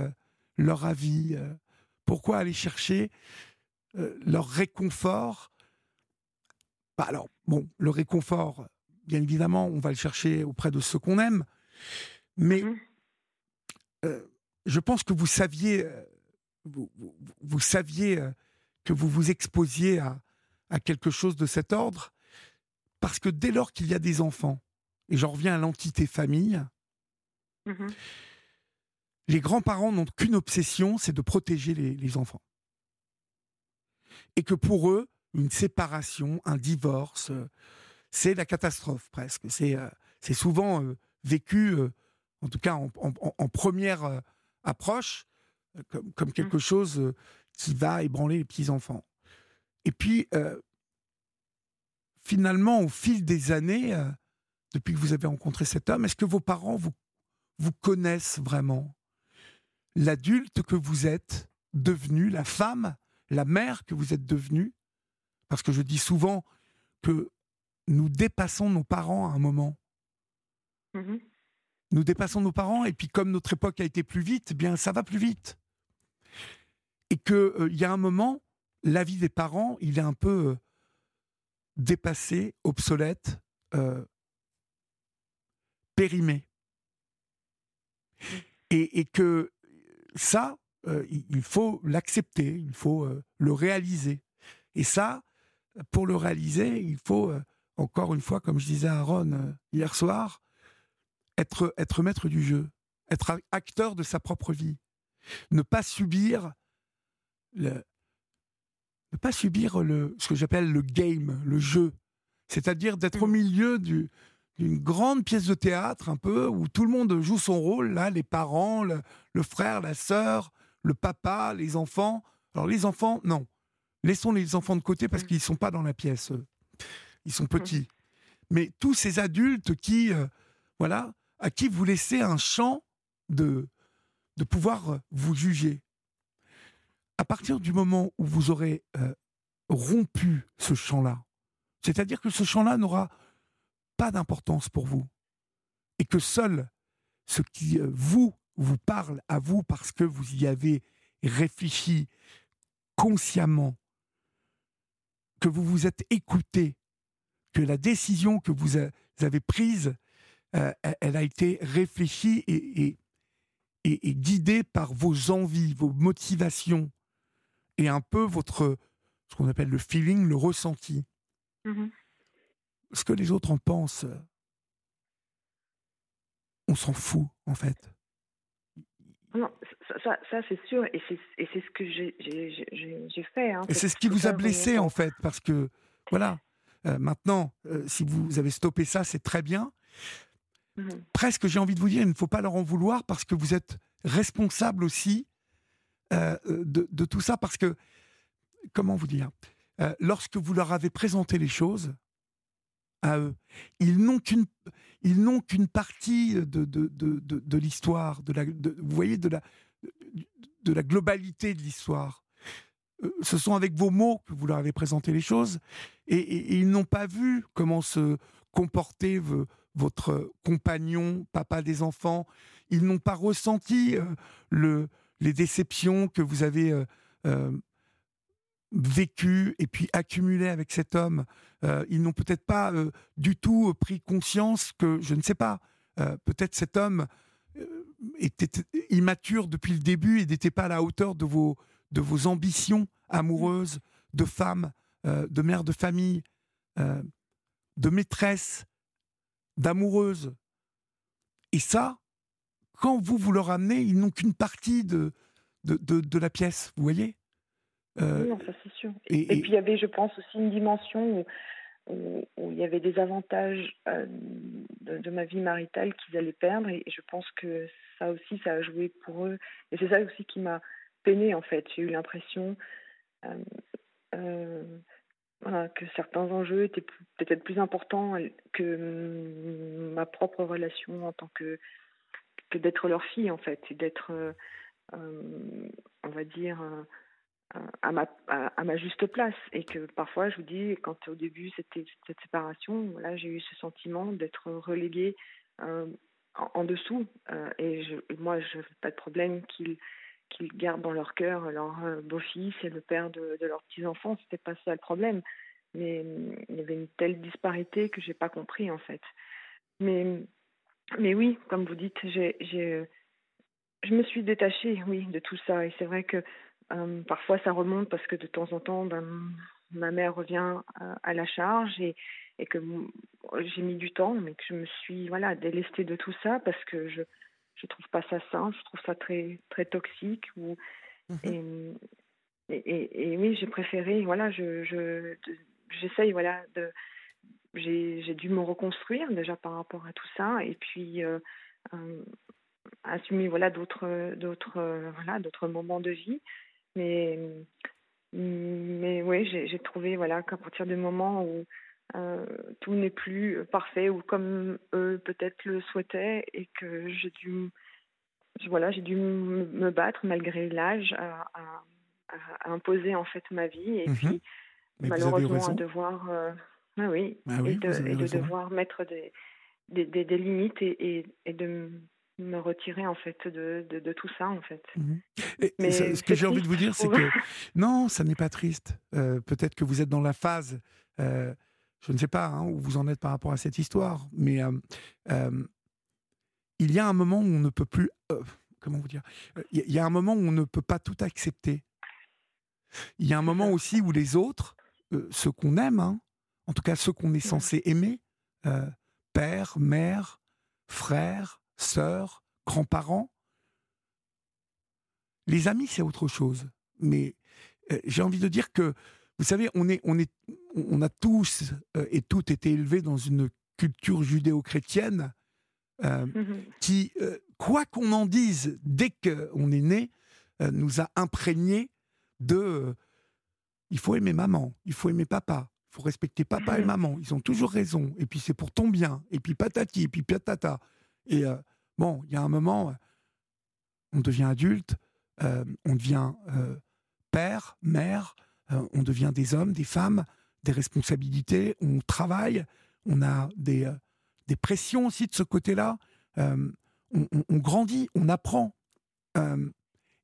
leur avis Pourquoi aller chercher leur réconfort? Bah, Alors, bon, le réconfort, bien évidemment, on va le chercher auprès de ceux qu'on aime, mais mmh je pense que vous saviez, vous, vous, saviez que vous vous exposiez à, à quelque chose de cet ordre, parce que dès lors qu'il y a des enfants, et j'en reviens à l'entité famille, mmh les grands-parents n'ont qu'une obsession, c'est de protéger les, enfants. Et que pour eux, une séparation, un divorce, euh, c'est la catastrophe presque. C'est euh, souvent euh, vécu, en tout cas en, première approche, comme, comme, mmh. quelque chose qui va ébranler les petits-enfants. Et puis, finalement, au fil des années, depuis que vous avez rencontré cet homme, est-ce que vos parents vous, vous connaissent vraiment? L'adulte que vous êtes devenu, la femme, la mère que vous êtes devenue? Parce que je dis souvent que nous dépassons nos parents à un moment. Mmh nous dépassons nos parents, et puis comme notre époque a été plus vite, eh bien ça va plus vite. Et qu'il euh, y a un moment, la vie des parents, il est un peu euh, dépassé, obsolète, euh, périmé. Et, que ça, euh, il faut l'accepter, il faut le réaliser. Et ça, pour le réaliser, il faut, encore une fois, comme je disais à Aaron hier soir, être, être maître du jeu, être acteur de sa propre vie. Ne pas subir le, ne pas subir le, ce que j'appelle le game, le jeu. C'est-à-dire d'être au mmh. milieu du, d'une grande pièce de théâtre, un peu, où tout le monde joue son rôle, là, les parents, le, frère, la sœur, le papa, les enfants. Alors les enfants, non. Laissons les enfants de côté parce mm. qu'ils ne sont pas dans la pièce. Ils sont petits. Mais tous ces adultes qui, euh, voilà, à qui vous laissez un champ de, de pouvoir vous juger. À partir du moment où vous aurez euh, rompu ce champ-là, c'est-à-dire que ce champ-là n'aura pas d'importance pour vous. Et que seul ce qui euh, vous vous parle à vous parce que vous y avez réfléchi consciemment, que vous vous êtes écouté, que la décision que vous avez prise, euh, elle a été réfléchie et, et, guidée par vos envies, vos motivations et un peu votre, ce qu'on appelle le feeling, le ressenti. Mmh ce que les autres en pensent, on s'en fout, en fait. Non, ça, ça, c'est sûr, et c'est ce que j'ai fait. Hein, et c'est ce qui vous a blessé, en fait, parce que, voilà, euh, maintenant, euh, si vous avez stoppé ça, c'est très bien. Mmh Presque, j'ai envie de vous dire, il ne faut pas leur en vouloir parce que vous êtes responsable aussi euh, de, de, tout ça, parce que, comment vous dire, lorsque vous leur avez présenté les choses, à eux. Ils n'ont qu'une partie de, de, de, de, l'histoire, de la, vous voyez, de la, de la globalité de l'histoire. Euh, ce sont avec vos mots que vous leur avez présenté les choses, et, ils n'ont pas vu comment se comportait votre compagnon, papa des enfants. Ils n'ont pas ressenti euh, le, les déceptions que vous avez euh, vécu et puis accumulé avec cet homme. Euh, ils n'ont peut-être pas euh, du tout pris conscience que, je ne sais pas, euh, peut-être cet homme était immature depuis le début et n'était pas à la hauteur de vos, de vos ambitions amoureuses, de femme, de mère de famille, de maîtresse, d'amoureuse. Et ça, quand vous vous le ramenez, ils n'ont qu'une partie de, de, de la pièce, vous voyez? Euh, non, ça c'est sûr. Et, puis il y avait, je pense, aussi une dimension où, où, il y avait des avantages euh, de, ma vie maritale qu'ils allaient perdre. Et, je pense que ça aussi, ça a joué pour eux. Et c'est ça aussi qui m'a peiné en fait. J'ai eu l'impression euh, que certains enjeux étaient peut-être plus importants que ma propre relation en tant que, que d'être leur fille, en fait. Et d'être, on va dire, à ma, à, ma juste place et que parfois je vous dis quand au début c'était cette séparation voilà j'ai eu ce sentiment d'être reléguée euh, en, dessous. et moi, je n'ai pas de problème qu'ils qu'ils gardent dans leur cœur leur beau-fils et le père de, de leurs petits-enfants. C'était pas ça le problème. Mais il y avait une telle disparité que j'ai pas compris, en fait. Mais, mais oui, comme vous dites, j'ai, j'ai, je me suis détachée, oui, de tout ça. Et c'est vrai que euh, parfois ça remonte parce que de temps en temps, ben, ma mère revient euh, à la charge et, et que j'ai mis du temps, mais que je me suis voilà délestée de tout ça parce que je je trouve pas ça sain, je trouve ça très très toxique ou mhm. et, et, et, oui j'ai préféré voilà je je j'essaye voilà de j'ai dû me reconstruire déjà par rapport à tout ça et puis euh, euh assumer voilà d'autres d'autres voilà d'autres moments de vie mais mais oui j'ai trouvé voilà qu'à partir du moment où euh, tout n'est plus parfait ou comme eux peut-être le souhaitaient et que j'ai dû voilà j'ai dû me battre malgré l'âge à, à, imposer en fait ma vie et mhm. puis malheureusement à devoir euh, ah oui ah et de, et de devoir mettre des des, des, limites et, et, de me retirer en fait de, de, tout ça en fait. Mhm. Mais ce que j'ai envie de vous dire, c'est que non, ça n'est pas triste. Euh, peut-être que vous êtes dans la phase je ne sais pas hein, où vous en êtes par rapport à cette histoire, mais euh, euh, il y a un moment où on ne peut plus. Euh, comment vous dire Il y a un moment où on ne peut pas tout accepter. Il y a un moment aussi où les autres, ceux qu'on aime, hein, en tout cas ceux qu'on est censé aimer, père, mère, frère, sœur, grands-parents, les amis, c'est autre chose. Mais j'ai envie de dire que vous savez, on, est, on, est, on a tous euh, et toutes été élevés dans une culture judéo-chrétienne euh, mmh qui, euh, quoi qu'on en dise, dès qu'on est né, nous a imprégnés de il faut aimer maman, il faut aimer papa, il faut respecter papa et mmh maman, ils ont toujours raison, et puis c'est pour ton bien, et puis patati, et puis patata. Et bon, il y a un moment, on devient adulte, on devient père, mère, euh, on devient des hommes, des femmes, des responsabilités, on travaille, on a des, euh, des pressions aussi de ce côté-là, euh, on, grandit, on apprend.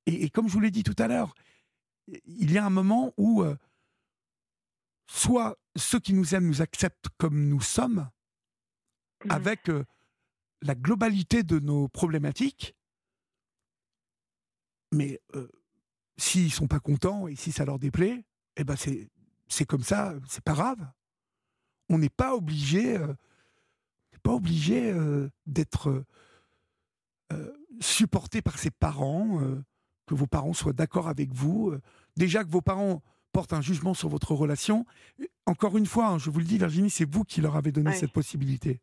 Et, comme je vous l'ai dit tout à l'heure, il y a un moment où soit ceux qui nous aiment nous acceptent comme nous sommes, mmh. avec la globalité de nos problématiques, mais s'ils sont pas contents et si ça leur déplaît, eh ben c'est c'est comme ça, c'est pas grave. On n'est pas obligé, euh, pas obligé euh, d'être euh, supporté par ses parents, que vos parents soient d'accord avec vous. déjà que vos parents portent un jugement sur votre relation. Encore une fois, hein, je vous le dis, Virginie, c'est vous qui leur avez donné cette possibilité.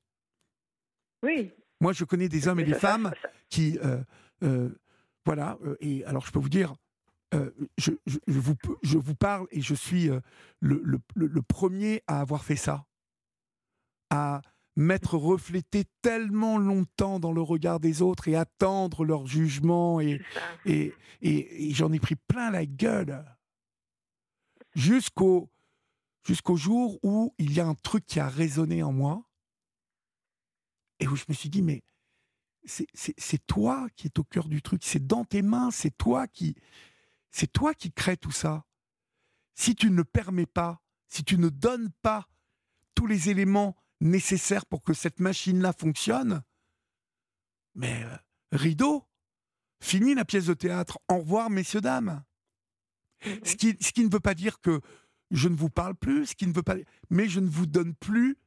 Oui. Moi, je connais des hommes et des femmes qui, voilà. et alors, je peux vous dire, euh, je, vous, je, vous, parle et je suis euh, le, le, premier à avoir fait ça, à m'être reflété tellement longtemps dans le regard des autres et attendre leur jugement et, et, et, j'en ai pris plein la gueule jusqu'au jour où il y a un truc qui a résonné en moi et où je me suis dit mais c'est toi qui es au cœur du truc, c'est dans tes mains, c'est toi qui, c'est toi qui crées tout ça. Si tu ne permets pas, si tu ne donnes pas tous les éléments nécessaires pour que cette machine-là fonctionne, mais euh, rideau, fini la pièce de théâtre, au revoir messieurs, dames. Ce qui, ce qui ne veut pas dire que je ne vous parle plus, ce qui ne veut pas, mais je ne vous donne plus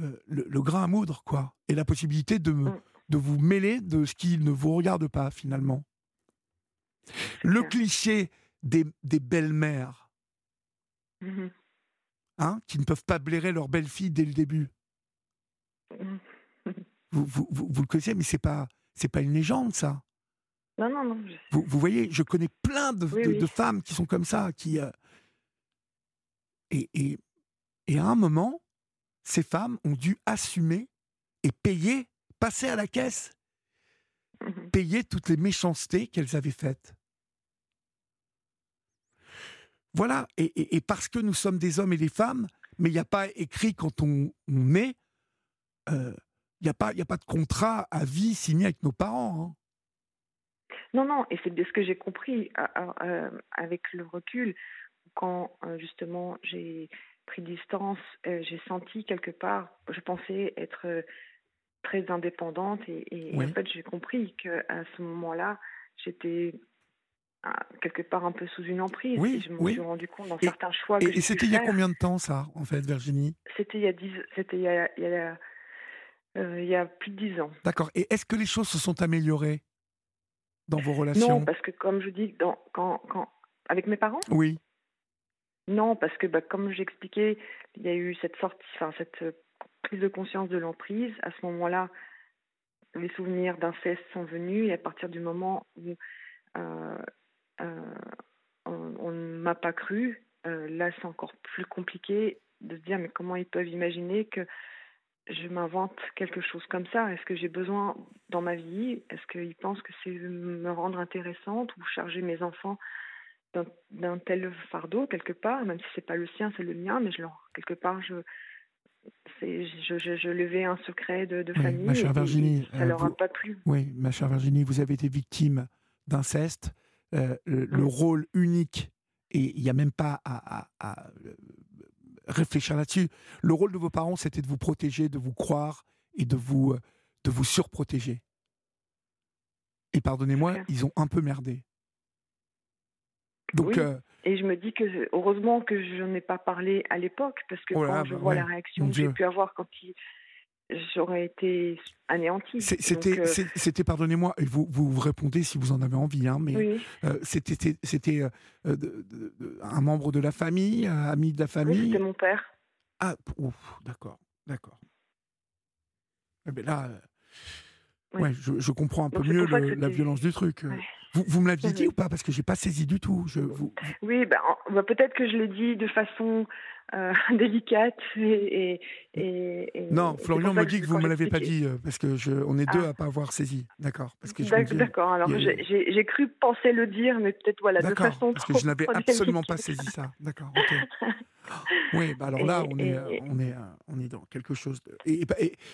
euh, le, grain à moudre, quoi, et la possibilité de, mm. de vous mêler de ce qui ne vous regarde pas finalement. Le cliché des, belles-mères, mmh hein, qui ne peuvent pas blairer leur belle-fille dès le début. Vous, vous, le connaissez, mais c'est pas c'est pas une légende, ça. Non, non, non. Vous, voyez, je connais plein de, femmes qui sont comme ça, qui euh, et, et, et à un moment, ces femmes ont dû assumer et payer, passer à la caisse, mmh payer toutes les méchancetés qu'elles avaient faites. Voilà, et, parce que nous sommes des hommes et des femmes, mais il n'y a pas écrit quand on, on est, euh, Il n'y a, pas, a pas de contrat à vie signé avec nos parents. Hein. Non, non, et c'est bien ce que j'ai compris avec le recul. Quand justement j'ai pris distance, j'ai senti quelque part, je pensais être très indépendante et, en fait j'ai compris qu'à ce moment-là, j'étais quelque part un peu sous une emprise. Oui, je me suis rendu compte dans certains choix. Et, et c'était il y a combien de temps ça, en fait, Virginie? C'était il y a c'était il y a, il y a, euh, il y a plus de dix ans. D'accord. Et est-ce que les choses se sont améliorées? Dans vos relations Non, parce que comme je dis, dans, quand, quand, avec mes parents Oui. Non, parce que bah, comme j'expliquais, il y a eu cette sortie, enfin cette euh, prise de conscience de l'emprise. À ce moment-là, les souvenirs d'inceste sont venus et à partir du moment où euh, euh, on ne m'a pas cru, euh, là c'est encore plus compliqué de se dire mais comment ils peuvent imaginer que je m'invente quelque chose comme ça Est-ce que j'ai besoin dans ma vie? Est-ce qu'ils pensent que c'est me rendre intéressante ou charger mes enfants d'un tel fardeau quelque part, même si c'est pas le sien, c'est le mien, mais je leur quelque part je je, je, je, levais un secret de, famille. Ma chère Virginie, ça leur a pas plu. Oui, ma chère Virginie, vous avez été victime d'inceste. Euh, le, rôle unique, et il n'y a même pas à, euh, réfléchir là-dessus, le rôle de vos parents, c'était de vous protéger, de vous croire et de vous, euh, de vous surprotéger. Et pardonnez-moi, ils ont un peu merdé. Donc, et je me dis que heureusement que je n'en ai pas parlé à l'époque, parce que oh quand je bah vois la réaction que j'ai pu avoir quand il, j'aurais été anéantie. C'était, euh, c'était, pardonnez-moi, et vous, vous répondez si vous en avez envie, hein, mais euh, c'était, c'était euh, un membre de la famille, un ami de la famille. c'était mon père. Ah, d'accord, d'accord. Eh ben là, ouais, je, je, comprends un peu mieux la violence du truc. Vous, vous, me l'aviez dit ou pas? Parce que j'ai pas saisi du tout. Je, vous... Oui, ben, peut-être que je l'ai dit de façon euh, délicate et, et, et, Non, Florian me dit que vous ne me l'avez pas dit euh, parce que je, on est deux ah. à pas avoir saisi. D'accord. Parce que D'accord. Alors j'ai cru penser le dire, mais peut-être voilà de façon. Parce que je n'avais absolument pas saisi ça. D'accord. oui, bah alors là, on est, on est, on est dans quelque chose. De...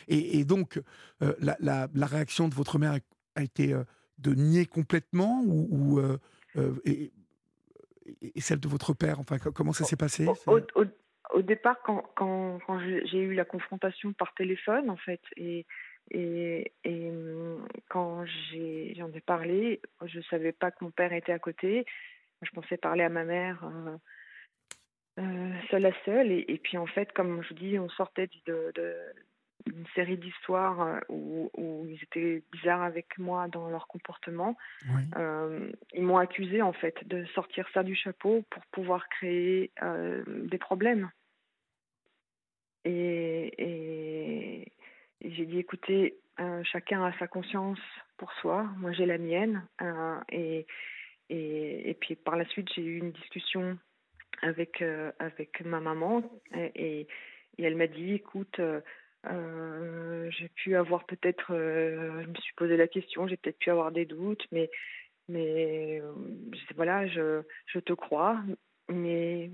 Et, donc, euh, la, la, la, réaction de votre mère a été de nier complètement ou, et, et, celle de votre père Enfin, comment ça s'est passé au, départ, quand, quand, quand j'ai eu la confrontation par téléphone, en fait, et, et, et quand j'en ai, parlé, je ne savais pas que mon père était à côté. Je pensais parler à ma mère euh, euh, seule à seule. Et, et, puis, en fait, comme je vous dis, on sortait de, de, une série d'histoires euh, où, où, ils étaient bizarres avec moi dans leur comportement. Euh, ils m'ont accusé en fait de sortir ça du chapeau pour pouvoir créer euh, des problèmes. Et, et, j'ai dit écoutez, chacun a sa conscience pour soi. Moi j'ai la mienne. et, et, et puis par la suite j'ai eu une discussion avec avec ma maman et, et elle m'a dit écoute euh, j'ai pu avoir peut-être, euh, je me suis posé la question, j'ai peut-être pu avoir des doutes, mais, mais euh, voilà, je, je te crois, mais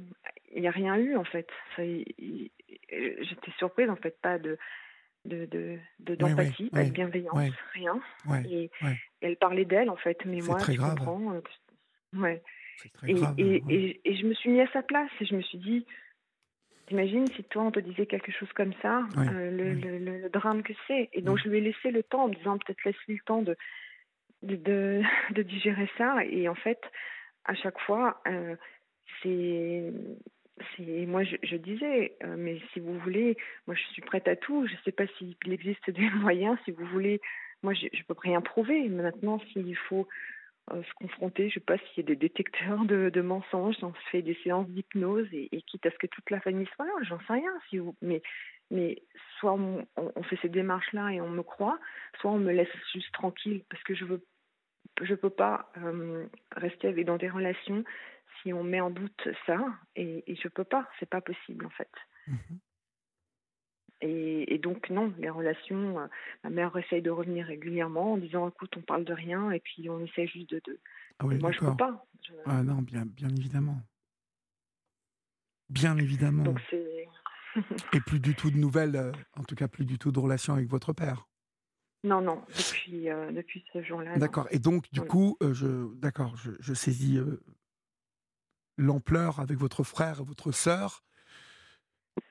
il n'y a rien eu en fait. J'étais surprise en fait, pas de de d'empathie, pas de bienveillance, rien. Et, elle parlait d'elle en fait, mais moi je grave. comprends. ouais. Et, et, et, et, je me suis mis à sa place et je me suis dit, T'imagines si toi on te disait quelque chose comme ça, euh, le, le, le, drame que c'est. Et donc je lui ai laissé le temps en me disant peut-être laisse-lui le temps de de, de, de, digérer ça. Et en fait, à chaque fois, euh, c'est moi je, je disais euh, mais si vous voulez moi je suis prête à tout. Je sais pas s'il existe des moyens. Si vous voulez moi je, je peux rien prouver. Maintenant s'il faut se confronter, je sais pas s'il y a des détecteurs de, de mensonges, on se fait des séances d'hypnose et, quitte à ce que toute la famille soit là, j'en sais rien. Mais, soit on, fait ces démarches-là et on me croit, soit on me laisse juste tranquille parce que je veux, je peux pas euh, rester dans des relations si on met en doute ça et, et je peux pas, c'est pas possible en fait. Mmh et, donc non, les relations, euh, ma mère essaye de revenir régulièrement en disant écoute, on parle de rien et puis on essaie juste de. de... Ah oui, moi je peux pas. Ah non, bien, bien évidemment. Bien évidemment. Donc c'est Et plus du tout de nouvelles, en tout cas plus du tout de relation avec votre père Non, non, depuis, depuis ce jour-là. D'accord. Et donc, du coup, je, d'accord, je, je, saisis l'ampleur avec votre frère et votre sœur.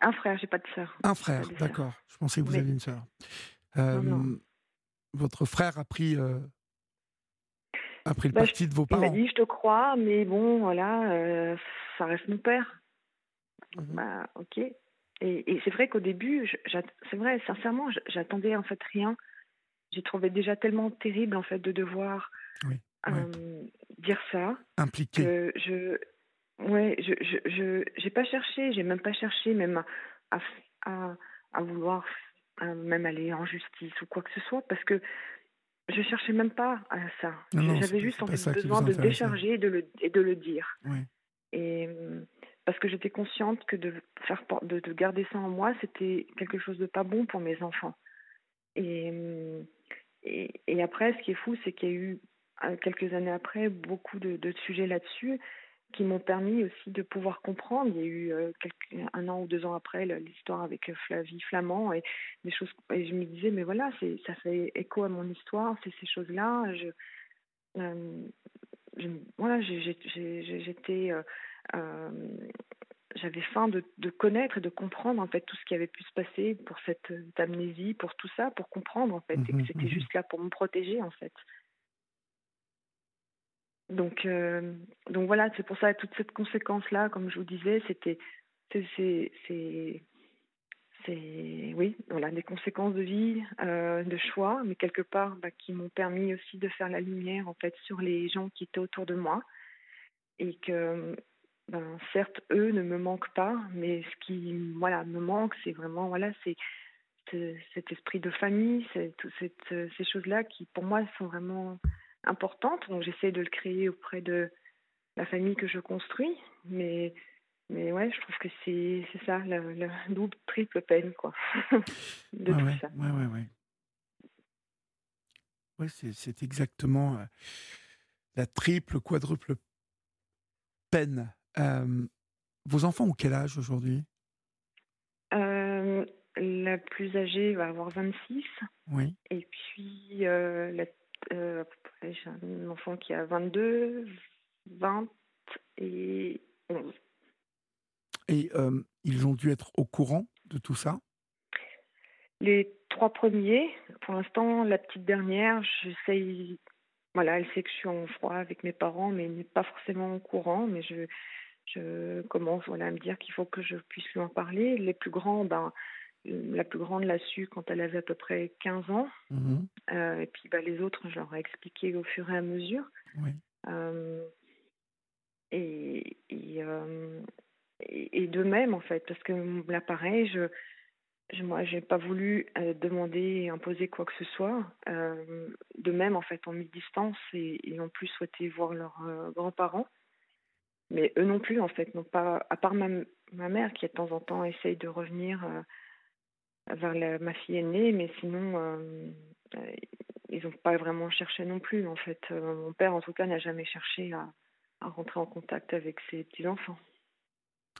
Un frère, j'ai pas de sœur. Un frère, d'accord. Je pensais que vous aviez une sœur. Votre frère a pris, euh, a pris le bah, parti de vos parents. Il m'a dit, je te crois, mais bon, voilà, euh, ça reste mon père. Mmh bah, ok. Et, et c'est vrai qu'au début, c'est vrai, sincèrement, j'attendais en fait rien. J'ai trouvé déjà tellement terrible en fait de devoir euh, dire ça. Impliqué. Que je, Ouais, je je je j'ai pas cherché, j'ai même pas cherché même à à, à vouloir même aller en justice ou quoi que ce soit parce que je cherchais même pas à ça. J'avais juste besoin de décharger et de le et de le dire. Et parce que j'étais consciente que de faire de, de garder ça en moi, c'était quelque chose de pas bon pour mes enfants. Et et, et après, ce qui est fou, c'est qu'il y a eu euh, quelques années après beaucoup de, de sujets là-dessus qui m'ont permis aussi de pouvoir comprendre. Il y a eu euh, un an ou deux ans après l'histoire avec euh, Flavie Flamand et des choses. Et je me disais, mais voilà, ça fait écho à mon histoire, c'est ces choses-là. Je, euh, je, voilà, j'étais, j'avais faim de, de, connaître et de comprendre en fait tout ce qui avait pu se passer pour cette amnésie, pour tout ça, pour comprendre en fait, et que mmh c'était mmh juste là pour me protéger en fait. Donc, euh, donc voilà, c'est pour ça toute cette conséquence-là, comme je vous disais, c'était, c'est, c'est, oui, voilà, des conséquences de vie, euh, de choix, mais quelque part bah, qui m'ont permis aussi de faire la lumière en fait sur les gens qui étaient autour de moi. Et que, ben, certes, eux ne me manquent pas, mais ce qui, voilà, me manque, c'est vraiment, voilà, c'est cet esprit de famille, ces choses-là qui, pour moi, sont vraiment importante. Donc j'essaie de le créer auprès de la famille que je construis. Mais, mais ouais, je trouve que c'est, c'est ça, la, double, triple peine, quoi. de tout ça. Ouais, ouais, ouais. Ouais, c'est, c'est exactement euh, la triple, quadruple peine. Euh, vos enfants ont quel âge aujourd'hui? Euh, La plus âgée va avoir 26. Oui. Et puis la euh, j'ai un enfant qui a 22, 20 et 11. Et euh, ils ont dû être au courant de tout ça? Les trois premiers, pour l'instant, la petite dernière, j'essaye. Voilà, elle sait que je suis en froid avec mes parents, mais elle n'est pas forcément au courant. Mais je, je commence voilà, à me dire qu'il faut que je puisse lui en parler. Les plus grands, ben, la plus grande l'a su quand elle avait à peu près 15 ans. Mmh euh, et puis bah, les autres, je leur ai expliqué au fur et à mesure. Euh, et, euh, et, et, de même, en fait, parce que là, pareil, je, je, moi, j'ai pas voulu demander et imposer quoi que ce soit. de même, en fait, on mis distance et, et ont plus souhaité voir leurs grands-parents. Mais eux non plus, en fait, n'ont pas, à part ma, ma mère qui, de temps en temps, essaye de revenir vers ma fille aînée, mais sinon, euh, euh, ils n'ont pas vraiment cherché non plus. En fait, euh, mon père, en tout cas, n'a jamais cherché à, à, rentrer en contact avec ses petits-enfants.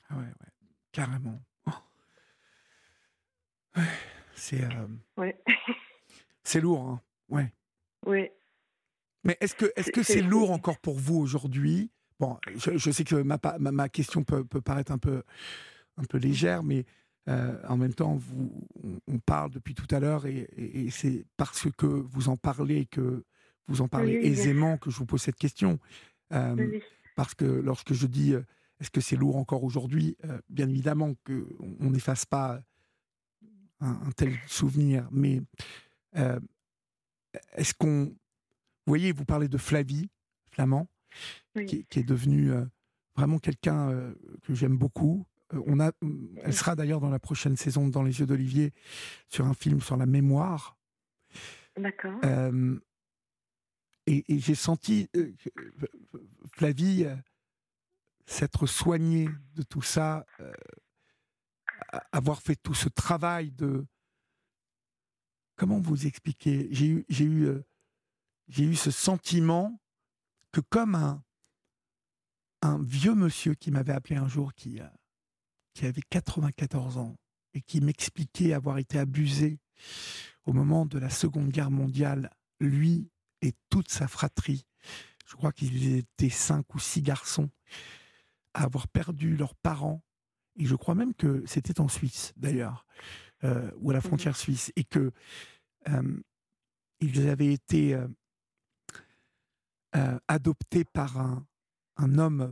Ah ouais, ouais, carrément. Oh. C'est. Ouais. c'est lourd, hein. Ouais. Oui. Mais est-ce que est-ce que c'est lourd encore pour vous aujourd'hui? Bon, je, je, sais que ma, ma, ma question peut, peut, paraître un peu un peu légère, mais euh, en même temps, vous, on parle depuis tout à l'heure et, c'est parce que vous en parlez que vous en parlez aisément que je vous pose cette question. Euh, parce que lorsque je dis euh, est-ce que c'est lourd encore aujourd'hui, bien évidemment qu'on n'efface pas un, tel souvenir, mais est-ce qu'on. Vous voyez, vous parlez de Flavie, Flamand, qui, qui, est devenue vraiment quelqu'un que j'aime beaucoup, on a, elle sera d'ailleurs dans la prochaine saison Dans les yeux d'Olivier sur un film sur la mémoire. D'accord. Euh, et, j'ai senti euh, Flavie s'être soignée de tout ça, avoir fait tout ce travail de. Comment vous expliquer? J'ai eu, j'ai eu, j'ai eu ce sentiment que comme un, un vieux monsieur qui m'avait appelé un jour qui qui avait 94 ans, et qui m'expliquait avoir été abusé au moment de la Seconde Guerre mondiale, lui et toute sa fratrie, je crois qu'ils étaient cinq ou six garçons, à avoir perdu leurs parents, et je crois même que c'était en Suisse d'ailleurs, euh, ou à la mmh frontière suisse, et que euh, ils avaient été euh, adoptés par un, un homme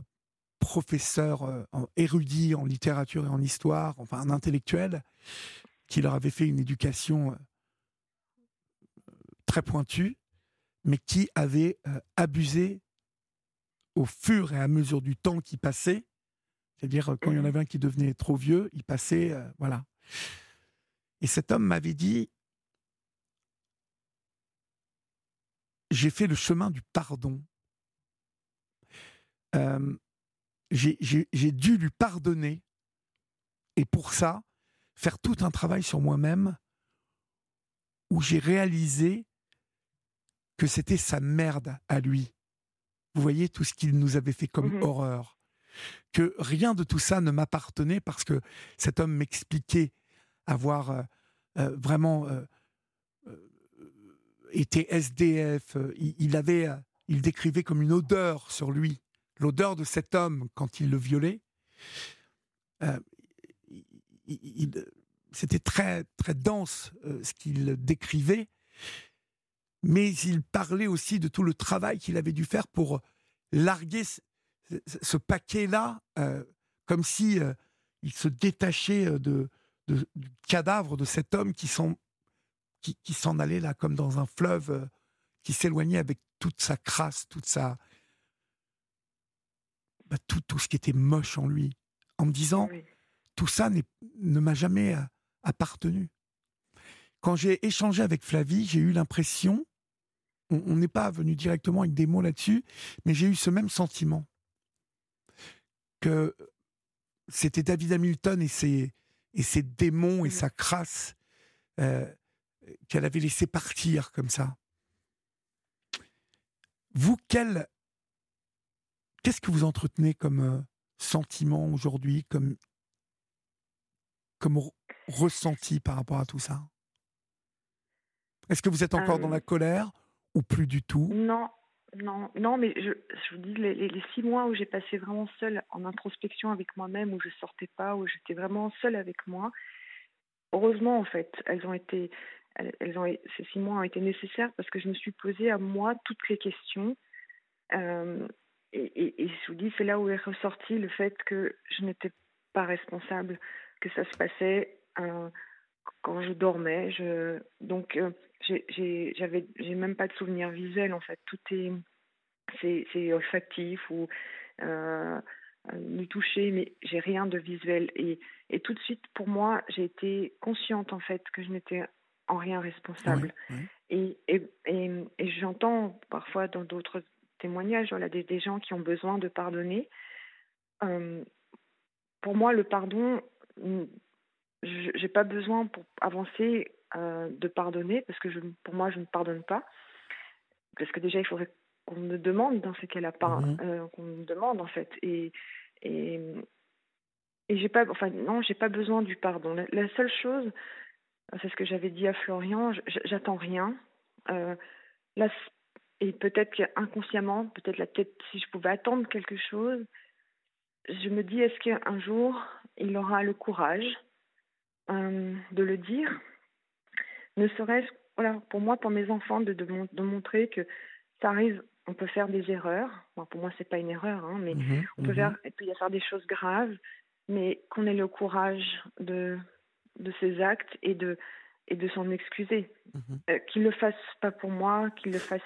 professeur érudit en littérature et en histoire, enfin un intellectuel, qui leur avait fait une éducation très pointue, mais qui avait abusé au fur et à mesure du temps qui passait. C'est-à-dire, quand il y en mmh avait un qui devenait trop vieux, il passait. voilà. Et cet homme m'avait dit J'ai fait le chemin du pardon. J'ai dû lui pardonner. Et pour ça, faire tout un travail sur moi-même où j'ai réalisé que c'était sa merde à lui. Vous voyez tout ce qu'il nous avait fait comme mmh horreur. Que rien de tout ça ne m'appartenait parce que cet homme m'expliquait avoir euh, euh, vraiment euh, été SDF. Il, avait, il décrivait comme une odeur sur lui, l'odeur de cet homme quand il le violait. C'était très très dense ce qu'il décrivait, mais il parlait aussi de tout le travail qu'il avait dû faire pour larguer ce, paquet-là, comme si il se détachait de, du cadavre de cet homme qui s'en allait là comme dans un fleuve, euh, qui s'éloignait avec toute sa crasse, toute sa bah, tout, tout ce qui était moche en lui, en me disant tout ça ne m'a jamais euh, appartenu. Quand j'ai échangé avec Flavie, j'ai eu l'impression, on n'est pas venu directement avec des mots là-dessus, mais j'ai eu ce même sentiment que c'était David Hamilton et ses, et ses démons et sa crasse euh, qu'elle avait laissé partir comme ça. Vous, quel, qu'est-ce que vous entretenez comme euh, sentiment aujourd'hui, comme, comme ressenti par rapport à tout ça? Est-ce que vous êtes encore dans la euh. colère ou plus du tout? Non, non, non, mais je, je vous dis, les, les, six mois où j'ai passé vraiment seule en introspection avec moi-même, où je sortais pas, où j'étais vraiment seule avec moi, heureusement, en fait, elles ont été, elles, ont, ces six mois ont été nécessaires parce que je me suis posé à moi toutes les questions. Euh, et, et, je vous dis, c'est là où est ressorti le fait que je n'étais pas responsable, que ça se passait euh, quand je dormais. Je, donc, euh, j'avais j'ai même pas de souvenir visuel en fait. Tout est c'est olfactif ou euh, du toucher mais j'ai rien de visuel. Et, et tout de suite pour moi j'ai été consciente en fait que je n'étais en rien responsable. Et, et, et, j'entends parfois dans d'autres témoignages voilà des, des, gens qui ont besoin de pardonner euh, pour moi le pardon j'ai pas besoin pour avancer euh, de pardonner, parce que je, pour moi, je ne pardonne pas. Parce que déjà, il faudrait qu'on me demande dans ce cas-là, mmh euh, qu'on me demande en fait. Et, et, et j'ai pas, enfin, non, j'ai pas besoin du pardon. La, seule chose, c'est ce que j'avais dit à Florian, j'attends rien. Euh, et peut-être qu'inconsciemment, peut-être la tête, si je pouvais attendre quelque chose, je me dis, est-ce qu'un jour, il aura le courage euh, de le dire? Ne serait-ce voilà, pour moi, pour mes enfants, de, de, montrer que ça arrive, on peut faire des erreurs. pour moi, c'est pas une erreur, hein, mais mmh on peut, mmh faire, il peut y avoir des choses graves, mais qu'on ait le courage de, de ces actes et de, et de s'en excuser. Mmh euh, qu'il le fasse pas pour moi, qu'il le fasse,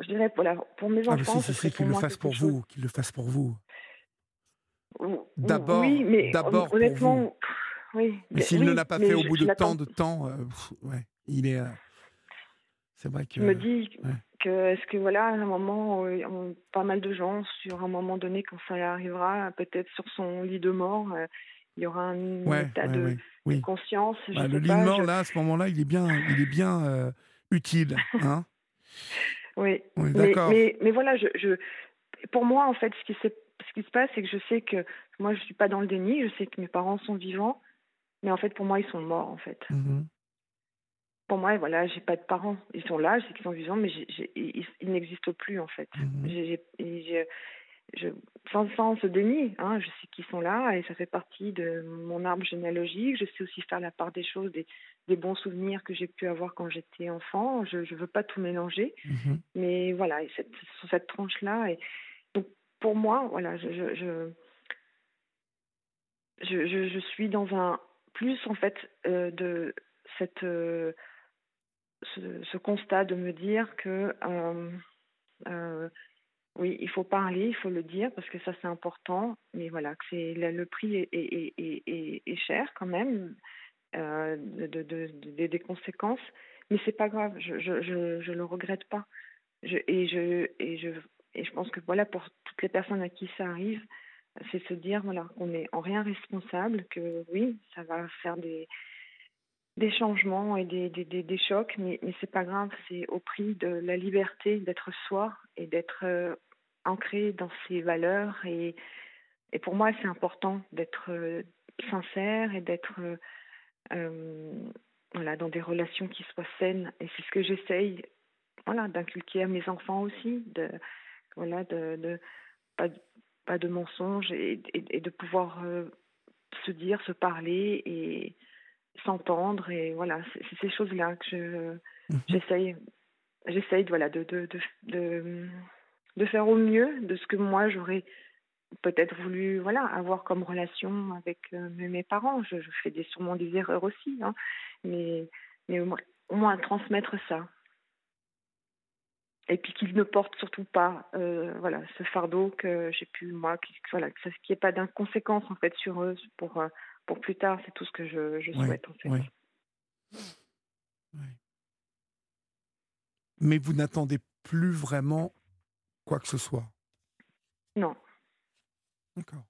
je dirais, pour mes ah, enfants. c'est qu'il le fasse pour vous, qu'il le fasse pour vous. D'abord, oui, mais d'abord honnêtement, pour vous. Oui, mais s'il ne l'a pas fait au bout de tant de temps, euh, ouais, il est. Euh, c'est vrai que. Je me dis que est-ce que voilà, à un moment, euh, pas mal de gens, sur un moment donné, quand ça arrivera, peut-être sur son lit de mort, il y aura un état de, conscience. Bah, le lit de mort, là, à ce moment-là, il est bien, il est bien utile, hein. oui. Mais, mais, mais, voilà, je, je, pour moi, en fait, ce qui, ce qui se passe, c'est que je sais que moi, je suis pas dans le déni. Je sais que mes parents sont vivants Mais en fait, pour moi, ils sont morts, en fait. Mhm. Pour moi, voilà, j'ai pas de parents. Ils sont là, je sais qu'ils sont vivants, mais ils, n'existent plus, en fait. Mhm. Je, sans, sans se déni, hein, je sais qu'ils sont là et ça fait partie de mon arbre généalogique. Je sais aussi faire la part des choses, des, des bons souvenirs que j'ai pu avoir quand j'étais enfant. Je ne veux pas tout mélanger, mhm. mais voilà, cette, sur cette tranche-là. Et donc, pour moi, voilà, je, je, je, je, suis dans un plus, en fait, euh, de cette, euh, ce, constat de me dire que. Euh, oui, il faut parler, il faut le dire parce que ça c'est important, mais voilà, c'est le, prix est, cher quand même euh, de, de, des conséquences, mais c'est pas grave, je, je, je, je, le regrette pas. Et, je, pense que voilà, pour toutes les personnes à qui ça arrive, c'est se dire voilà, qu'on est en rien responsable, que oui, ça va faire des, des changements et des, chocs, mais, mais c'est pas grave, c'est au prix de la liberté d'être soi et d'être euh, ancré dans ses valeurs. Et, et pour moi, c'est important d'être euh, sincère et d'être euh, voilà, dans des relations qui soient saines. Et c'est ce que j'essaye voilà, d'inculquer à mes enfants aussi, de, voilà, de, de pas, pas de mensonges et, et, de pouvoir se dire, se parler et s'entendre et voilà c'est ces choses là que je mhm. j'essaye j'essaye voilà de de, de de, de faire au mieux de ce que moi j'aurais peut-être voulu voilà avoir comme relation avec euh, mes parents je, je, fais des sûrement des erreurs aussi hein, mais mais au moins, transmettre ça et puis qu'ils ne portent surtout pas euh, voilà ce fardeau que j'ai pu moi qui, voilà que ça qui ait pas d'inconséquences en fait sur eux pour euh, pour plus tard. C'est tout ce que je, souhaite en fait. Mais vous n'attendez plus vraiment quoi que ce soit Non. D'accord.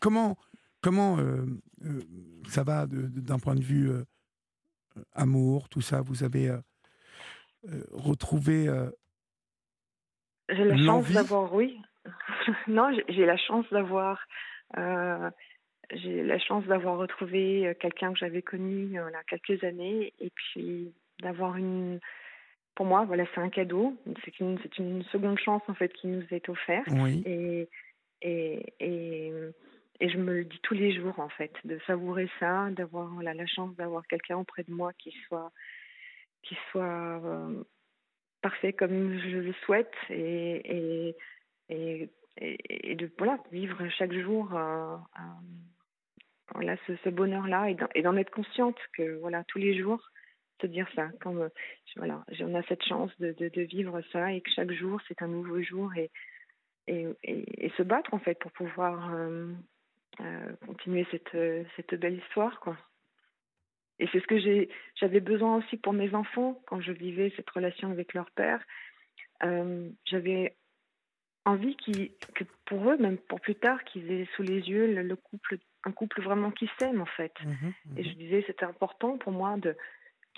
comment comment euh, euh, ça va d'un point de vue euh, amour, tout ça Vous avez retrouvé J'ai la chance d'avoir, oui. non, j'ai la chance d'avoir j'ai la chance d'avoir retrouvé quelqu'un que j'avais connu il y a quelques années et puis d'avoir une pour moi voilà c'est un cadeau. C'est une c'est une seconde chance en fait qui nous est offerte. Et, et et et je me le dis tous les jours en fait de savourer ça d'avoir voilà, la chance d'avoir quelqu'un auprès de moi qui soit qui soit euh, parfait comme je le souhaite et et, et, de voilà vivre chaque jour euh, voilà, ce, ce bonheur-là et d'en être consciente que voilà tous les jours se dire ça quand euh, voilà on a cette chance de, de, de, vivre ça et que chaque jour c'est un nouveau jour et et, et, se battre en fait pour pouvoir euh, euh, continuer cette cette belle histoire quoi. Et c'est ce que j'avais besoin aussi pour mes enfants quand je vivais cette relation avec leur père. J'avais envie qui, que pour eux, même pour plus tard, qu'ils aient sous les yeux le, couple, un couple vraiment qui s'aime en fait. Mmh mmh et je disais, c'était important pour moi de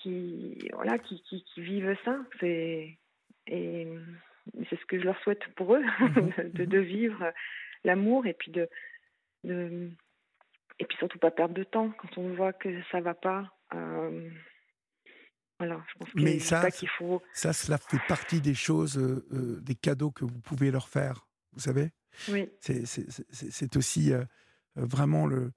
qui voilà qui, qui, qui vivent ça. C'est et c'est ce que je leur souhaite pour eux, mmh de, de, vivre l'amour et puis de, de et puis surtout pas perdre de temps quand on voit que ça va pas. Euh, mais ça, faut... ça, cela fait partie des choses, euh, euh, des cadeaux que vous pouvez leur faire, vous savez? Oui. C'est aussi euh, vraiment le,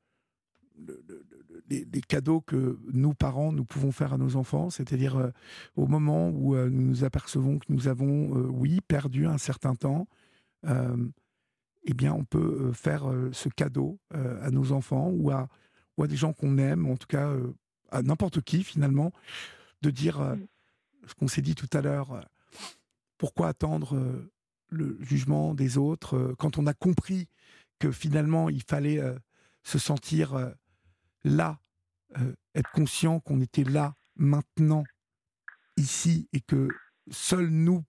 les, cadeaux que nous, parents, nous pouvons faire à nos enfants, c'est-à-dire au moment où nous nous apercevons que nous avons, oui, perdu un certain temps, eh bien, on peut faire ce cadeau à nos enfants ou à, ou à des gens qu'on aime, en tout cas à n'importe qui finalement, de dire euh, mm. ce qu'on s'est dit tout à l'heure. Euh, pourquoi attendre euh, le jugement des autres quand on a compris que finalement il fallait se sentir là, être conscient qu'on était là, maintenant, ici, et que seuls nous,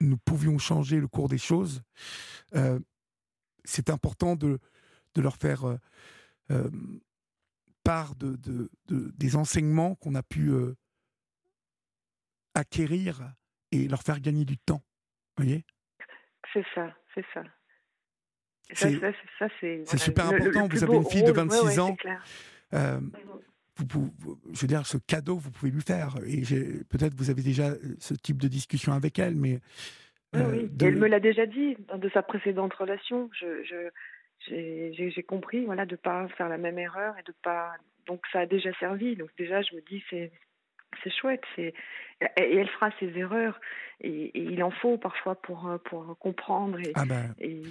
nous pouvions changer le cours des choses, c'est important de, de, leur faire part de, de, des enseignements qu'on a pu acquérir et leur faire gagner du temps. Vous voyez? C'est ça, c'est ça. C'est super important. vous avez une fille de 26 ans. Vous, je veux dire, ce cadeau, vous pouvez lui faire. Et peut-être vous avez déjà ce type de discussion avec elle, mais. oui, elle me l'a déjà dit de sa précédente relation. Je, j'ai compris voilà de ne pas faire la même erreur et de pas donc ça a déjà servi donc déjà je me dis c'est c'est chouette c'est et elle fera ses erreurs et, il en faut parfois pour pour comprendre et, ah ben. et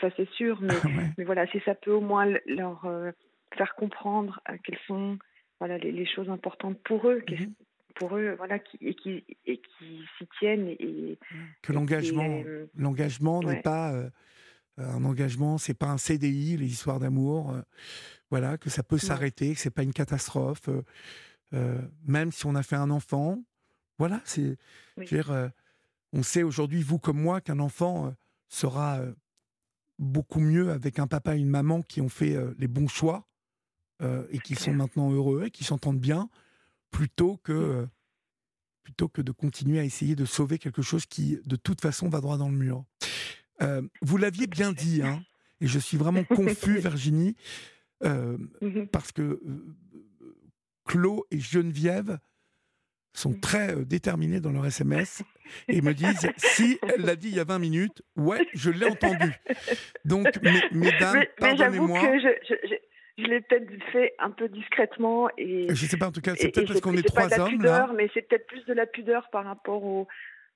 ça c'est sûr mais, mais voilà si ça peut au moins leur euh, faire comprendre euh, quelles sont voilà les, les, choses importantes pour eux mm-hmm. pour eux voilà qui et qui et qui s'y tiennent et que l'engagement euh, l'engagement n'est pas euh, un engagement, c'est pas un CDI, les histoires d'amour. Euh, voilà, que ça peut s'arrêter, que c'est pas une catastrophe. Même si on a fait un enfant, voilà, c'est. on sait aujourd'hui, vous comme moi, qu'un enfant sera beaucoup mieux avec un papa et une maman qui ont fait les bons choix et qui sont maintenant heureux et qui s'entendent bien, plutôt que plutôt que de continuer à essayer de sauver quelque chose qui, de toute façon, va droit dans le mur. Euh, vous l'aviez bien dit, hein, et je suis vraiment confus, Virginie, euh, mhm. parce que euh, Claude et Geneviève sont mhm. très déterminés dans leur SMS et me disent si elle l'a dit il y a 20 minutes, ouais, je l'ai entendu. Donc, mesdames, pardonnez-moi. Je, je, l'ai peut-être fait un peu discrètement. Et, je ne sais pas, en tout cas, c'est peut-être parce qu'on est, trois pas de la hommes. Pudeur, Mais c'est peut-être plus de la pudeur par rapport au,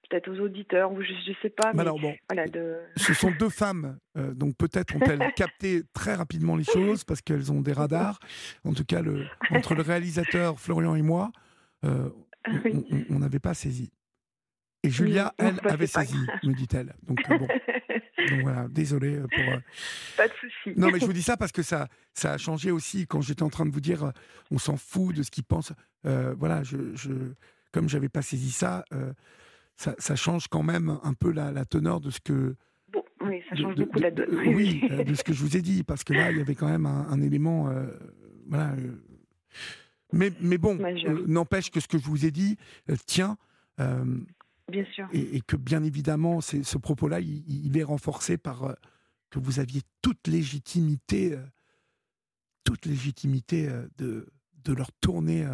peut-être aux auditeurs, ou je ne sais pas. Mais, alors bon, Ce sont deux femmes, euh, donc peut-être ont-elles capté très rapidement les choses parce qu'elles ont des radars. En tout cas, le, entre le réalisateur Florian et moi, euh, on n'avait pas saisi. Et Julia, elle, avait saisi, me dit-elle. Donc, euh, bon. Donc voilà, désolé pour. Pas de souci. Non, mais je vous dis ça parce que ça, ça a changé aussi quand j'étais en train de vous dire, on s'en fout de ce qu'ils pensent. voilà, je, je comme j'avais pas saisi ça, ça, change quand même un peu la, teneur de ce que. oui, ça change beaucoup la donne. oui, euh, de ce que je vous ai dit, parce que là, il y avait quand même un, élément. Euh, voilà. Euh, mais, mais bon, n'empêche que ce que je vous ai dit tient. Bien sûr. Et, que bien évidemment, ce propos-là, il, est renforcé par que vous aviez toute légitimité, toute légitimité de, de leur tourner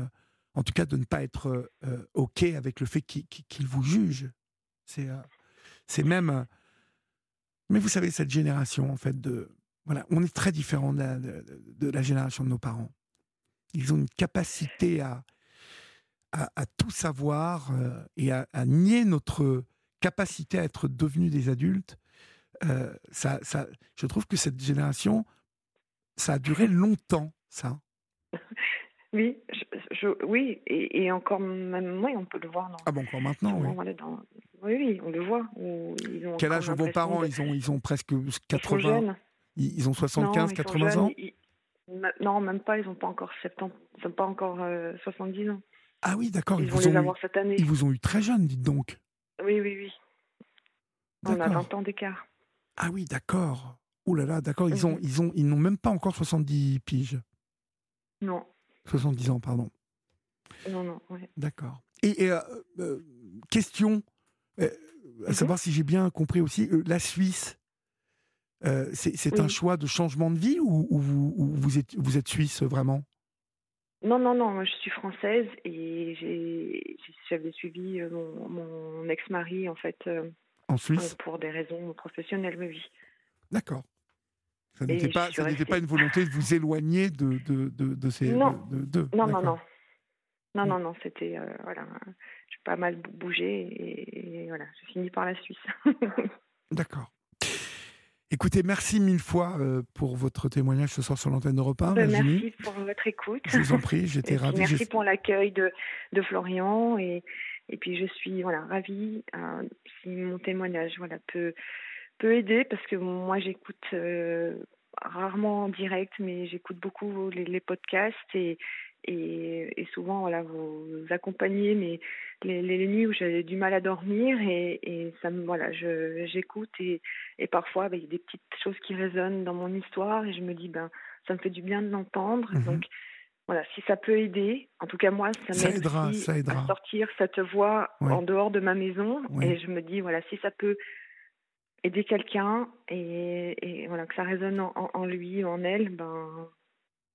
en tout cas de ne pas être euh, euh, OK avec le fait qu'il vous juge. C'est euh, c'est même... mais vous savez, cette génération, en fait, de... Voilà, on est très différent de la, génération de nos parents. Ils ont une capacité à, à, tout savoir et à, nier notre capacité à être devenus des adultes. ça, ça, je trouve que cette génération, ça a duré longtemps, ça. Oui, je, oui, et, et, encore même, oui, on peut le voir. Dans, ah bon, encore maintenant, oui. oui. oui, on le voit. Quel âge ont vos parents? ils, ont, ils ont presque 80 ils, ils, ont 75, 80 ans? Non, même pas, ils n'ont pas encore 70, ils n'ont pas encore 70 euh, ans. Ah oui, d'accord. Ils, vont les avoir cette année. Ils vous ont eu très jeunes, dites donc. Oui, oui, oui. On a 20 ans d'écart. Ah oui, d'accord. Ouh là là, d'accord. Ils ont, ils ont, ils n'ont même pas encore 70 piges. Non. 70 ans, pardon. Non, non, D'accord. Et, euh, euh, question, euh, à mhm. savoir si j'ai bien compris aussi, la Suisse, c'est un choix de changement de vie ou, vous, vous, êtes, vous êtes suisse vraiment? Non, non, non, moi je suis française et j'avais suivi mon, ex-mari en fait. en Suisse Pour des raisons professionnelles, oui. D'accord. Ça n'était pas, ça pas une volonté de vous éloigner de, de, de, ces. Non, non, non, non. Non, non, non, c'était. Euh, voilà. J'ai pas mal bougé et, voilà, j'ai fini par la Suisse. D'accord. Écoutez, merci mille fois euh, pour votre témoignage ce soir sur l'antenne d'Europe 1. Ben, merci pour votre écoute. Je vous en prie, j'étais ravi. Merci pour l'accueil de, de Florian et, et puis je suis voilà, ravie euh, si mon témoignage voilà, peut peut aider parce que moi j'écoute euh, rarement en direct, mais j'écoute beaucoup les, podcasts et, et, souvent voilà vous accompagnez les, les, nuits où j'avais du mal à dormir et, et ça me voilà je j'écoute et, et parfois ben, il y a des petites choses qui résonnent dans mon histoire et je me dis ben ça me fait du bien de l'entendre mhm. donc voilà, si ça peut aider, en tout cas moi, ça m'aide à sortir cette voix en dehors de ma maison. Et je me dis, voilà, si ça peut aider quelqu'un et, et, voilà que ça résonne en, en, lui ou en elle, ben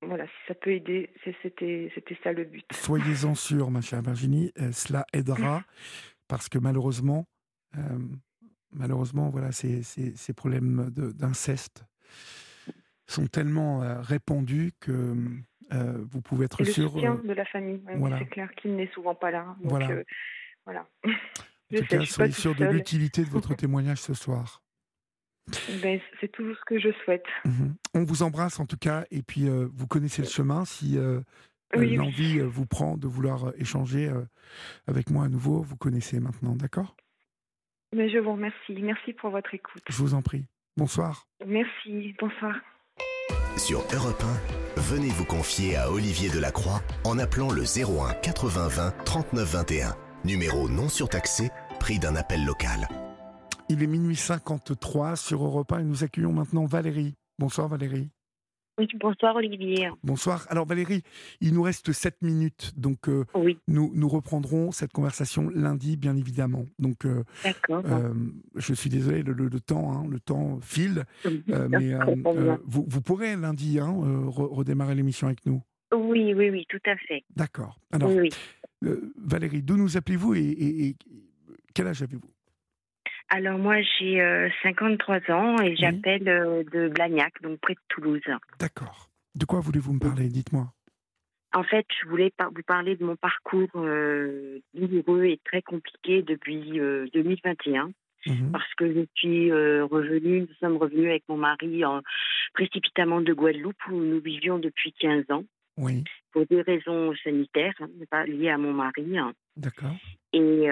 voilà, si ça peut aider, c'était ça le but. Soyez-en sûrs, ma chère Virginie, cela aidera parce que malheureusement, malheureusement, voilà, ces, ces, ces problèmes d'inceste sont tellement répandus que vous pouvez être sûr. Le soutien de la famille, c'est clair qu'il n'est souvent pas là. Donc, voilà. voilà. En tout cas, soyez sûr de l'utilité de votre témoignage ce soir. Ben, c'est tout ce que je souhaite. Mmh On vous embrasse en tout cas, et puis vous connaissez le chemin. Si l'envie vous prend de vouloir échanger avec moi à nouveau, vous connaissez maintenant, d'accord? Mais je vous remercie. Merci pour votre écoute. Je vous en prie. Bonsoir. Merci. Bonsoir. Sur Europe 1, venez vous confier à Olivier Delacroix en appelant le 01 80 20 39 21. Numéro non surtaxé, prix d'un appel local. Il est minuit 53 sur Europe 1 et nous accueillons maintenant Valérie. Bonsoir Valérie. Oui, bonsoir Olivier. Bonsoir. Alors Valérie, il nous reste 7 minutes, donc euh, oui. nous, nous reprendrons cette conversation lundi, bien évidemment. Donc, euh, D'accord. Euh, je suis désolé, le, le, temps, hein, le temps file, mais vous, vous, pourrez lundi hein, redémarrer l'émission avec nous. Oui, oui, oui, tout à fait. D'accord. Alors, oui, Valérie, d'où nous appelez-vous et, et, quel âge avez-vous? Alors moi j'ai 53 ans et j'appelle de Blagnac, donc près de Toulouse. D'accord. De quoi voulez-vous me parler? Dites-moi. En fait, je voulais vous parler de mon parcours douloureux et très compliqué depuis 2021. Mmh parce que je suis revenue, nous sommes revenus avec mon mari en, précipitamment de Guadeloupe où nous vivions depuis 15 ans. Oui. Pour des raisons sanitaires, hein, pas liées à mon mari. Hein. D'accord. Et,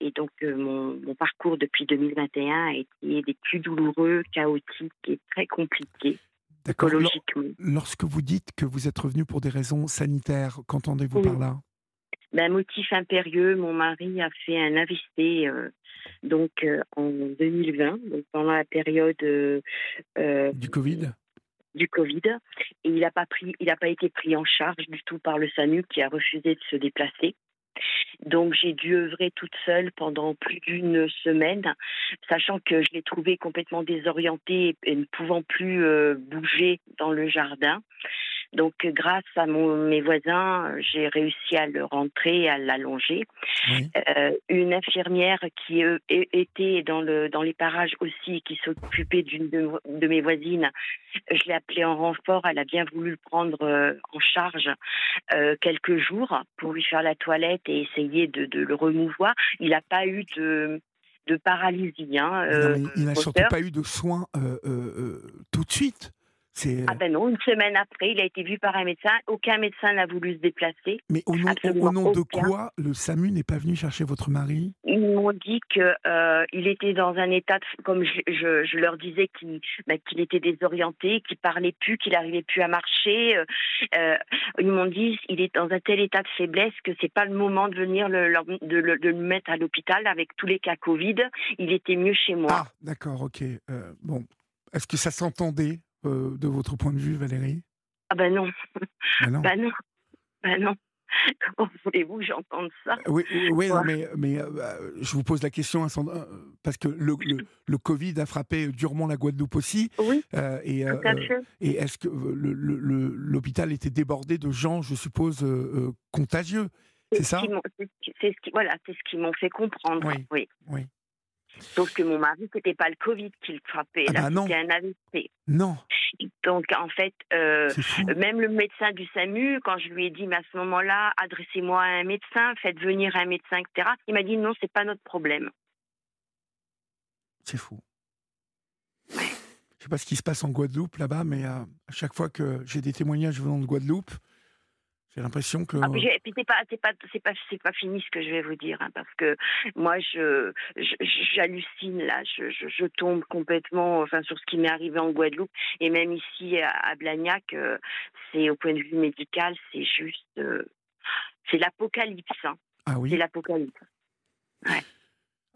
et donc, mon, mon, parcours depuis 2021 a été des plus douloureux, chaotiques et très compliqués. Écologiquement. Lorsque vous dites que vous êtes revenu pour des raisons sanitaires, qu'entendez-vous par là? Ben, Motif impérieux, mon mari a fait un AVC donc, en 2020, donc pendant la période. du Covid? du Covid et il n'a pas pris, il n'a pas été pris en charge du tout par le SAMU qui a refusé de se déplacer. Donc j'ai dû œuvrer toute seule pendant plus d'une semaine, sachant que je l'ai trouvé complètement désorienté et ne pouvant plus bouger dans le jardin. Donc, grâce à mon, mes voisins, j'ai réussi à le rentrer, à l'allonger. Oui. Euh, une infirmière qui euh, était dans, le, dans les parages aussi, qui s'occupait d'une de, de, mes voisines, je l'ai appelée en renfort. Elle a bien voulu le prendre euh, en charge quelques jours pour lui faire la toilette et essayer de, de le remouvoir. Il n'a pas eu de de paralysie. Hein, non, il n'a surtout pas eu de soins tout de suite. Ah ben non, une semaine après, il a été vu par un médecin. Aucun médecin n'a voulu se déplacer. Mais au nom, au nom de quoi le SAMU n'est pas venu chercher votre mari? Ils m'ont dit qu'il euh, était dans un état, de, comme je, je, je, leur disais, qu'il bah, était désorienté, qu'il parlait plus, qu'il n'arrivait plus à marcher. Euh, euh, ils m'ont dit il est dans un tel état de faiblesse que c'est pas le moment de venir le, de, le, de, le mettre à l'hôpital avec tous les cas Covid. Il était mieux chez moi. Ah, d'accord, ok. bon, est-ce que ça s'entendait? Euh, de votre point de vue, Valérie? Ah ben non. Ben non. ben non. Ben non. Comment voulez-vous que j'entende ça? Oui, oui non, mais, mais euh, je vous pose la question parce que le, le, le, Covid a frappé durement la Guadeloupe aussi. Oui. Euh, et est-ce que l'hôpital était débordé de gens, je suppose, contagieux C'est ça? C'est ce qui, voilà, c'est ce qu'ils m'ont fait comprendre. Oui. oui. oui. Sauf que mon mari, c'était pas le Covid qui le frappait, ah bah c'était un AVC. Non. Donc, en fait, euh, même le médecin du SAMU, quand je lui ai dit, mais à ce moment-là, adressez-moi à un médecin, faites venir un médecin, etc., il m'a dit, non, c'est pas notre problème. C'est fou. Ouais. Je sais pas ce qui se passe en Guadeloupe là-bas, mais euh, à chaque fois que j'ai des témoignages venant de Guadeloupe, j'ai l'impression que. Ah, puis, puis c'est pas, c'est pas, c'est pas, c'est pas fini ce que je vais vous dire, hein, parce que moi, je, j'hallucine là, je, je, je, tombe complètement, enfin, sur ce qui m'est arrivé en Guadeloupe et même ici à, à Blagnac, euh, c'est au point de vue médical, c'est juste, euh, c'est l'apocalypse. Hein. Ah oui? C'est l'apocalypse. Ouais.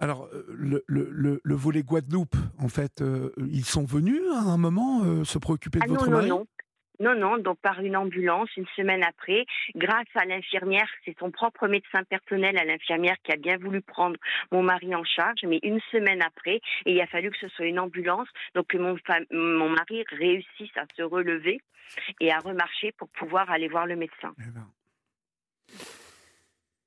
Alors, le, le, le, volet Guadeloupe, en fait, euh, ils sont venus à un moment se préoccuper de ah, votre non, mari? non, non. Non, non, donc par une ambulance, une semaine après, grâce à l'infirmière, c'est son propre médecin personnel à l'infirmière qui a bien voulu prendre mon mari en charge, mais une semaine après, et il a fallu que ce soit une ambulance, donc que mon, mon mari réussisse à se relever et à remarcher pour pouvoir aller voir le médecin. Eh ben.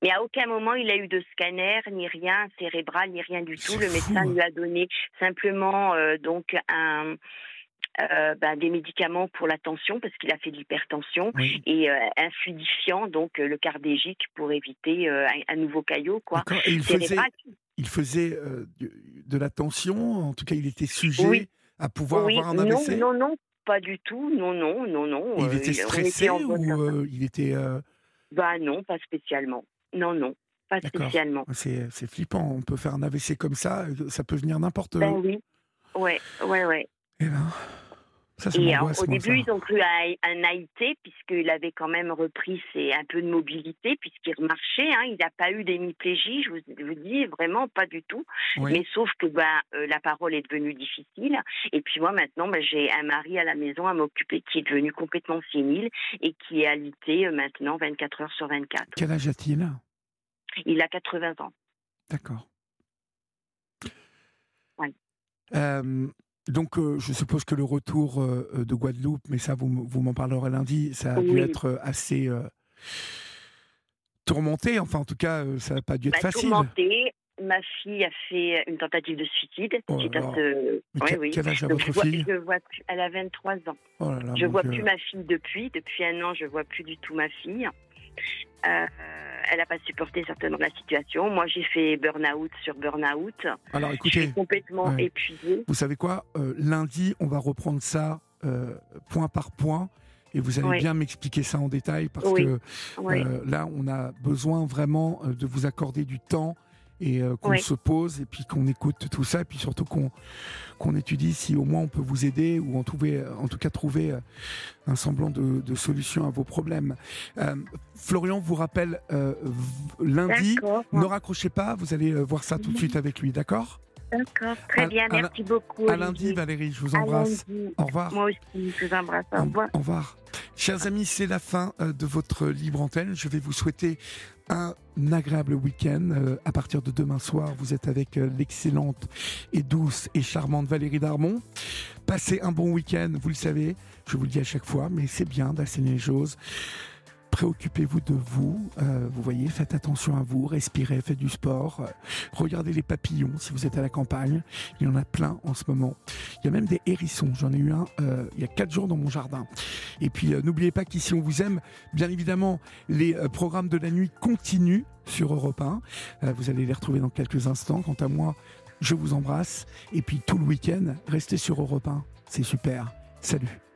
Mais à aucun moment il a eu de scanner, ni rien cérébral, ni rien du tout. Le médecin lui a donné simplement euh, donc un euh, bah, des médicaments pour la tension parce qu'il a fait de l'hypertension et euh, un fluidifiant donc euh, le cardégique pour éviter un, nouveau caillot quoi. il faisait, il faisait de, la tension, en tout cas il était sujet à pouvoir avoir un AVC. Non, non, non, pas du tout. Non, non, non, non. Il était stressé ou il était Bah non, pas spécialement. Non, non. Pas spécialement. C'est flippant. On peut faire un AVC comme ça. Ça peut venir n'importe ben, oui. Ouais, ouais, ouais. Eh ben, et au début, ils ont cru à un AIT, puisqu'il avait quand même repris ses, un peu de mobilité, puisqu'il remarchait. Hein, il n'a pas eu d'hémiplégie, je vous, dis, vraiment pas du tout. Mais sauf que ben, euh, la parole est devenue difficile. Et puis moi, maintenant, ben, j'ai un mari à la maison à m'occuper qui est devenu complètement sénile et qui est alité euh, maintenant 24 heures sur 24. Quel âge a-t-il? Il a 80 ans. D'accord. Euh, donc, euh, je suppose que le retour euh, de Guadeloupe, mais ça, vous, vous m'en parlerez lundi, ça a dû être euh, assez tourmenté. Enfin, en tout cas, ça n'a pas dû être bah, facile. Tourmenté. Ma fille a fait une tentative de suicide. Oh quel, âge a votre fille? Elle a 23 ans. Oh je ne vois plus ma fille depuis. Depuis un an, je ne vois plus du tout ma fille. Euh, elle n'a pas supporté certainement la situation. Moi, j'ai fait burn-out sur burn-out. Alors, écoutez, je suis complètement épuisée. Vous savez quoi euh, Lundi, on va reprendre ça euh, point par point. Et vous allez bien m'expliquer ça en détail parce que là, on a besoin vraiment de vous accorder du temps et euh, qu'on se pose et puis qu'on écoute tout ça et puis surtout qu'on qu'on étudie si au moins on peut vous aider ou en trouver en tout cas trouver euh, un semblant de, de solution à vos problèmes. Euh, Florian vous rappelle lundi, ne raccrochez pas, vous allez voir ça tout de suite avec lui, d'accord? D'accord, très bien, merci beaucoup. À lundi Valérie, je vous embrasse. Au revoir. Moi aussi, je vous embrasse. Au revoir. Au revoir. Chers amis, c'est la fin de votre libre antenne. Je vais vous souhaiter un agréable week-end. Euh, à partir de demain soir, vous êtes avec euh, l'excellente et douce et charmante Valérie Darmon. Passez un bon week-end, vous le savez, je vous le dis à chaque fois, mais c'est bien d'assainer les choses préoccupez-vous de vous. Euh, vous voyez, faites attention à vous, respirez, faites du sport. Euh, regardez les papillons si vous êtes à la campagne. Il y en a plein en ce moment. Il y a même des hérissons. J'en ai eu un euh, il y a quatre jours dans mon jardin. Et puis n'oubliez pas qu'ici on vous aime. Bien évidemment, les programmes de la nuit continuent sur Europe 1. vous allez les retrouver dans quelques instants. Quant à moi, je vous embrasse. Et puis tout le week-end, restez sur Europe 1. C'est super. Salut.